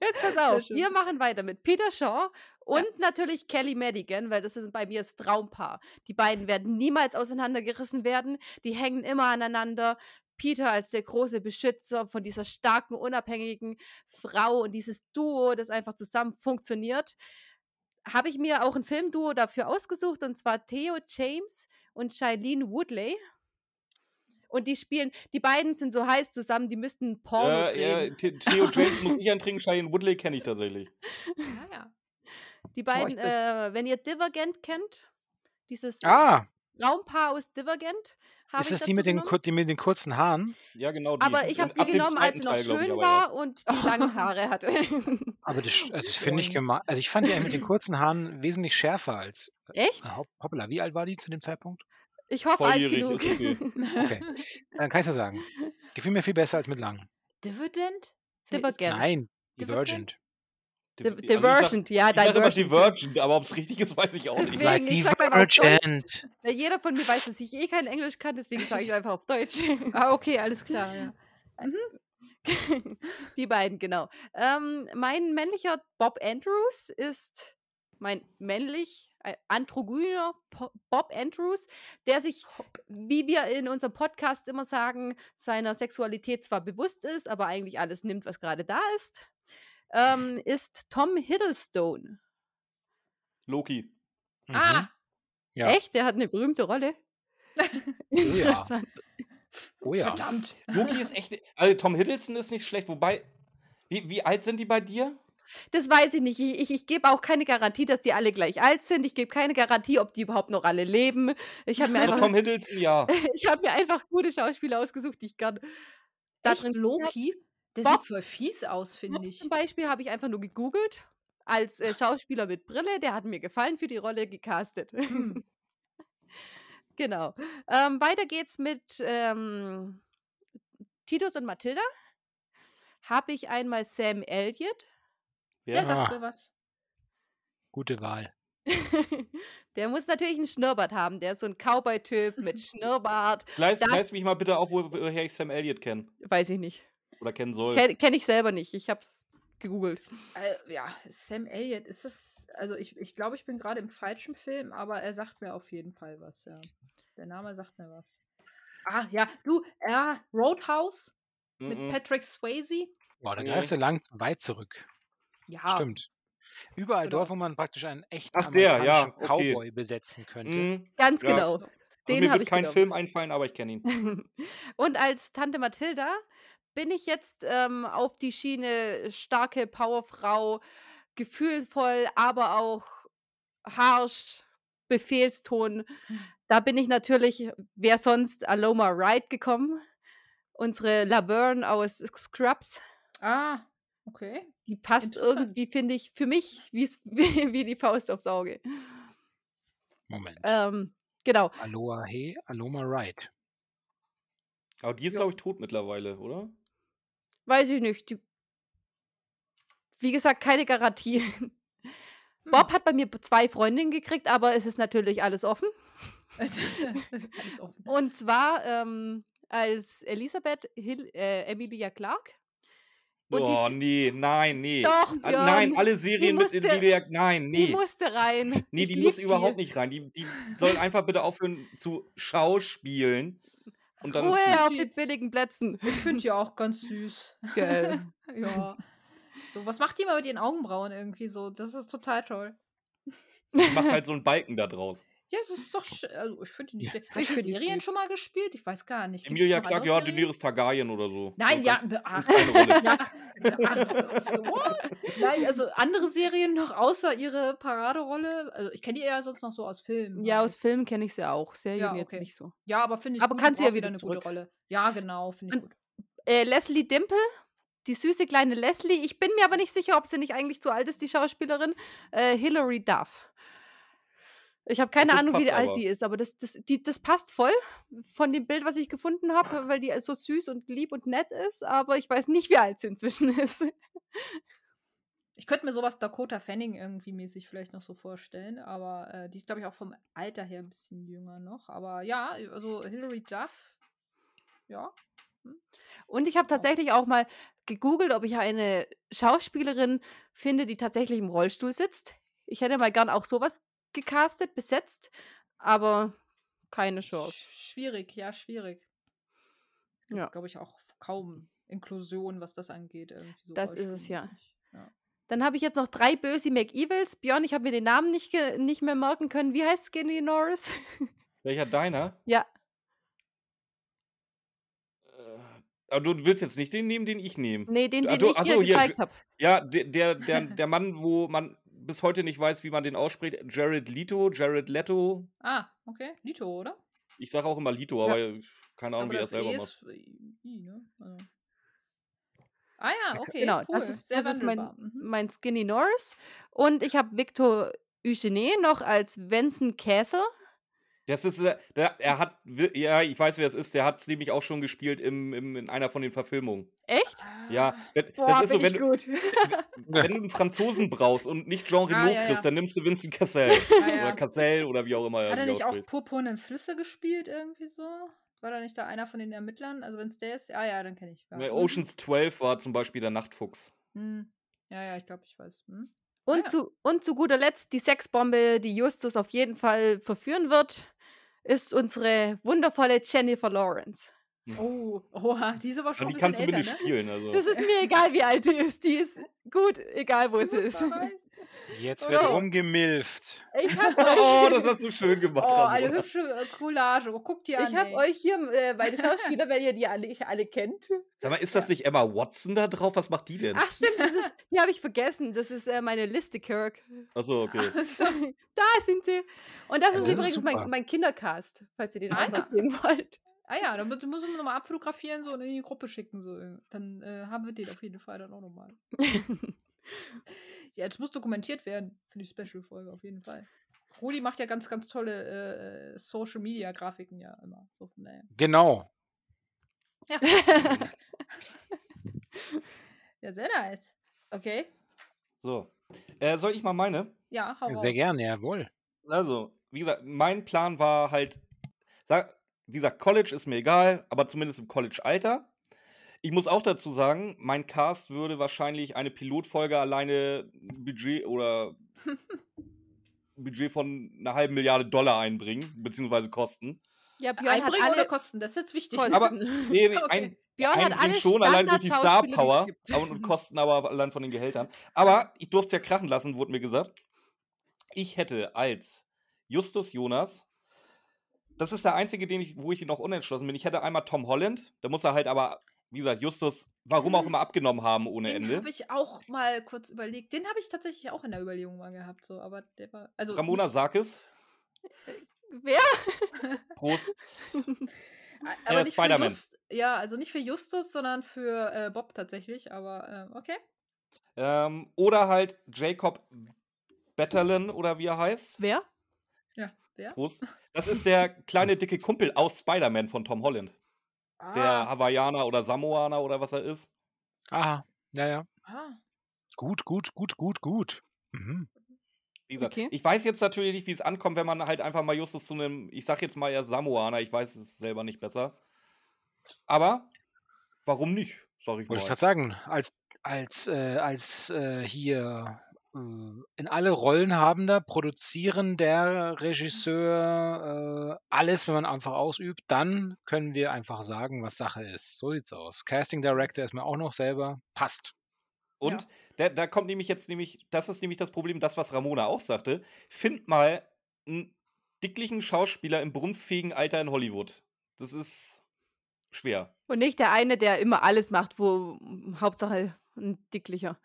Jetzt pass auf, wir machen weiter mit Peter Shaw und natürlich Kelly Madigan, weil das ist bei mir das Traumpaar. Die beiden werden niemals auseinandergerissen werden, die hängen immer aneinander. Peter als der große Beschützer von dieser starken, unabhängigen Frau und dieses Duo, das einfach zusammen funktioniert. Habe ich mir auch ein Filmduo dafür ausgesucht und zwar Theo James und Shailene Woodley. Und die spielen, die beiden sind so heiß zusammen, die müssten Porno äh, drehen. ja, The- Theo James muss [LAUGHS] ich antrinken, Cheyenne Woodley kenne ich tatsächlich. Ja, ja. Die Boah, beiden, bin- äh, wenn ihr Divergent kennt, dieses Ah, Raumpaar aus Divergent, habe ist ich das die mit, den, die mit den kurzen Haaren? Ja, genau die. Aber ich habe die genommen, als sie noch Teil, ich, schön aber war und die langen Haare hatte. [LAUGHS] Aber das, also das finde ich gemein. Also ich fand die mit den kurzen Haaren wesentlich schärfer als. Echt? Ah, hopp- Hoppla, wie alt war die zu dem Zeitpunkt? Ich hoffe alt genug. ist okay. [LAUGHS] Okay, dann kann ich ja sagen. Gefiel mir viel besser als mit lang. Dividend? Divergent. Nein, Divergent? Divergent. Di- Div- also ich sag- Divergent, ja, Ich sage immer Divergent. Divergent, aber ob es richtig ist, weiß ich auch nicht. Deswegen, Like ich sag's einfach auf Deutsch. Divergent. Ja, jeder von mir weiß, dass ich eh kein Englisch kann, deswegen sage ich einfach auf Deutsch. [LAUGHS] Ah, okay, alles klar, ja. [LAUGHS] Die beiden, genau. Ähm, mein männlicher Bob Andrews ist mein männlich äh, androgyner Bob Andrews, der sich, wie wir in unserem Podcast immer sagen, seiner Sexualität zwar bewusst ist, aber eigentlich alles nimmt, was gerade da ist, ähm, ist Tom Hiddlestone. Loki. Mhm. Ah, Ja. Echt? Der hat eine berühmte Rolle. [LAUGHS] [LAUGHS] Interessant. Oh ja. verdammt. Loki ist [LAUGHS] echt. Also Tom Hiddleston ist nicht schlecht, wobei. Wie, wie alt sind die bei dir? Das weiß ich nicht. Ich, ich, ich gebe auch keine Garantie, dass die alle gleich alt sind. Ich gebe keine Garantie, ob die überhaupt noch alle leben. Ich habe mir, Also einfach- Tom Hiddleston, ja. ich hab mir einfach gute Schauspieler ausgesucht, die ich gern. Da drin Loki? Der Bob- sieht voll fies aus, finde ich. Zum Beispiel habe ich einfach nur gegoogelt. Als äh, Schauspieler mit Brille, der hat mir gefallen für die Rolle gecastet. Hm. [LAUGHS] genau. Ähm, weiter geht's mit ähm, Titus und Mathilda. Habe ich einmal Sam Elliott. Der Wer? sagt mir was. Gute Wahl. [LAUGHS] der muss natürlich einen Schnurrbart haben. Der ist so ein Cowboy-Typ mit [LAUGHS] Schnurrbart. Gleis, Das- gleis mich mal bitte auf, wo- woher ich Sam Elliott kenne. Weiß ich nicht. Oder kennen soll. Kenne kenn ich selber nicht. Ich habe es gegoogelt. Äh, ja, Sam Elliott, ist das. Also, ich, ich glaube, ich bin gerade im falschen Film, aber er sagt mir auf jeden Fall was, ja. Der Name sagt mir was. Ah, ja, du, ja, Roadhouse mit Mhm. Patrick Swayze. Boah, da Nee. greifst du lang zu weit zurück. Ja, Stimmt. Überall Genau. dort, wo man praktisch einen echten Ach, der, ja, amerikanischen okay. Cowboy besetzen könnte. Mhm. Ganz Ja, genau. Also Den mir habe wird ich kein genommen. Film einfallen, aber ich kenne ihn. [LAUGHS] Und als Tante Mathilda bin ich jetzt ähm, auf die Schiene starke Powerfrau, gefühlvoll, aber auch harsch, Befehlston. Da bin ich natürlich, wer sonst, Aloma Wright gekommen. Unsere Laverne aus Scrubs. Ah, okay. Die passt irgendwie, finde ich, für mich wie, [LAUGHS] wie die Faust aufs Auge. Moment. Ähm, genau. Aloha He, Aloma Right. Aber die ist, Ja. glaube ich, tot mittlerweile, oder? Weiß ich nicht. Die, wie gesagt, keine Garantie. Hm. Bob hat bei mir zwei Freundinnen gekriegt, aber es ist natürlich alles offen. Es [LAUGHS] ist, es ist alles offen. Und zwar ähm, als Elisabeth Hill, äh, Emilia Clark. Und die oh, nee, nein, nee. Doch, Ah, Björn, nein, alle Serien mit musste- Emilia, nein, Die nee. musste rein. Nee, die muss überhaupt die. nicht rein. Die, die sollen einfach bitte aufhören zu schauspielen. Und dann gut. auf Die- den billigen Plätzen. Ich finde die auch ganz [LAUGHS] süß. Gell. [LAUGHS] ja. So, was macht die mal mit ihren Augenbrauen irgendwie so? Das ist total toll. Die macht halt so einen Balken da draus. Ja, es ist doch. Also, ich finde die nicht Ja, schlecht. ich Hat die Serien süß. schon mal gespielt? Ich weiß gar nicht. Gibt's Emilia noch Clark, andere ja? Daenerys Targaryen oder so. Nein, So ja, ganz- be- ganz ach. Ja, ach, so, what? Nein, also andere Serien noch außer ihre Paraderolle. Also ich kenne die eher sonst noch so aus Filmen. Ja, halt. aus Filmen kenne ich sie auch. Serien Ja, jetzt okay. nicht so. Ja, aber finde ich Aber gut. kann sie ja wieder eine zurück. gute Rolle. Ja, genau, finde ich Und- gut. Äh, Leslie Dimple, die süße kleine Leslie. Ich bin mir aber nicht sicher, ob sie nicht eigentlich zu alt ist, die Schauspielerin. Äh, Hilary Duff. Ich habe keine das Ahnung, wie alt aber. die ist, aber das, das, die, das passt voll von dem Bild, was ich gefunden habe, weil die so süß und lieb und nett ist, aber ich weiß nicht, wie alt sie inzwischen [LAUGHS] ist. Ich könnte mir sowas Dakota Fanning irgendwie mäßig vielleicht noch so vorstellen, aber äh, die ist, glaube ich, auch vom Alter her ein bisschen jünger noch. Aber ja, also Hilary Duff, ja. Und ich habe tatsächlich auch mal gegoogelt, ob ich eine Schauspielerin finde, die tatsächlich im Rollstuhl sitzt. Ich hätte mal gern auch sowas gecastet, besetzt, aber keine Chance. Sch- Schwierig, ja, schwierig. Ja. Glaube ich auch kaum Inklusion, was das angeht. So Das ist es, ja. ja. Dann habe ich jetzt noch drei böse McEvils. Björn, ich habe mir den Namen nicht, nicht mehr merken können. Wie heißt Skinny Norris? [LAUGHS] Welcher deiner? ja, Äh, Aber du willst jetzt nicht den nehmen, den ich nehme. nee, den, Ah, den du- ich dir gezeigt habe. Ja, der, der, [LAUGHS] der, der Mann, wo man bis heute nicht weiß, wie man den ausspricht. Jared Leto, Jared Leto. Ah, okay. Lito, oder? Ich sage auch immer Lito, Ja. aber keine Ahnung, Aber wie er das das selber E macht. I, ne? Also. Ah ja, okay. Genau, cool. das ist, Sehr das ist mein. Mhm. mein Skinny Norris. Und ich habe Victor Eugene noch als Vincent Castle. Das ist, äh, der, er hat, ja, ich weiß, wer es ist, der hat es nämlich auch schon gespielt im, im, in einer von den Verfilmungen. Echt? Ja, wenn- Boah, das ist so, wenn, ich du- gut. wenn du einen Franzosen brauchst und nicht Jean Ah, Reno ja, ja. kriegst, dann nimmst du Vincent Cassel. [LAUGHS] Ah, ja. Oder Cassel oder wie auch immer er Hat er nicht auch. Purpurnen Flüsse gespielt, irgendwie so? War da nicht da einer von den Ermittlern? Also wenn es der ist, ja, ja, dann kenne ich. Ja. Mhm. Oceans 12 war zum Beispiel der Nachtfuchs. Hm. Ja, ja, ich glaube, ich weiß. Hm. Und, Ja. zu, und zu guter Letzt die Sexbombe, die Justus auf jeden Fall verführen wird, ist unsere wundervolle Jennifer Lawrence. Oh, oha, die ist aber schon Aber ein die bisschen kannst du älter, ne? spielen. Also. Das ist mir egal, wie alt die ist. Die ist gut, egal wo Du sie ist. dabei. [LAUGHS] Jetzt wird rumgemilft. Ich habe [LAUGHS] oh, das hast du schön gemacht. Oh, eine hübsche äh, Collage. Oh, guck dir an. ich hab ey. euch hier äh, meine [LAUGHS] Schauspieler, wenn ihr die alle, alle kennt. Sag mal, ist das nicht Emma Watson da drauf? Was macht die denn? Ach stimmt, das ist, die habe ich vergessen. Das ist äh, meine Liste, Kirk. Achso, okay. So. [LAUGHS] Da sind sie. Und das Ja, ist das übrigens mein, mein Kindercast, falls ihr den Ah, mal sehen wollt. Ah ja, dann muss muss man nochmal abfotografieren so und in die Gruppe schicken. So. Dann äh, haben wir den auf jeden Fall dann auch nochmal. Ja, jetzt muss dokumentiert werden für die Special-Folge auf jeden Fall. Rudi macht ja ganz, ganz tolle äh, Social-Media-Grafiken ja immer. So von daher. Genau. Ja. [LAUGHS] ja, sehr nice. Okay. So. Äh, soll ich mal meine? Ja, hau raus. Sehr gerne, jawohl. Also, wie gesagt, mein Plan war halt, sag, wie gesagt, College ist mir egal, aber zumindest im College-Alter. Ich muss auch dazu sagen, mein Cast würde wahrscheinlich eine Pilotfolge alleine Budget oder [LAUGHS] Budget von einer halben Milliarde Dollar einbringen, beziehungsweise Kosten. Ja, Björn hat Einbringen oder alle Kosten? Das ist jetzt wichtig. Kosten. Aber nee, [LAUGHS] nee, Okay. ein, Björn hat einbringen alle schon, allein durch die Star Power aber- [LAUGHS] und Kosten aber allein von den Gehältern. Aber ich durfte es ja krachen lassen, wurde mir gesagt. Ich hätte als Justus Jonas, das ist der einzige, den ich, wo ich noch unentschlossen bin. Ich hätte einmal Tom Holland, da muss er halt aber, wie gesagt, Justus, warum auch immer abgenommen haben ohne den Ende. habe ich auch mal kurz überlegt. Den habe ich tatsächlich auch in der Überlegung mal gehabt, so, aber der war. Also Ramona Sarkis, Wer? [LAUGHS] Prost. aber Ja, Spider-Man. Ja, also nicht für Justus, sondern für äh, Bob tatsächlich, aber äh, okay. Ähm, oder halt Jacob Betterlin oder wie er heißt. Wer? Ja, wer? Prost. [LAUGHS] Das ist der kleine dicke Kumpel aus Spider-Man von Tom Holland. Der Ah, Hawaiianer oder Samoaner oder was er ist. Aha, ja, ja. ah. Gut, gut, gut, gut, gut. Mhm. Wie gesagt, Okay. ich weiß jetzt natürlich nicht, wie es ankommt, wenn man halt einfach mal Justus zu einem, ich sag jetzt mal eher Samoaner, ich weiß es selber nicht besser. Aber warum nicht, sag ich Wollte ich mal. gerade sagen, als, als, äh, als äh, hier in alle Rollen habender, produzierender Regisseur äh, alles, wenn man einfach ausübt, dann können wir einfach sagen, was Sache ist. So sieht's aus. Casting Director ist mir auch noch selber. Passt. Und Ja. da, da kommt nämlich jetzt nämlich, das ist nämlich das Problem, das, was Ramona auch sagte. Find mal einen dicklichen Schauspieler im berufsfähigen Alter in Hollywood. Das ist schwer. Und nicht der eine, der immer alles macht, wo Hauptsache ein dicklicher.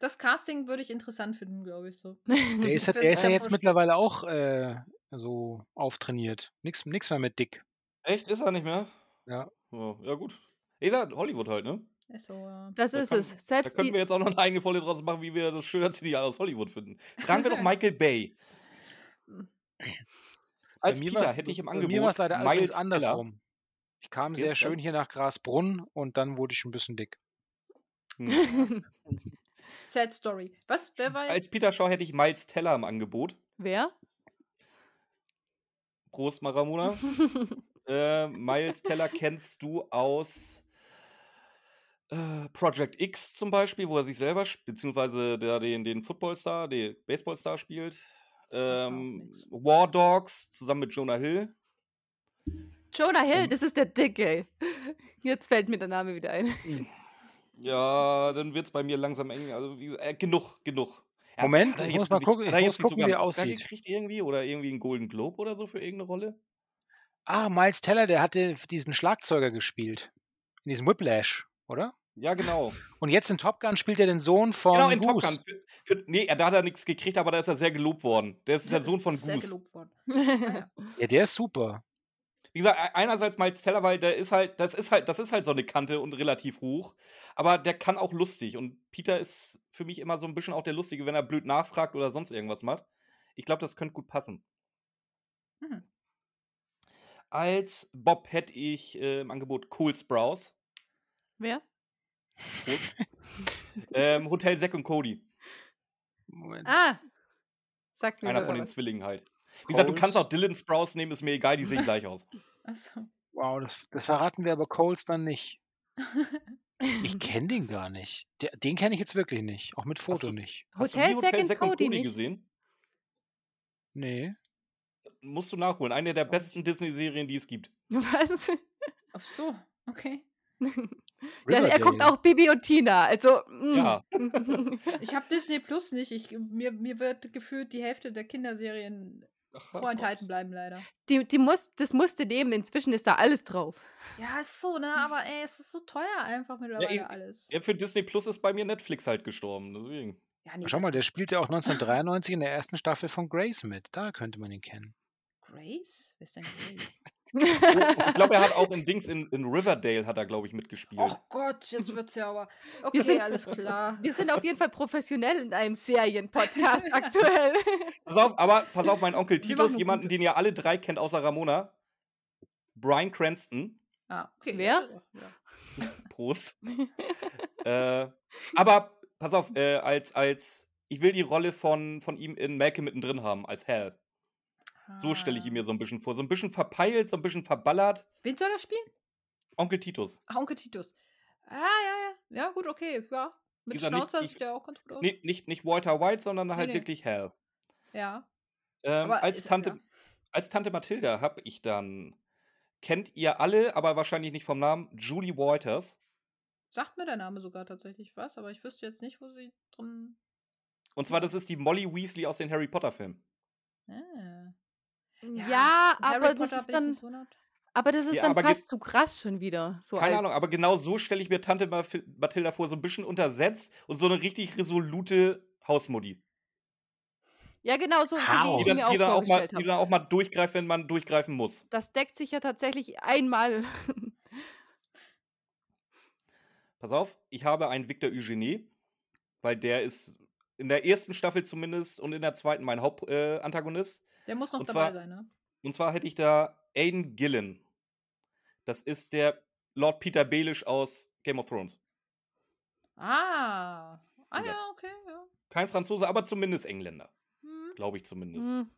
Das Casting würde ich interessant finden, glaube ich so. [LAUGHS] Der ist, ja- Das der ist ja jetzt mittlerweile auch äh, so auftrainiert. Nix, nix mehr mit Dick. Echt? Ist er nicht mehr? Ja. Ja, ja gut. Ich sag, Hollywood halt, ne? Ist so, äh, Das Da ist kann- es. Da Selbst können die, wir jetzt auch noch eine eigene Folge draus machen, wie wir das Schönheitsideal aus Hollywood finden. Fragen wir doch [LAUGHS] Michael Bay. Als Bei mir Peter war's- hätte ich im Bei Angebot mir war es leider Miles andersrum. Ich kam sehr schön hier nach Grasbrunn und dann wurde ich ein bisschen dick. Hm. [LAUGHS] Sad Story. Was? Wer war Als? Peter Shaw hätte ich Miles Teller im Angebot. Wer? Prost, Maramona. [LAUGHS] äh, Miles Teller kennst du aus äh, Project X zum Beispiel, wo er sich selber, beziehungsweise der den, den Footballstar, den Baseballstar spielt. Ähm. War Dogs zusammen mit Jonah Hill. Jonah Hill, das ist der Dicke. Jetzt fällt mir der Name wieder ein. Ja, dann wird es bei mir langsam eng. Also, wie, äh, genug, genug. Ja, Moment, hat er ich jetzt muss mal gucken- Hat er ich jetzt muss nicht gucken, sogar wie einen er aussieht. gekriegt irgendwie? Oder irgendwie einen Golden Globe oder so für irgendeine Rolle? Ah, Miles Teller, der hatte diesen Schlagzeuger gespielt. In diesem Whiplash, oder? Ja, genau. Und jetzt in Top Gun spielt er den Sohn von genau, in Top Goose. Gun. Für, für, nee, er- da hat er nichts gekriegt, aber da ist er sehr gelobt worden. Der ist der Sohn von ist sehr Goose. gelobt worden. [LAUGHS] Ja, der ist super. Wie gesagt, e- einerseits Miles Teller, weil der ist halt, das ist halt, das ist halt so eine Kante und relativ hoch, aber der kann auch lustig. Und Peter ist für mich immer so ein bisschen auch der Lustige, wenn er blöd nachfragt oder sonst irgendwas macht. Ich glaube, das könnte gut passen. Mhm. Als Bob hätte ich äh, im Angebot Cole Sprouse. Wer? Prost. [LAUGHS] ähm, Hotel Zack und Cody. Moment. Ah. Sagt mir Einer so von den was. Zwillingen halt. Wie gesagt, du kannst auch Dylan Sprouse nehmen, ist mir egal, die sehen gleich aus. [LAUGHS] Achso. Wow, das, das verraten wir aber Coles dann nicht. [LAUGHS] Ich kenne den gar nicht. Der, den kenne ich jetzt wirklich nicht. Auch mit Foto du- nicht. Hast Hotel du Hotel Zack und Cody Cody nicht. gesehen? Nee. Musst du nachholen. Eine der besten Disney-Serien, die es gibt. Was? [LAUGHS] Ach so, okay. Ja, er guckt auch Bibi und Tina. Also. mm. Ja. Ich habe Disney Plus nicht. Ich, mir, mir wird gefühlt die Hälfte der Kinderserien vorenthalten bleiben, leider. die, die muss, das musste nehmen. Inzwischen ist da alles drauf. Ja, ist so, ne? Aber ey, es ist so teuer einfach mittlerweile ich- alles. Ja, für Disney Plus ist bei mir Netflix halt gestorben. Deswegen. Ja, nee, Schau mal, der spielte auch 1993 in der ersten Staffel von Grace mit. Da könnte man ihn kennen. Grace? Wer ist denn Grace? [LAUGHS] Oh, ich glaube, er hat auch in Dings in, in Riverdale hat er, glaube ich, mitgespielt. Och Gott, jetzt wird's ja aber. Okay, sind- alles klar. Wir sind auf jeden Fall professionell in einem Serienpodcast [LAUGHS] aktuell. Pass auf, aber pass auf, mein Onkel Wir Titus, jemanden, gute. den ihr alle drei kennt, außer Ramona. Brian Cranston. Ah, okay. Wer? Ja. [LAUGHS] Prost. äh, aber pass auf, äh, als, als ich will die Rolle von, von ihm in Malcolm mittendrin haben, als Hal. So stelle ich ihn mir so ein bisschen vor. So ein bisschen verpeilt, so ein bisschen verballert. Wen soll er spielen? Onkel Titus. Ach, Onkel Titus. Ah, ja, ja. Ja, gut, okay. Ja. Mit nicht- Schnauzer ich- sieht der auch ganz gut aus. Nee, nicht, nicht Walter White, sondern halt nee. wirklich Hal. Ja. Ähm, als, ist- Tante, ja. als Tante Mathilda habe ich dann, kennt ihr alle, aber wahrscheinlich nicht vom Namen, Julie Walters. Sagt mir der Name sogar tatsächlich was, aber ich wüsste jetzt nicht, wo sie drin. Und zwar, das ist die Molly Weasley aus den Harry Potter-Filmen. Ah. Ja, Harry aber das ist dann, aber das ist Ja, dann aber fast zu krass schon wieder. So Keine Ahnung, aber genau so stelle ich mir Tante Mathilda vor, so ein bisschen untersetzt und so eine richtig resolute Hausmutti. Ja, genau, so, so wie ich Die mir auch die, dann auch mal, die dann auch mal durchgreift, wenn man durchgreifen muss. Das deckt sich ja tatsächlich einmal. Pass auf, ich habe einen Victor Eugenie, weil der ist in der ersten Staffel zumindest und in der zweiten mein Hauptantagonist. Äh. Der muss noch Und dabei zwar- sein, ne? Und zwar hätte ich da Aiden Gillen. Das ist der Lord Peter Baelish aus Game of Thrones. Ah. Ah Ja. ja, okay, ja. Kein Franzose, aber zumindest Engländer. Hm. Glaube ich zumindest. Hm.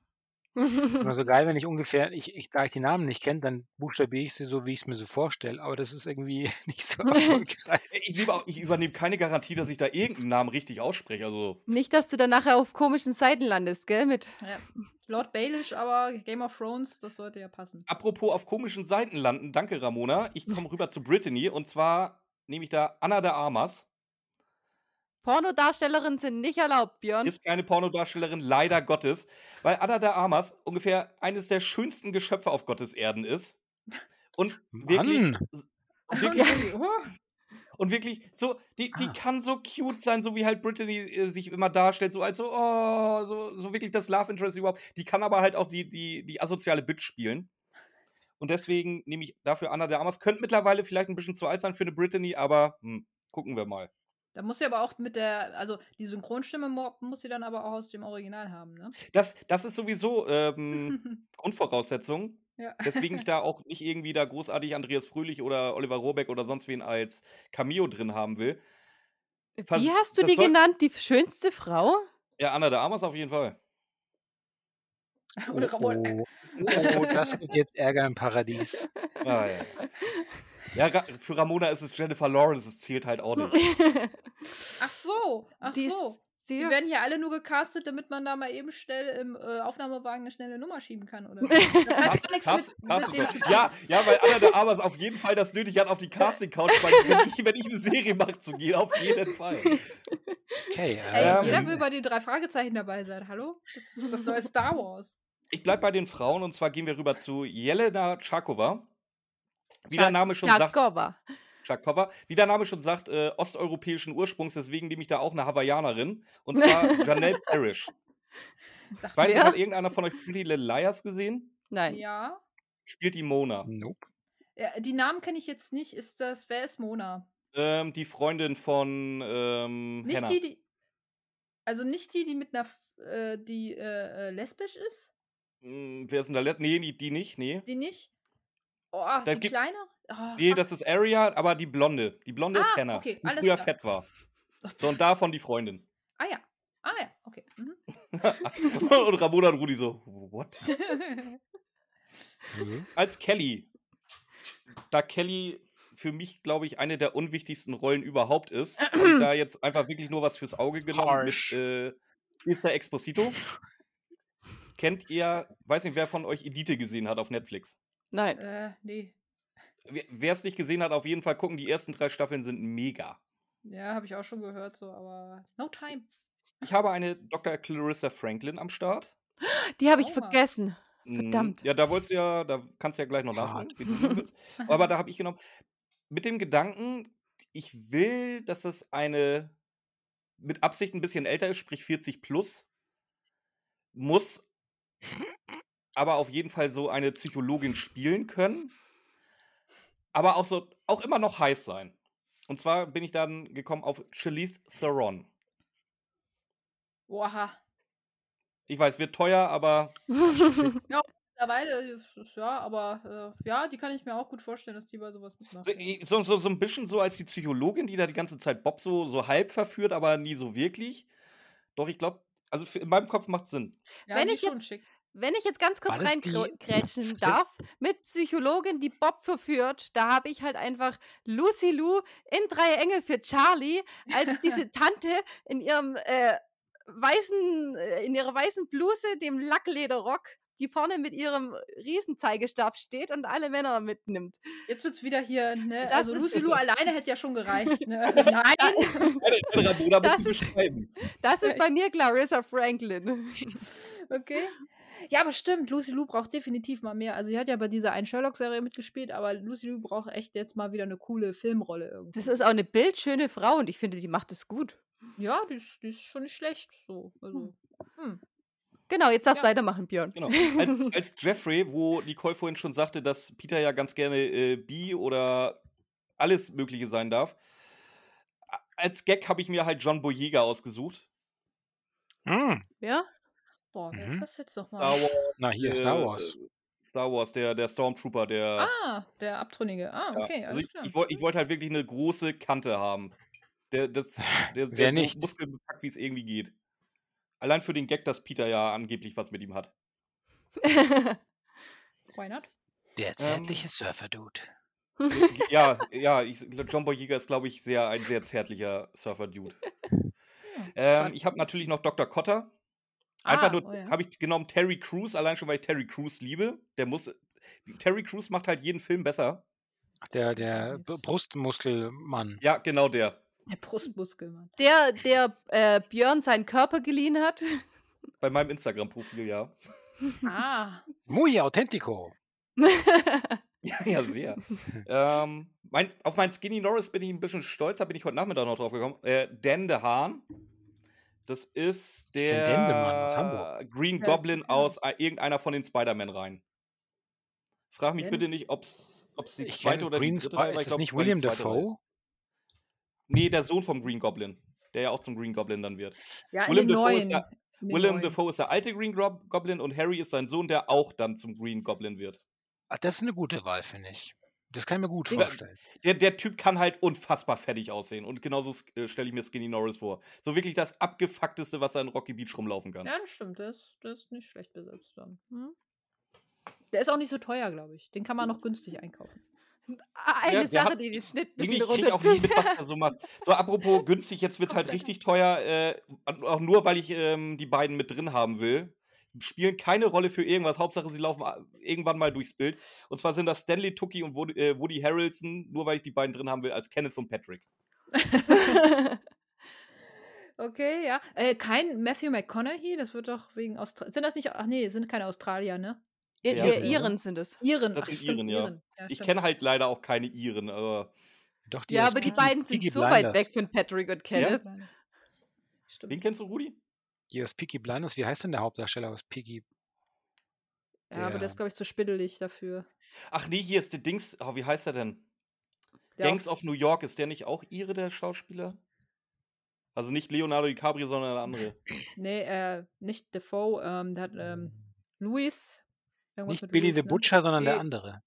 Ist immer so geil, wenn ich ungefähr, ich, ich, da ich die Namen nicht kenne, dann buchstabiere ich sie so, wie ich es mir so vorstelle. Aber das ist irgendwie [LAUGHS] nicht so [LAUGHS] [LAUGHS] erfolgreich. Ich, auch, ich übernehme keine Garantie, dass ich da irgendeinen Namen richtig ausspreche. Also, Nicht, dass du dann nachher auf komischen Seiten landest, gell? Mit Ja. Lord Baelish, aber Game of Thrones, das sollte ja passen. apropos auf komischen Seiten landen, danke Ramona. Ich komme rüber zu Brittany und zwar nehme ich da Anna de Armas. Pornodarstellerinnen sind nicht erlaubt, Björn. Ist keine Pornodarstellerin, leider Gottes. Weil Anna de Armas ungefähr eines der schönsten Geschöpfe auf Gottes Erden ist. Und wirklich. Mann. Und wirklich, Oh, [LAUGHS] und wirklich so, die, die Ah. kann so cute sein, so wie halt Brittany äh, sich immer darstellt, so als so, oh, so, so wirklich das Love Interest überhaupt. Die kann aber halt auch die, die, die asoziale Bitch spielen. Und deswegen nehme ich dafür Anna de Armas. Könnte mittlerweile vielleicht ein bisschen zu alt sein für eine Brittany, aber hm, gucken wir mal. Da muss sie aber auch mit der, also die Synchronstimme muss sie dann aber auch aus dem Original haben, ne? Das, das ist sowieso ähm, [LAUGHS] Grundvoraussetzung. ja. Deswegen ich da [LAUGHS] auch nicht irgendwie da großartig Andreas Fröhlich oder Oliver Rohrbeck oder sonst wen als Cameo drin haben will. vers- Wie hast du die soll- genannt? Die schönste Frau? Ja, Anna de Armas auf jeden Fall. [LAUGHS] Oh, oh, oh, das gibt jetzt Ärger im Paradies. Ah, ja. Ja, für Ramona ist es Jennifer Lawrence, es zählt halt auch nicht. [LAUGHS] Ach so, ach die so. Ist, Die die werden ja alle nur gecastet, damit man da mal eben schnell im äh, Aufnahmewagen eine schnelle Nummer schieben kann, oder? [LAUGHS] Das hat Cast- gar nichts Cast- mit, Cast- mit tun. ja, ja, weil Anna de Armas auf jeden Fall das nötig hat, auf die Casting-Couch, weil wenn ich, wenn ich eine Serie mache, zu gehen, auf jeden Fall. Okay, Ey, ähm, jeder will bei den drei Fragezeichen dabei sein, hallo? Das ist das neue Star Wars. Ich bleib bei den Frauen und zwar gehen wir rüber zu Jelena Tschakova. Wie der Name schon sagt, Jakova. Tschakova, wie der Name schon sagt, äh, osteuropäischen Ursprungs, deswegen nehme ich da auch eine Hawaiianerin. Und zwar [LAUGHS] Janelle Parrish. Sagt Weiß nicht, hat irgendeiner von euch Pretty Little Liars gesehen? Nein. Ja. Spielt die Mona. nope. ja. Die Namen kenne ich jetzt nicht. Ist das, wer ist Mona? Ähm, die Freundin von ähm, Nicht Hannah. die, die. Also nicht die, die mit einer. Äh, die äh, äh, lesbisch ist? Hm, wer ist denn da? Nee, die, die nicht, nee. Die nicht? Oh, Da die gibt- kleine? Oh, Nee, das ist Aria, aber die Blonde. Die Blonde ist Ah, Hannah, okay, die früher klar. fett war. [LAUGHS] So, und davon die Freundin. Ah ja. Ah ja, okay. Mhm. [LAUGHS] und Ramona und Rudi so, what? [LAUGHS] Als Kelly. Da Kelly für mich, glaube ich, eine der unwichtigsten Rollen überhaupt ist, habe ich da [CLEARS THROAT] jetzt einfach wirklich nur was fürs Auge genommen Harsh. mit äh, Mr. Exposito. Kennt ihr, weiß nicht, wer von euch Edite gesehen hat auf Netflix? Nein. äh, nee. Wer es nicht gesehen hat, auf jeden Fall gucken. Die ersten drei Staffeln sind mega. Ja, habe ich auch schon gehört, so, aber no time. Ich habe eine Dr. Clarissa Franklin am Start. Die habe ich Aua. vergessen. Mm, Verdammt. Ja, da wolltest du ja, da kannst du ja gleich noch nachholen. wie du sehen willst. Aber da habe ich genommen, mit dem Gedanken, ich will, dass es eine mit Absicht ein bisschen älter ist, sprich 40 plus, muss [LAUGHS] aber auf jeden Fall so eine Psychologin spielen können, aber auch so, auch immer noch heiß sein. Und zwar bin ich dann gekommen auf Charlize Theron. Oha. Ich weiß, wird teuer, aber [LAUGHS] Mittlerweile, äh, ja, aber äh, ja, die kann ich mir auch gut vorstellen, dass die bei sowas mitmacht. So, ja. so, so, so ein bisschen so als die Psychologin, die da die ganze Zeit Bob so, so halb verführt, aber nie so wirklich. Doch, ich glaube, also für, in meinem Kopf macht Sinn. Ja, Wenn ich ist schon jetzt- schick. Wenn ich jetzt ganz kurz reingrätschen [LAUGHS] darf, mit Psychologin, die Bob verführt, da habe ich halt einfach Lucy Lou in Drei Engel für Charlie als [LAUGHS] diese Tante in ihrem äh, weißen, äh, in ihrer weißen Bluse, dem Lacklederrock, die vorne mit ihrem Riesenzeigestab steht und alle Männer mitnimmt. Jetzt wird's wieder hier, ne? Das also ist- Lucy Lou alleine hätte ja schon gereicht, ne? Also [LAUGHS] nein. Das ist- beschreiben. Das ist bei mir Clarissa Franklin. Okay. Ja, aber stimmt, Lucy Lou braucht definitiv mal mehr. Also, sie hat ja bei dieser einen Sherlock-Serie mitgespielt, aber Lucy Lou braucht echt jetzt mal wieder eine coole Filmrolle irgendwie. Das ist auch eine bildschöne Frau und ich finde, die macht es gut. ja, die ist, die ist schon nicht schlecht. So, also. Hm. Genau, jetzt darfst du Ja. weitermachen, Björn. Genau. Als, [LAUGHS] als Jeffrey, wo Nicole vorhin schon sagte, dass Peter ja ganz gerne äh, bi oder alles Mögliche sein darf. Als Gag habe ich mir halt John Boyega ausgesucht. Hm. Ja? Boah, wer Mhm. ist das jetzt Star nochmal? Wars. [LAUGHS] Na, hier, äh, Star Wars. äh, Star Wars, der, der Stormtrooper, der. Ah, der Abtrünnige. Ah, Ja, okay, also alles ich, ich, wollt, wollte halt wirklich eine große Kante haben. Der, das, [LAUGHS] der, der so nicht? muskelbepackt, wie es irgendwie geht. Allein für den Gag, dass Peter ja angeblich was mit ihm hat. [LAUGHS] Why not? Der zärtliche Surfer-Dude. ja, ja, ich, John Boyega ist, glaube ich, sehr, ein sehr zärtlicher Surfer-Dude. Ähm, ich habe natürlich noch Dr. Cotter. Einfach Ah, nur, oh ja. habe ich genommen Terry Crews, allein schon, weil ich Terry Crews liebe. Der muss. Terry Crews macht halt jeden Film besser. Der, der Brustmuskelmann. Ja, genau der. Der Brustmuskel, Mann. Der, der äh, Björn seinen Körper geliehen hat. [LAUGHS] Bei meinem Instagram-Profil, ja. Ah, Muy authentico. [LAUGHS] Ja, ja, sehr. ähm, mein, auf meinen Skinny Norris bin ich ein bisschen stolz, da bin ich heute Nachmittag noch drauf gekommen. Äh, Dan DeHaan. Das ist Der der Green Goblin aus irgendeiner von den Spider-Man-Reihen. Frag mich bitte nicht, ob es die zweite oder Green die dritte Spy-. Ist glaub, nicht William. Dafoe? Nee, der Sohn vom Green Goblin. Der ja auch zum Green Goblin dann wird. ja, den Dafoe ist Willem neuen. Dafoe ist der alte Green Gob- Goblin und Harry ist sein Sohn, der auch dann zum Green Goblin wird. Ah, Das ist eine gute Wahl, finde ich. Das kann ich mir gut Den- vorstellen. Der, der Typ kann halt unfassbar fertig aussehen. Und genauso äh, stelle ich mir Skinny Norris vor. So wirklich das abgefuckteste, was er in Rocky Beach rumlaufen kann. Ja, das stimmt. Das, das ist nicht schlecht besetzt dann. Hm? Der ist auch nicht so teuer, glaube ich. Den kann man noch günstig einkaufen. Eine Ja, der Sache, hat- die den Schnitt ein bisschen kriege ich auch nicht mit, runterzieht. was er so macht. [LAUGHS] So, apropos günstig, jetzt wird es halt richtig teuer. Äh, auch nur, weil ich ähm, die beiden mit drin haben will. Spielen keine Rolle für irgendwas. Hauptsache, sie laufen a- irgendwann mal durchs Bild. Und zwar sind das Stanley Tucci und Woody, äh, Woody Harrelson, nur weil ich die beiden drin haben will, als Kenneth und Patrick. [LAUGHS] Okay, ja. Äh, kein Matthew McConaughey, das wird doch wegen Australien. Sind das nicht. Ach nee, sind keine Australier, ne? Ihr, Ja, ja. Iren sind es. Iren. Das Ach, sind stimmt, Iren, ja. Iren. Ich stimmt. kenne halt leider auch keine Iren, aber Doch, die Ja, aber die beiden sind so weit weg von Patrick und Kenneth. wen Stimmt. kennst du, Rudi? Die aus Peaky Blinders. Wie heißt denn der Hauptdarsteller aus Peaky? Ja, aber der Der- ist, glaube ich, zu spiddelig dafür. Ach nee, hier ist der Dings. Oh, wie heißt er denn? Der Gangs of New York, ist der nicht auch Ire, der Schauspieler? Also nicht Leonardo DiCaprio, sondern der andere. Nee, äh, nicht Defoe. Ähm, der hat ähm, Louis. Nicht Billy Louis, the ne? Butcher, sondern der Nee. andere.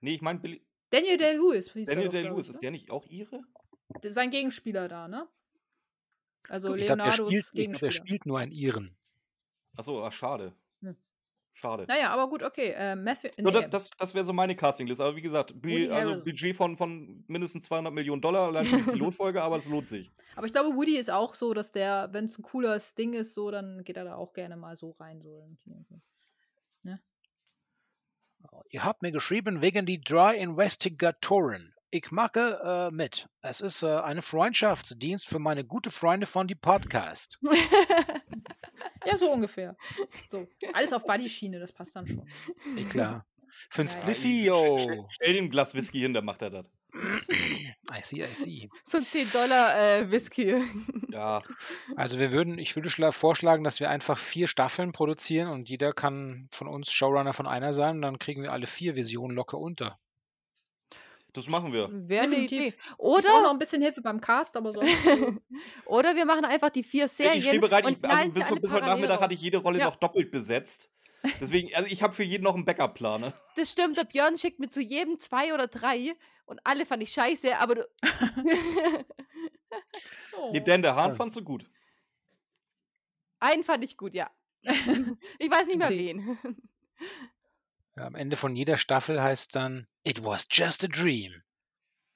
Nee, ich meine Billy. Daniel Day-Lewis Daniel Day-Lewis, ist ne? der nicht auch ihre? Der- Sein Gegenspieler da, ne? Also Ich Leonardos spielt- ich glaub, der Gegenspieler. spielt nur einen Iren. Achso, ach, schade. Hm. Schade. Naja, aber gut, okay. Äh, Matthew, nee, da, das das wäre so meine Castingliste. Aber wie gesagt, Woody also. Budget von, von mindestens 200 Millionen Dollar allein für die [LAUGHS] Pilotfolge, aber es lohnt sich. aber ich glaube, Woody ist auch so, dass der, wenn es ein cooles Ding ist, so, dann geht er da auch gerne mal so rein. So so. Ihr habt mir geschrieben wegen die drei Investigatoren. Ich mache äh, mit. Es ist äh, eine Freundschaftsdienst für meine gute Freunde von die Podcast. [LAUGHS] Ja, so ungefähr. So. Alles auf Buddy-Schiene, das passt dann schon. Eh klar. Ja, ja. Spliffy, stell, yo. stell ihm ein Glas Whisky hin, dann macht er das. I see, I see. [CLEARS THROAT] so ein 10 Dollar äh, Whisky. [LAUGHS] Ja, Also wir würden, ich würde schla- vorschlagen, dass wir einfach vier Staffeln produzieren und jeder kann von uns Showrunner von einer sein und dann kriegen wir alle vier Visionen locker unter. Das machen wir. Wäre. Idee. Ich brauche noch Oder, ein bisschen Hilfe beim Cast, aber so. [LAUGHS] oder wir machen einfach die vier Serien. ich stehe bereit, ich, also bis, bis heute Nachmittag hatte ich jede Rolle Ja. noch doppelt besetzt. Deswegen, also ich habe für jeden noch einen Backup-Plan. Ne? [LAUGHS] Das stimmt, der Björn schickt mir zu jedem zwei oder drei und alle fand ich scheiße, aber du. Oh. [LAUGHS] Nee, Dan, der Hahn Ja. fandst du gut. Einen fand ich gut, ja. ich weiß nicht mehr wen. Am Ende von jeder Staffel heißt dann It was just a dream.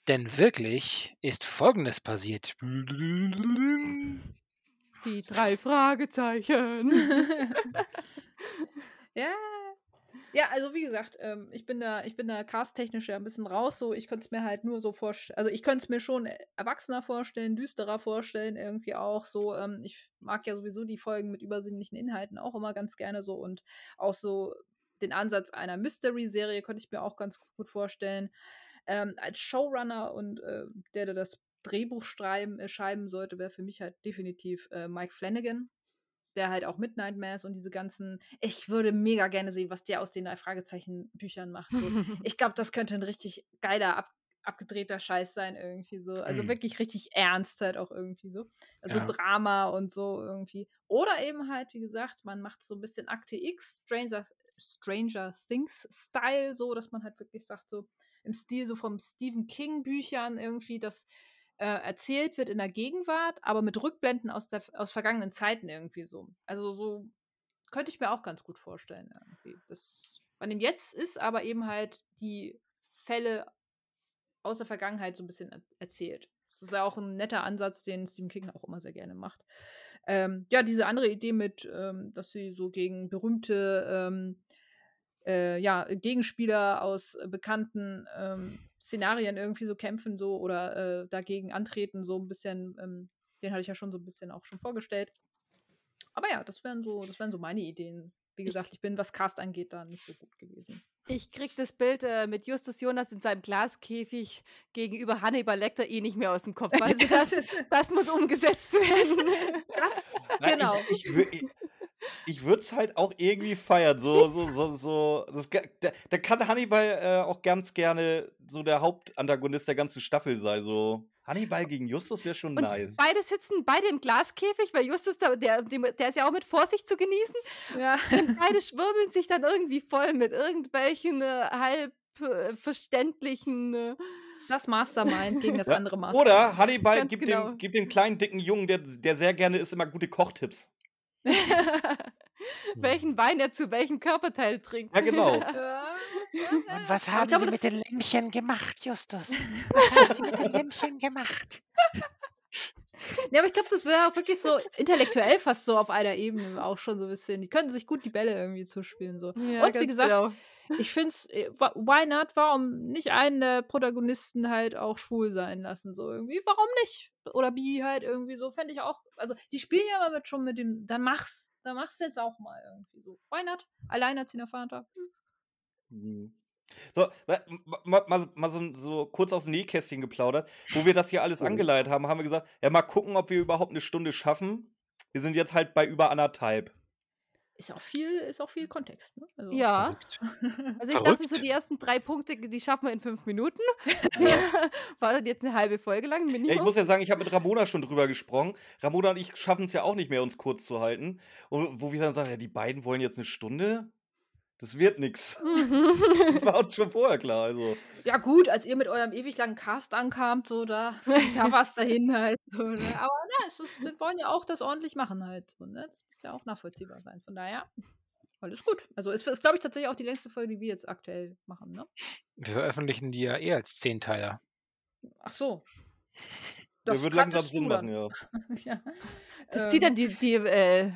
Denn wirklich ist Folgendes passiert. Die drei Fragezeichen. [LAUGHS] ja. Ja, also wie gesagt, ähm, ich bin da, ich bin da casttechnisch ja ein bisschen raus. So, ich könnte es mir halt nur so vorstellen. Also ich könnte es mir schon erwachsener vorstellen, düsterer vorstellen, irgendwie auch so. Ähm, ich mag ja sowieso die Folgen mit übersinnlichen Inhalten auch immer ganz gerne so und auch so den Ansatz einer Mystery-Serie könnte ich mir auch ganz gut vorstellen. Ähm, als Showrunner und äh, der, der das Drehbuch schreiben, äh, schreiben sollte, wäre für mich halt definitiv äh, Mike Flanagan der halt auch Midnight Mass und diese ganzen. Ich würde mega gerne sehen, was der aus den drei Fragezeichen-Büchern macht. So. [LAUGHS] Ich glaube, das könnte ein richtig geiler, ab, abgedrehter Scheiß sein, irgendwie so. Also Mhm. wirklich richtig ernst halt auch irgendwie so. Also Ja. Drama und so irgendwie. Oder eben halt, wie gesagt, man macht so ein bisschen Akte X, Stranger, Stranger Things-Style, so, dass man halt wirklich sagt, so im Stil so vom Stephen King-Büchern irgendwie, dass äh, erzählt wird in der Gegenwart, aber mit Rückblenden aus, der, aus vergangenen Zeiten irgendwie so. Also so könnte ich mir auch ganz gut vorstellen. Irgendwie. Das man dem jetzt ist, aber eben halt die Fälle aus der Vergangenheit so ein bisschen er erzählt. Das ist ja auch ein netter Ansatz, den Stephen King auch immer sehr gerne macht. Ähm, ja, diese andere Idee mit, ähm, dass sie so gegen berühmte ähm, äh, ja, Gegenspieler aus äh, bekannten ähm, Szenarien irgendwie so kämpfen so oder äh, dagegen antreten, so ein bisschen, ähm, den hatte ich ja schon so ein bisschen auch schon vorgestellt. Aber ja, das wären so, das wären so meine Ideen. Wie gesagt, ich bin, was Cast angeht, da nicht so gut gewesen. Ich krieg das Bild äh, mit Justus Jonas in seinem Glaskäfig gegenüber Hannibal Lecter eh nicht mehr aus dem Kopf. [LAUGHS] Also das, das muss umgesetzt [LAUGHS] werden. Das, Nein, genau. Ich, ich, ich, ich würde es halt auch irgendwie feiern. So, so, so, so. Das, da, da kann Hannibal äh, auch ganz gerne so der Hauptantagonist der ganzen Staffel sein. So Hannibal gegen Justus wäre schon Und nice. beide sitzen beide im Glaskäfig, weil Justus, da, der, der ist ja auch mit Vorsicht zu genießen. ja. Beide [LAUGHS] schwirbeln sich dann irgendwie voll mit irgendwelchen äh, halb äh, verständlichen. Äh, Das Mastermind gegen das Ja, andere Mastermind. Oder Hannibal Ganz gibt, genau. dem, gibt dem kleinen, dicken Jungen, der, der sehr gerne isst, immer gute Kochtipps. [LAUGHS] welchen Wein er zu welchem Körperteil trinkt. Ja, genau. [LAUGHS] Ja, Und was haben glaube, Sie mit den Lämmchen gemacht, Justus? Was haben Sie mit den Lämmchen gemacht? [LAUGHS] Ja, aber ich glaube, das wäre auch wirklich so intellektuell fast so auf einer Ebene auch schon so ein bisschen. Die könnten sich gut die Bälle irgendwie zuspielen. So. Ja, Und wie gesagt, genau. Ich finde es, why not? Warum nicht einen der Protagonisten halt auch schwul sein lassen? So irgendwie, warum nicht? Oder bi halt irgendwie so, fände ich auch. Also, die spielen ja aber mit, schon mit dem, dann mach's. Dann mach's jetzt auch mal irgendwie so. Why not? Alleinerziehender Vater. Hm. Mhm. So, ma- ma- mal, mal so, so kurz aus dem Nähkästchen geplaudert. Wo wir das hier alles Oh. angeleitet haben, haben wir gesagt, ja, mal gucken, ob wir überhaupt eine Stunde schaffen. Wir sind jetzt halt bei über anderthalb. Ist auch viel, ist auch viel Kontext, ne? Also, Ja, also ich dachte Verrückt. so, die ersten drei Punkte, die schaffen wir in fünf Minuten. [LAUGHS] [LAUGHS] War dann jetzt eine halbe Folge lang, Minimum. Ja, ich muss ja sagen, ich habe mit Ramona schon drüber gesprochen. Ramona und ich schaffen es ja auch nicht mehr, uns kurz zu halten. Und wo wir dann sagen, ja, die beiden wollen jetzt eine Stunde. Das wird nix. Mhm. Das war uns schon vorher klar. Also. Ja, gut, als ihr mit eurem ewig langen Cast ankamt, so, da, [LAUGHS] da war es dahin halt. So, ne? Aber ne, es ist, wir wollen ja auch das ordentlich machen halt. So, ne? Das muss ja auch nachvollziehbar sein. Von daher, alles gut. Also, es ist, glaube ich, tatsächlich auch die längste Folge, die wir jetzt aktuell machen, ne? Wir veröffentlichen die ja eh als Zehnteiler. Ach so. Der Das wird langsam Sinn machen, ja. [LAUGHS] ja. Das zieht Ähm, dann die, die, äh,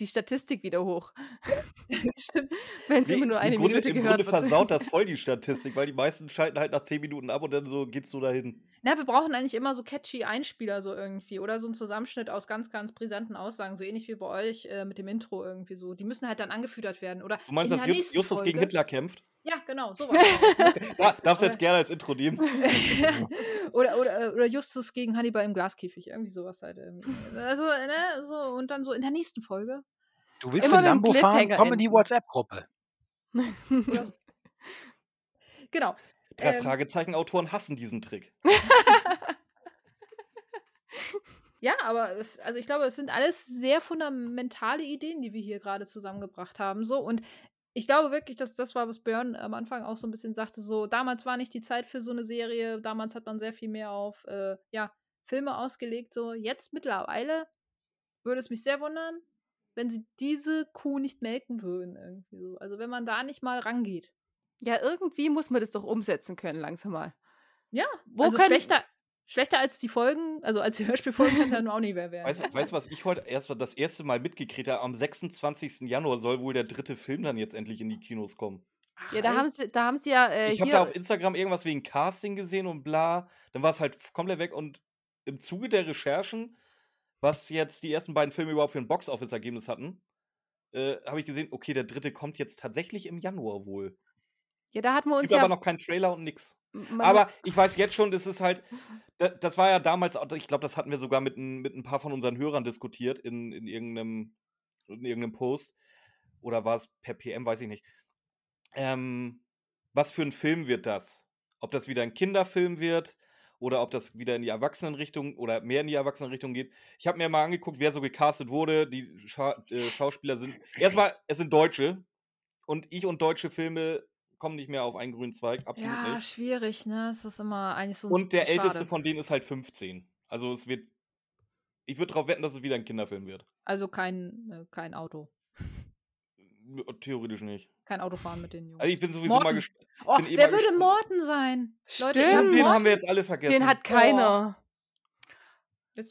die Statistik wieder hoch. [LAUGHS] [LAUGHS] Wenn es Nee, immer nur eine Im Grunde, Minute im gehört Grunde wird. versaut das [LAUGHS] voll die Statistik, weil die meisten schalten halt nach 10 Minuten ab und dann so geht's so dahin. Na, wir brauchen eigentlich immer so catchy Einspieler so irgendwie oder so einen Zusammenschnitt aus ganz, ganz brisanten Aussagen, so ähnlich wie bei euch äh, mit dem Intro irgendwie so. Die müssen halt dann angefüttert werden. Oder Du meinst, in dass der Ju- nächsten Justus gegen Folge- Hitler kämpft? Ja, genau, sowas. [LAUGHS] Da, darfst du jetzt gerne als Intro nehmen. [LAUGHS] oder, oder, äh, oder Justus gegen Hannibal im Glaskäfig, irgendwie sowas halt. irgendwie. Also, ne, so, und dann so in der nächsten Folge. Du willst Immer in Lambo fahren? Komm in die. WhatsApp-Gruppe. [LAUGHS] Genau. Drei Ähm, Fragezeichen-Autoren hassen diesen Trick. [LAUGHS] Ja, aber äh, also ich glaube, es sind alles sehr fundamentale Ideen, die wir hier gerade zusammengebracht haben. So und ich glaube wirklich, dass das war, was Björn am Anfang auch so ein bisschen sagte. So damals war nicht die Zeit für so eine Serie. Damals hat man sehr viel mehr auf äh, ja Filme ausgelegt. So jetzt mittlerweile würde es mich sehr wundern, wenn sie diese Kuh nicht melken würden irgendwie so. Also wenn man da nicht mal rangeht. Ja, irgendwie muss man das doch umsetzen können, langsam mal. Ja, Wo also können- schlechter, schlechter als die Folgen, also als die [LAUGHS] Hörspielfolgen kann dann auch nicht mehr werden. Weißt du, weißt, du, was ich heute erst mal das erste Mal mitgekriegt habe? Am 26. Januar soll wohl der dritte Film dann jetzt endlich in die Kinos kommen. Ach, Ja, da haben sie, da haben sie ja äh, ich habe da auf Instagram irgendwas wegen Casting gesehen und bla. Dann war es halt komplett weg und im Zuge der Recherchen, was jetzt die ersten beiden Filme überhaupt für ein Box-Office-Ergebnis hatten, äh, habe ich gesehen, okay, der dritte kommt jetzt tatsächlich im Januar wohl. Ja, da hatten wir uns Gibt ja. aber noch keinen Trailer und nix. man- Aber ich weiß jetzt schon, das ist halt, da- das war ja damals, auch- ich glaube, das hatten wir sogar mit, ein- mit ein paar von unseren Hörern diskutiert in, in, irgendeinem, in irgendeinem Post. Oder war es per PM, weiß ich nicht. Ähm, was für ein Film wird das? Ob das wieder ein Kinderfilm wird oder ob das wieder in die Erwachsenenrichtung oder mehr in die Erwachsenenrichtung geht. Ich habe mir mal angeguckt, wer so gecastet wurde. Die Scha äh, Schauspieler sind. Erstmal, es sind Deutsche. Und ich und deutsche Filme kommen nicht mehr auf einen grünen Zweig. Absolut ja, nicht. schwierig, ne? Es ist immer eigentlich so. Und der schade. älteste von denen ist halt 15. Also es wird. Ich würde darauf wetten, dass es wieder ein Kinderfilm wird. Also kein, äh, kein Auto. Theoretisch nicht. Kein Autofahren mit den Jungs. Also ich bin sowieso mal Morten. gespannt. oh, eh wer mal würde. Morten sein? Leute, Stimmt. hab Den haben Morten- wir jetzt alle vergessen. den hat keiner.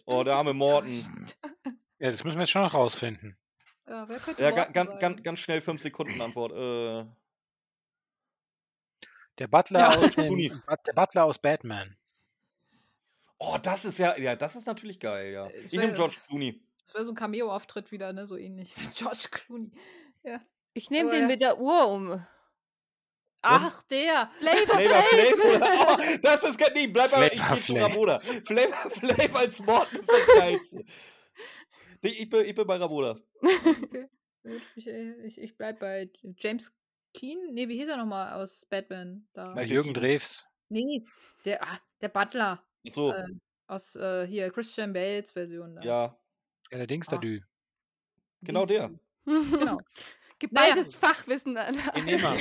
Oh, ich der arme Morten. [LAUGHS] Ja, das müssen wir jetzt schon noch rausfinden. Ja, wer könnte Ja, ga, Morten ganz, sein? ganz, ganz schnell 5 Sekunden Antwort. Äh, Der Butler, Ja. aus, [LAUGHS] der Butler aus Batman. oh, das ist ja, ja, das ist natürlich geil, ja. Es Ich nehme George Clooney. Das wäre so ein Cameo-Auftritt wieder, ne? So ähnlich. [LAUGHS] George Clooney. Ja. Ich nehme Aber den ja. mit der Uhr um. Ach, der. Flavor Flavor Flav. [LAUGHS] Oh, das ist geil. Nee, bleib mal, ich Flavor geh zu Flav. Raboda. Flavor Flav als Morten ist das Geilste. Ich, bin, ich bin bei Raboda. Okay. Ich, äh, ich, ich bleib bei James Keen. Nee, wie hieß er nochmal aus Batman? Da. Michael Jürgen. Drews. Nee, der, ah, der Butler. So, Äh, aus äh, hier Christian Bales Version. Da. ja, Ja, der Dings Ah. genau der. Genau. [LAUGHS] Geballtes Fachwissen an. Den nehmen wir.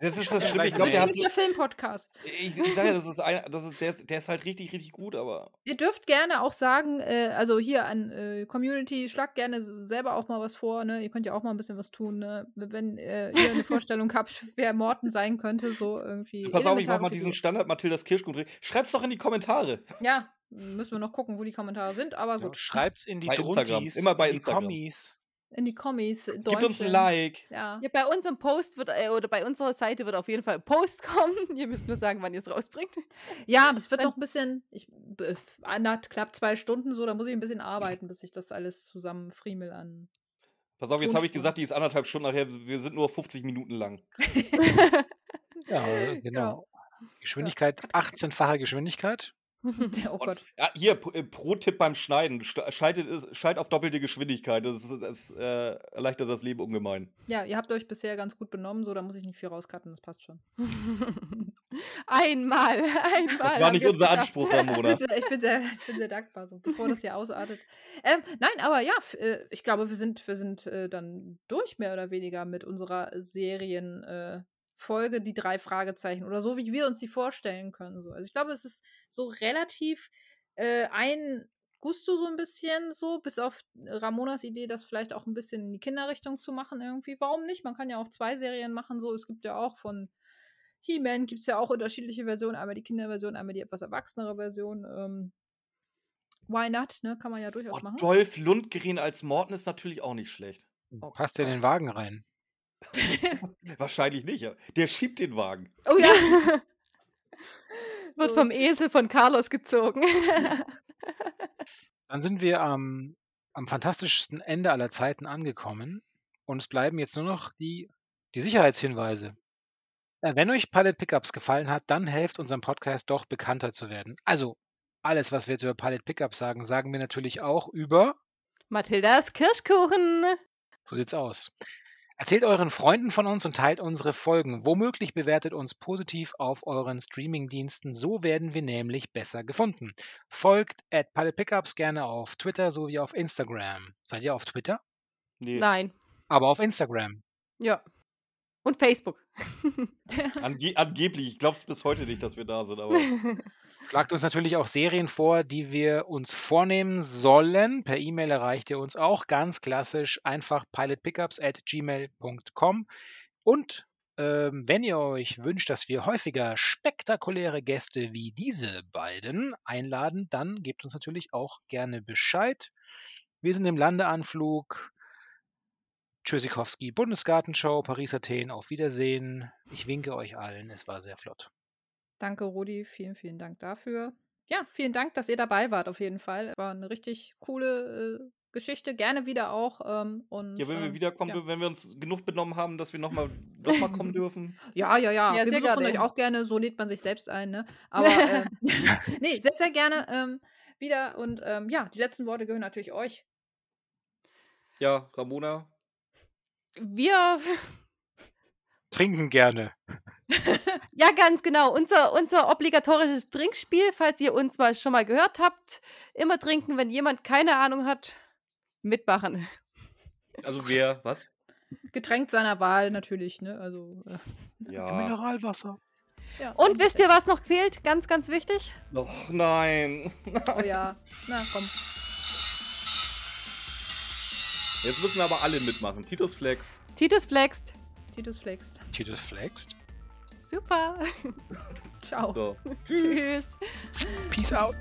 Das ist das Ja, Schlimme. Ich glaube, der hat. der Film-Podcast. Ich, ich sage ja, das ist ein, das ist, der, ist- der ist halt richtig, richtig gut, aber. Ihr dürft gerne auch sagen, äh, also hier an äh, Community, schlagt gerne selber auch mal was vor, ne? Ihr könnt ja auch mal ein bisschen was tun, ne? Wenn äh, ihr eine Vorstellung [LAUGHS] habt, wer Morten sein könnte, so irgendwie. Pass auf, ich mach mal diesen. Standard Mathildas Kirschkuchen. Schreib's doch in die Kommentare. Ja, müssen wir noch gucken, wo die Kommentare sind, aber Ja, gut. schreibt's in die Bei Instagram. Immer bei Instagram. Kommis. In die Kommis. Gebt uns ein. Like. Ja. Ja, bei unserem Post wird, äh, oder bei unserer Seite wird auf jeden Fall ein Post [LAUGHS] kommen. Ihr müsst nur sagen, wann ihr es rausbringt. ja, das [LAUGHS] wird noch ein bisschen, ich, na, knapp zwei Stunden so, da muss ich ein bisschen arbeiten, bis ich das alles zusammen friemel an. Pass auf, jetzt habe ich gesagt, die ist anderthalb Stunden nachher. Wir sind nur 50 Minuten lang. [LAUGHS] Ja, genau. Geschwindigkeit, 18-fache Geschwindigkeit. [LAUGHS] [LAUGHS] oh Und, Gott. ja, hier, äh, Pro-Tipp beim Schneiden. Schaltet, es- schalt auf doppelte Geschwindigkeit. Das, ist- das äh, erleichtert das Leben ungemein. Ja, ihr habt euch bisher ganz gut benommen, so da muss ich nicht viel rauscutten, das passt schon. [LAUGHS] einmal, einmal. Das war nicht unser. Anspruch, Ich Ramona. sehr, ich, bin sehr, ich bin sehr dankbar, so, bevor das hier ausartet. Ähm, nein, aber ja, äh, ich glaube, wir sind, wir sind äh, dann durch, mehr oder weniger, mit unserer Serienfolge, äh, Folge, die drei Fragezeichen oder so, wie wir uns die vorstellen können. So. Also ich glaube, es ist so relativ äh, ein Gusto so ein bisschen so, bis auf Ramonas Idee, das vielleicht auch ein bisschen in die Kinderrichtung zu machen irgendwie. Warum nicht? Man kann ja auch zwei Serien machen, so. Es gibt ja auch von He-Man gibt es ja auch unterschiedliche Versionen. Einmal die Kinderversion, einmal die etwas erwachsenere Version. Ähm, why not, ne? Kann man ja durchaus Oh, machen. Dolph Lundgren als Morten ist natürlich auch nicht schlecht. Oh Passt der in den Wagen rein? [LAUGHS] Wahrscheinlich nicht. Der schiebt den Wagen. Oh ja. [LAUGHS] [LAUGHS] Wird So. vom Esel von Carlos gezogen. Dann sind wir am, am fantastischsten Ende aller Zeiten angekommen und es bleiben jetzt nur noch die, die Sicherheitshinweise. Äh, Wenn euch Pilot Pickups gefallen hat, dann helft unserem Podcast doch bekannter zu werden. Also alles, was wir jetzt über Pilot Pickups sagen, sagen wir natürlich auch über Mathildas Kirschkuchen. So sieht's aus. Erzählt euren Freunden von uns und teilt unsere Folgen. Womöglich bewertet uns positiv auf euren Streamingdiensten. So werden wir nämlich besser gefunden. Folgt at Pilot Pickups gerne auf Twitter sowie auf Instagram. Seid ihr auf Twitter? Nee, Nein. Aber auf Instagram. Ja. Und Facebook. [LAUGHS] ange angeblich. Ich glaube es bis heute nicht, dass wir da sind. Aber [LAUGHS] Schlagt uns natürlich auch Serien vor, die wir uns vornehmen sollen. Per E-Mail erreicht ihr uns auch ganz klassisch einfach pilotpickups at gmail.com. Und ähm, wenn ihr euch wünscht, dass wir häufiger spektakuläre Gäste wie diese beiden einladen, dann gebt uns natürlich auch gerne Bescheid. Wir sind im Landeanflug. Tschüssikowski, Bundesgartenshow, Paris, Athen, auf Wiedersehen. Ich winke euch allen, es war sehr flott. Danke, Rudi. Vielen, vielen Dank dafür. Ja, vielen Dank, dass ihr dabei wart, auf jeden Fall. War eine richtig coole äh, Geschichte. Gerne wieder auch. Ähm, und, ja, wenn wir ähm, wiederkommen, ja. wenn wir uns genug benommen haben, dass wir nochmal noch mal kommen [LAUGHS] dürfen. Ja, ja, ja. Ja, wir sehr besuchen gerne. euch auch gerne. So lädt man sich selbst ein, ne? Aber [LAUGHS] ähm, nee, sehr, sehr gerne ähm, wieder. Und ähm, ja, die letzten Worte gehören natürlich euch. Ja, Ramona. Wir, [LAUGHS] Trinken gerne. [LAUGHS] ja, ganz genau. Unser, unser obligatorisches Trinkspiel, falls ihr uns mal schon mal gehört habt. Immer trinken, wenn jemand keine Ahnung hat. Mitmachen. Also wer, was? Getränk seiner Wahl natürlich, ne? Also, äh, Ja. Mineralwasser. ja. Und wisst ihr, was noch fehlt? Ganz, ganz wichtig. Och nein. Oh ja. [LAUGHS] Na, komm. Jetzt müssen aber alle mitmachen. Titus Flex. Titus flext. Titus flext. Titus flext. Super. [LAUGHS] Ciao. So. [LAUGHS] Tschüss. Peace out.